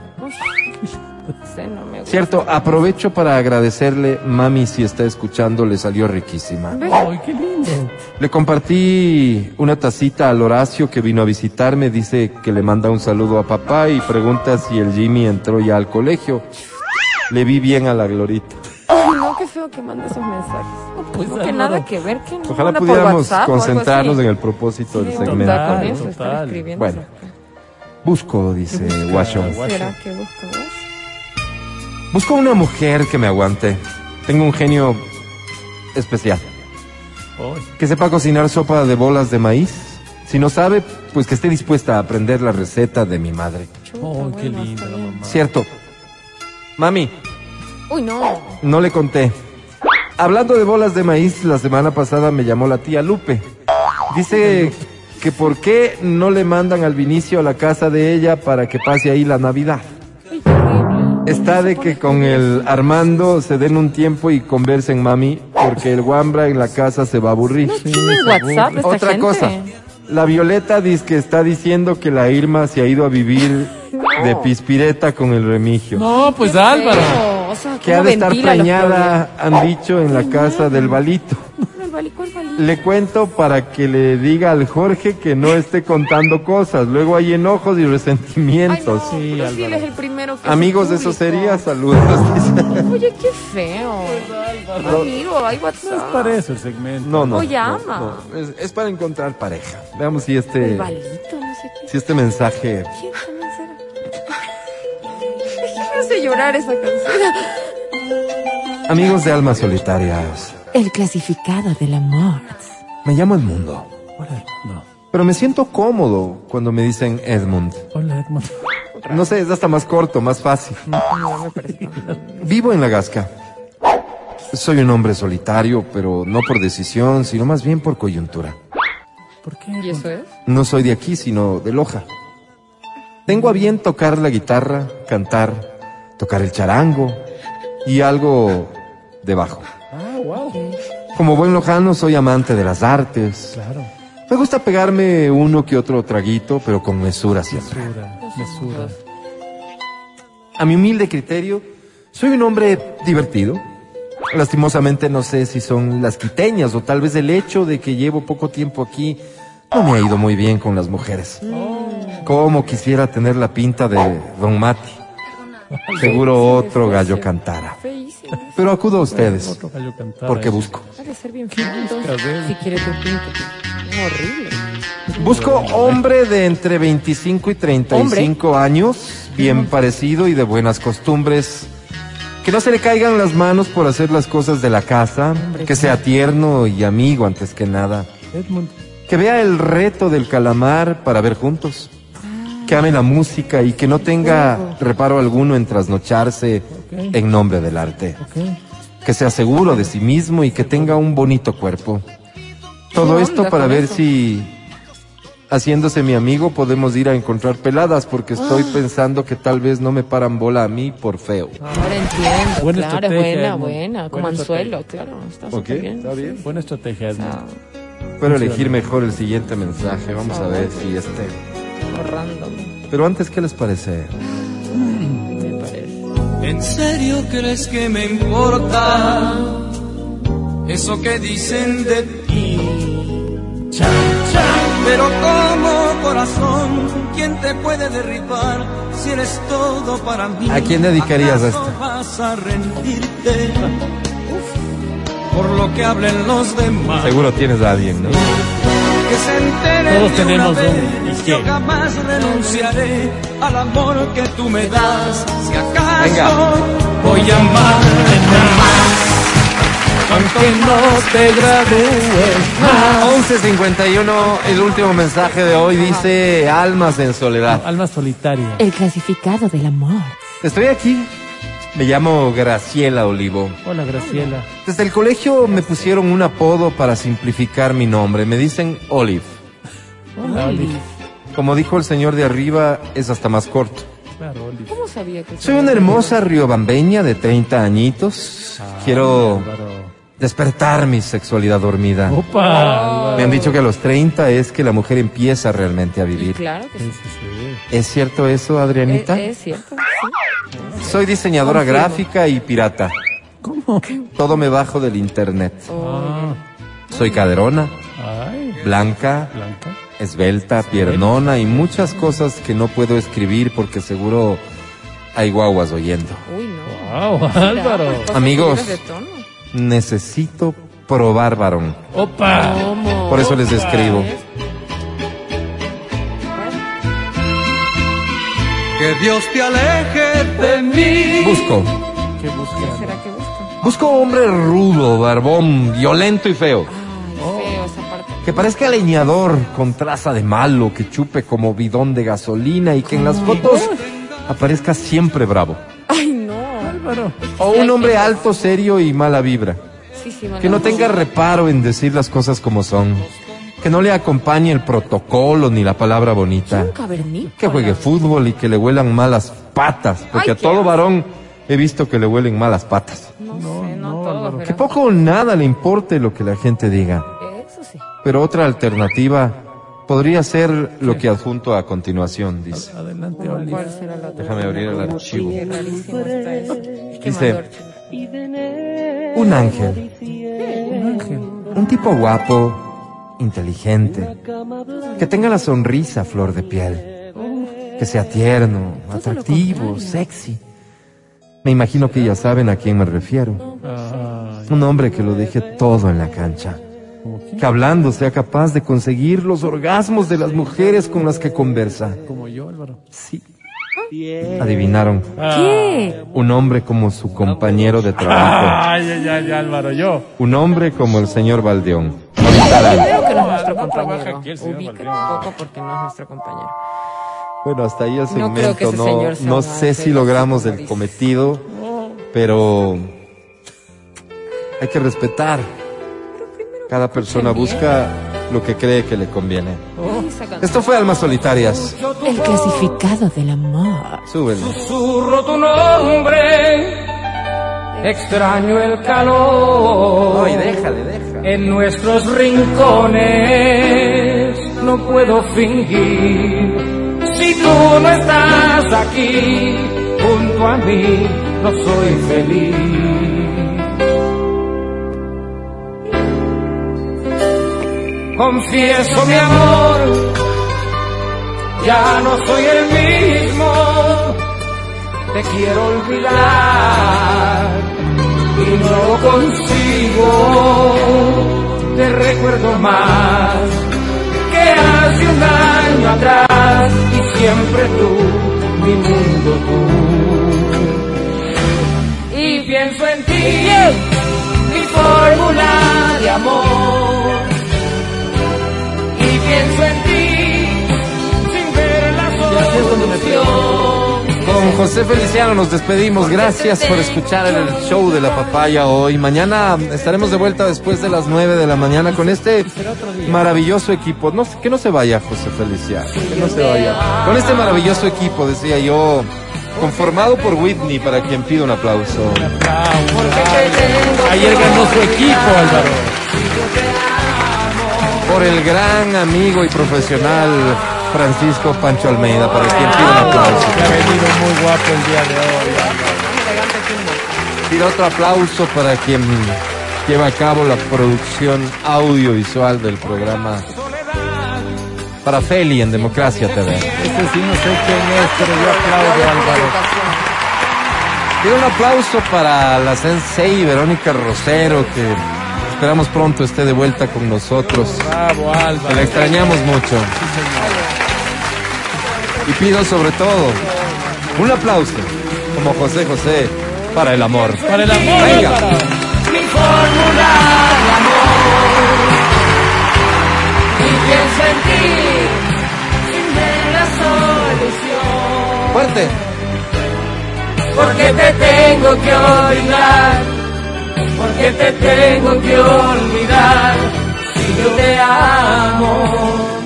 Cierto, aprovecho para agradecerle, mami, si está escuchando, le salió riquísima. Ay, qué lindo. Le compartí una tacita al Horacio que vino a visitarme, dice que le manda un saludo a papá y pregunta si el Jimmy entró ya al colegio. Le vi bien a la Glorita. Ay, no, qué feo que mande esos mensajes. Pues, no, que Álvaro. nada que ver, que no Ojalá manda pudiéramos WhatsApp concentrarnos en el propósito del segmento. onda con Total, eso, estar total. escribiendo. Bueno. Busco, dice Guacho. ¿Será que busca vos? Busco una mujer que me aguante. Tengo un genio especial. Que sepa cocinar sopa de bolas de maíz, Si no sabe, pues que esté dispuesta a aprender la receta de mi madre. Chuta, Oh, qué bueno, linda la mamá. Cierto. Mami, Uy, no. no le conté. Hablando de bolas de maíz, la semana pasada me llamó la tía Lupe. Dice que por qué no le mandan al Vinicio a la casa de ella para que pase ahí la Navidad. Está de que con el Armando se den un tiempo y conversen, mami, porque el Wambra en la casa se va a aburrir. ¿No tiene WhatsApp esta Otra gente? cosa, la Violeta dice que está diciendo que la Irma se ha ido a vivir de pispireta con el remigio. No, pues Álvaro. feo. O sea, Que ha ¿cómo de estar preñada, han dicho, en la casa del balito. Le cuento para que le diga al Jorge que no esté contando cosas. Luego hay enojos y Ay, no, resentimientos. Sí, pero si él es el primero que Amigos, eso sería. Saludos. Oye, qué feo. Amigo, hay No es WhatsApp. para eso el segmento. No, no. O no, llama. no. Es, es para encontrar pareja. Veamos si El este, balito, no sé qué. si este mensaje. ¿Quién? Me hace llorar esa canción. Amigos de almas solitarias, El clasificado del amor. me llamo Edmundo. Hola, no. Pero me siento cómodo cuando me dicen Edmund. Hola, Edmond. No sé, es hasta más corto, más fácil. No me parece. Vivo en la Gasca. Soy un hombre solitario, pero no por decisión, sino más bien por coyuntura. ¿Por qué? ¿Y eso es? No soy de aquí, sino de Loja. Tengo a bien tocar la guitarra, cantar, tocar el charango y algo de bajo. Ah, wow. Como buen lojano soy amante de las artes. Claro. Me gusta pegarme uno que otro traguito, pero con mesura siempre. Mesura, mesura. A mi humilde criterio, soy un hombre divertido. Lastimosamente no sé si son las quiteñas o tal vez el hecho de que llevo poco tiempo aquí no me ha ido muy bien con las mujeres. Como quisiera tener la pinta de Don Mati. Seguro otro gallo cantara. Pero acudo a ustedes porque busco. Si pinto. Horrible. Busco hombre de entre 25 y 35 años, bien parecido y de buenas costumbres. Que no se le caigan las manos por hacer las cosas de la casa, que sea tierno y amigo antes que nada. Edmund. Que vea el reto del calamar para ver juntos. Que ame la música y que no tenga reparo alguno en trasnocharse en nombre del arte. Que sea seguro de sí mismo y que tenga un bonito cuerpo. Todo ¿Qué esto para ver eso? si, haciéndose mi amigo, podemos ir a encontrar peladas, porque estoy Ah. pensando que tal vez no me paran bola a mí por feo. Ahora entiendo. Buena claro, es buena, Edmund. buena. Como Buena anzuelo, claro. Está ¿Ok? súper bien. ¿Está bien? Buena estrategia, Edmund. Ah, Pero elegir mejor el siguiente mensaje. Vamos a ver si este. Random, Pero antes, ¿qué les parece? me parece. ¿En serio crees que me importa eso que dicen de ti? Pero como corazón, ¿quién te puede derribar si eres todo para mí? ¿A quién dedicarías ¿Acaso esta? vas a rendirte por lo que hablen los demás? Seguro tienes a alguien, ¿no? Que se enteren Todos tenemos vez, un- ¿y qué? Yo jamás renunciaré al amor que tú me das. Si acaso Venga. voy a amarte más. Aunque no te gradúes. 11.51, el último mensaje de hoy dice Almas en soledad. Alma solitaria. El clasificado del amor. Estoy aquí. Me llamo Graciela Olivo. Hola, Graciela. Desde el colegio me pusieron un apodo para simplificar mi nombre. Me dicen Olive. Hola, Oli. Como dijo el señor de arriba, es hasta más corto. Claro. ¿Cómo sabía que Soy una hermosa riobambeña de 30 añitos. Quiero Álvaro. Despertar mi sexualidad dormida. Opa. Me han dicho que a los 30 es que la mujer empieza realmente a Y vivir. claro que Sí. ¿Es cierto eso, Adrianita? Es, es cierto. sí. Soy diseñadora Confirmo. gráfica y pirata. ¿Cómo? Todo me bajo del internet. Ah, Soy caderona, ay, blanca, Blanca. esbelta, piernona y muchas cosas que no puedo escribir porque seguro hay guaguas oyendo. Uy, no. Wow, Álvaro. Cosas Amigos. Necesito probar varón. Opa. ¿Cómo? Por eso les escribo. Que Dios te aleje de mí. Busco. ¿Qué busca? ¿Será que busca? Busco hombre rudo, barbón, violento y feo. Ay, feo esa parte. Que parezca leñador con traza de malo, que chupe como bidón de gasolina y que en las fotos aparezca siempre bravo. Ay, O un hombre alto, serio y mala vibra. Sí, sí, mano. Que no tenga reparo en decir las cosas como son. Que no le acompañe el protocolo ni la palabra bonita. Que juegue fútbol y que le huelan malas patas. Porque Ay, a todo varón he visto que le huelen malas patas. No, sé, no, todos, Que pero- poco o nada le importe lo que la gente diga. Eso sí. Pero otra alternativa podría ser lo que adjunto a continuación, dice. Adelante, Oliver. ¿Cuál será la otra? Déjame abrir el archivo. Dice, mandor. un ángel, un tipo guapo, inteligente, que tenga la sonrisa flor de piel, que sea tierno, atractivo, sexy. Me imagino que ya saben a quién me refiero. Un hombre que lo deje todo en la cancha. Que hablando sea capaz de conseguir los orgasmos de las mujeres con las que conversa. Como yo, Álvaro. Sí. Adivinaron. ¿Qué? Un hombre como su compañero de trabajo. Ay, ay, ay, Álvaro, yo. Un hombre como el señor Valdeón. Creo que no es nuestro compañero. Ubica un poco porque no es nuestro compañero. Bueno, hasta ahí el No creo segmento. que ese No, señor sea no sé si logramos el cometido, pero hay que respetar. Cada persona busca lo que cree que le conviene. Canción. Esto fue Almas Solitarias. El clasificado del amor. Súbele. Susurro tu nombre, extraño el calor. Ay, déjale, déjale. En nuestros rincones no puedo fingir. Si tú no estás aquí junto a mí, no soy feliz. Confieso mi amor, ya no soy el mismo. Te quiero olvidar y no lo consigo. Te recuerdo más que hace un año atrás y siempre tú, mi mundo tú. Y pienso en ti, mi fórmula de amor. Y pienso en ti sin ver la solución. Con José Feliciano nos despedimos. Gracias por escuchar el show de la papaya hoy. Mañana estaremos de vuelta después de las 9 de la mañana con este maravilloso equipo. No, que no se vaya José Feliciano, que no se vaya. Con este maravilloso equipo, decía yo, conformado por Whitney, para quien pido un aplauso. Ayer ganó su equipo, Álvaro. Por el gran amigo y profesional Francisco Pancho Almeida, para quien pido un aplauso. Que ha venido muy guapo el día de hoy. Pido otro aplauso para quien lleva a cabo la producción audiovisual del programa. Para Feli en Democracia TV. Ese sí no sé quién es, pero yo aplaudo, Álvaro. Pido un aplauso para la sensei Verónica Rosero, que esperamos pronto esté de vuelta con nosotros. Bravo, Que Álvaro. la extrañamos mucho. Y pido sobre todo un aplauso, como José José, para el amor. Para el amor, Venga. Mi fórmula de amor. Y pienso en ti sin ver la solución. Fuerte. Porque te tengo que olvidar. Porque te tengo que olvidar. Si yo te amo.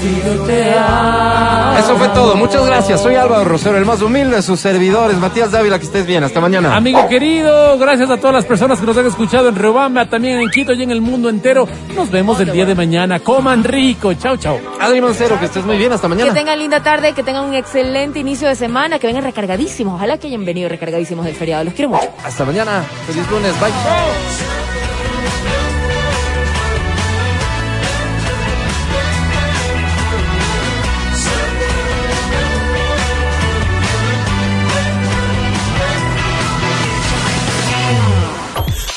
Si yo te amo. Eso fue todo. Muchas gracias. Soy Álvaro Rosero, el más humilde de sus servidores. Matías Dávila, que estés bien. Hasta mañana. Amigo querido, gracias a todas las personas que nos han escuchado en Riobamba, también en Quito y en el mundo entero. Nos vemos el día de mañana. Coman rico. Chao, chao. Adri Mancero, que estés muy bien. Hasta Que mañana. tengan linda tarde, que tengan un excelente inicio de semana, que vengan recargadísimos. Ojalá que hayan venido recargadísimos del feriado. Los quiero mucho. Hasta mañana. Feliz lunes. Bye.